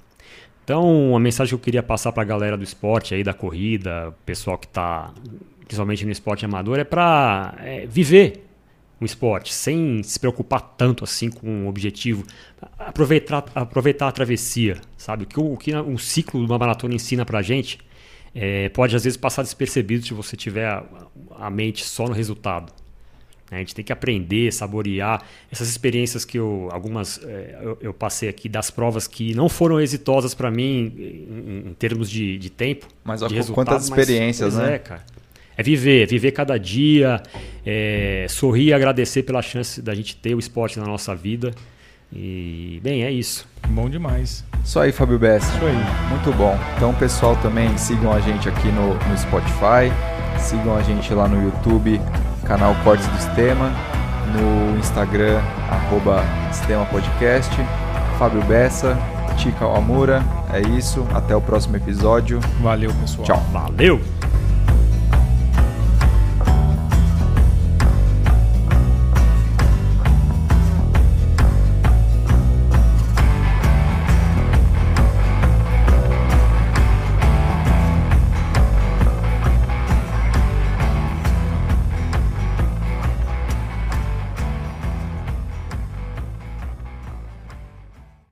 Então, a mensagem que eu queria passar para a galera do esporte, aí da corrida, pessoal que está principalmente no esporte amador, é para é, viver o esporte sem se preocupar tanto assim com o objetivo. Aproveitar, aproveitar a travessia, sabe? O que, o que um ciclo de uma maratona ensina para a gente é, pode às vezes passar despercebido se você tiver a, a mente só no resultado. A gente tem que aprender, saborear essas experiências que eu, algumas é, eu, eu, passei aqui das provas que não foram exitosas para mim em, em, termos de, de tempo. Mas de quantas experiências, mas, né? É, cara. É viver, é viver cada dia, é, sorrir e agradecer pela chance da gente ter o esporte na nossa vida. E, bem, é isso. Bom demais. Isso aí, Fábio Bessa. Isso aí. Muito bom. Então, pessoal, também sigam a gente aqui no, no Spotify, sigam a gente lá no YouTube, canal Cortes do Sistema, no Instagram, arroba Sistema Podcast, Fábio Bessa, Tica Amura. É isso. Até o próximo episódio. Valeu, pessoal. Tchau. Valeu!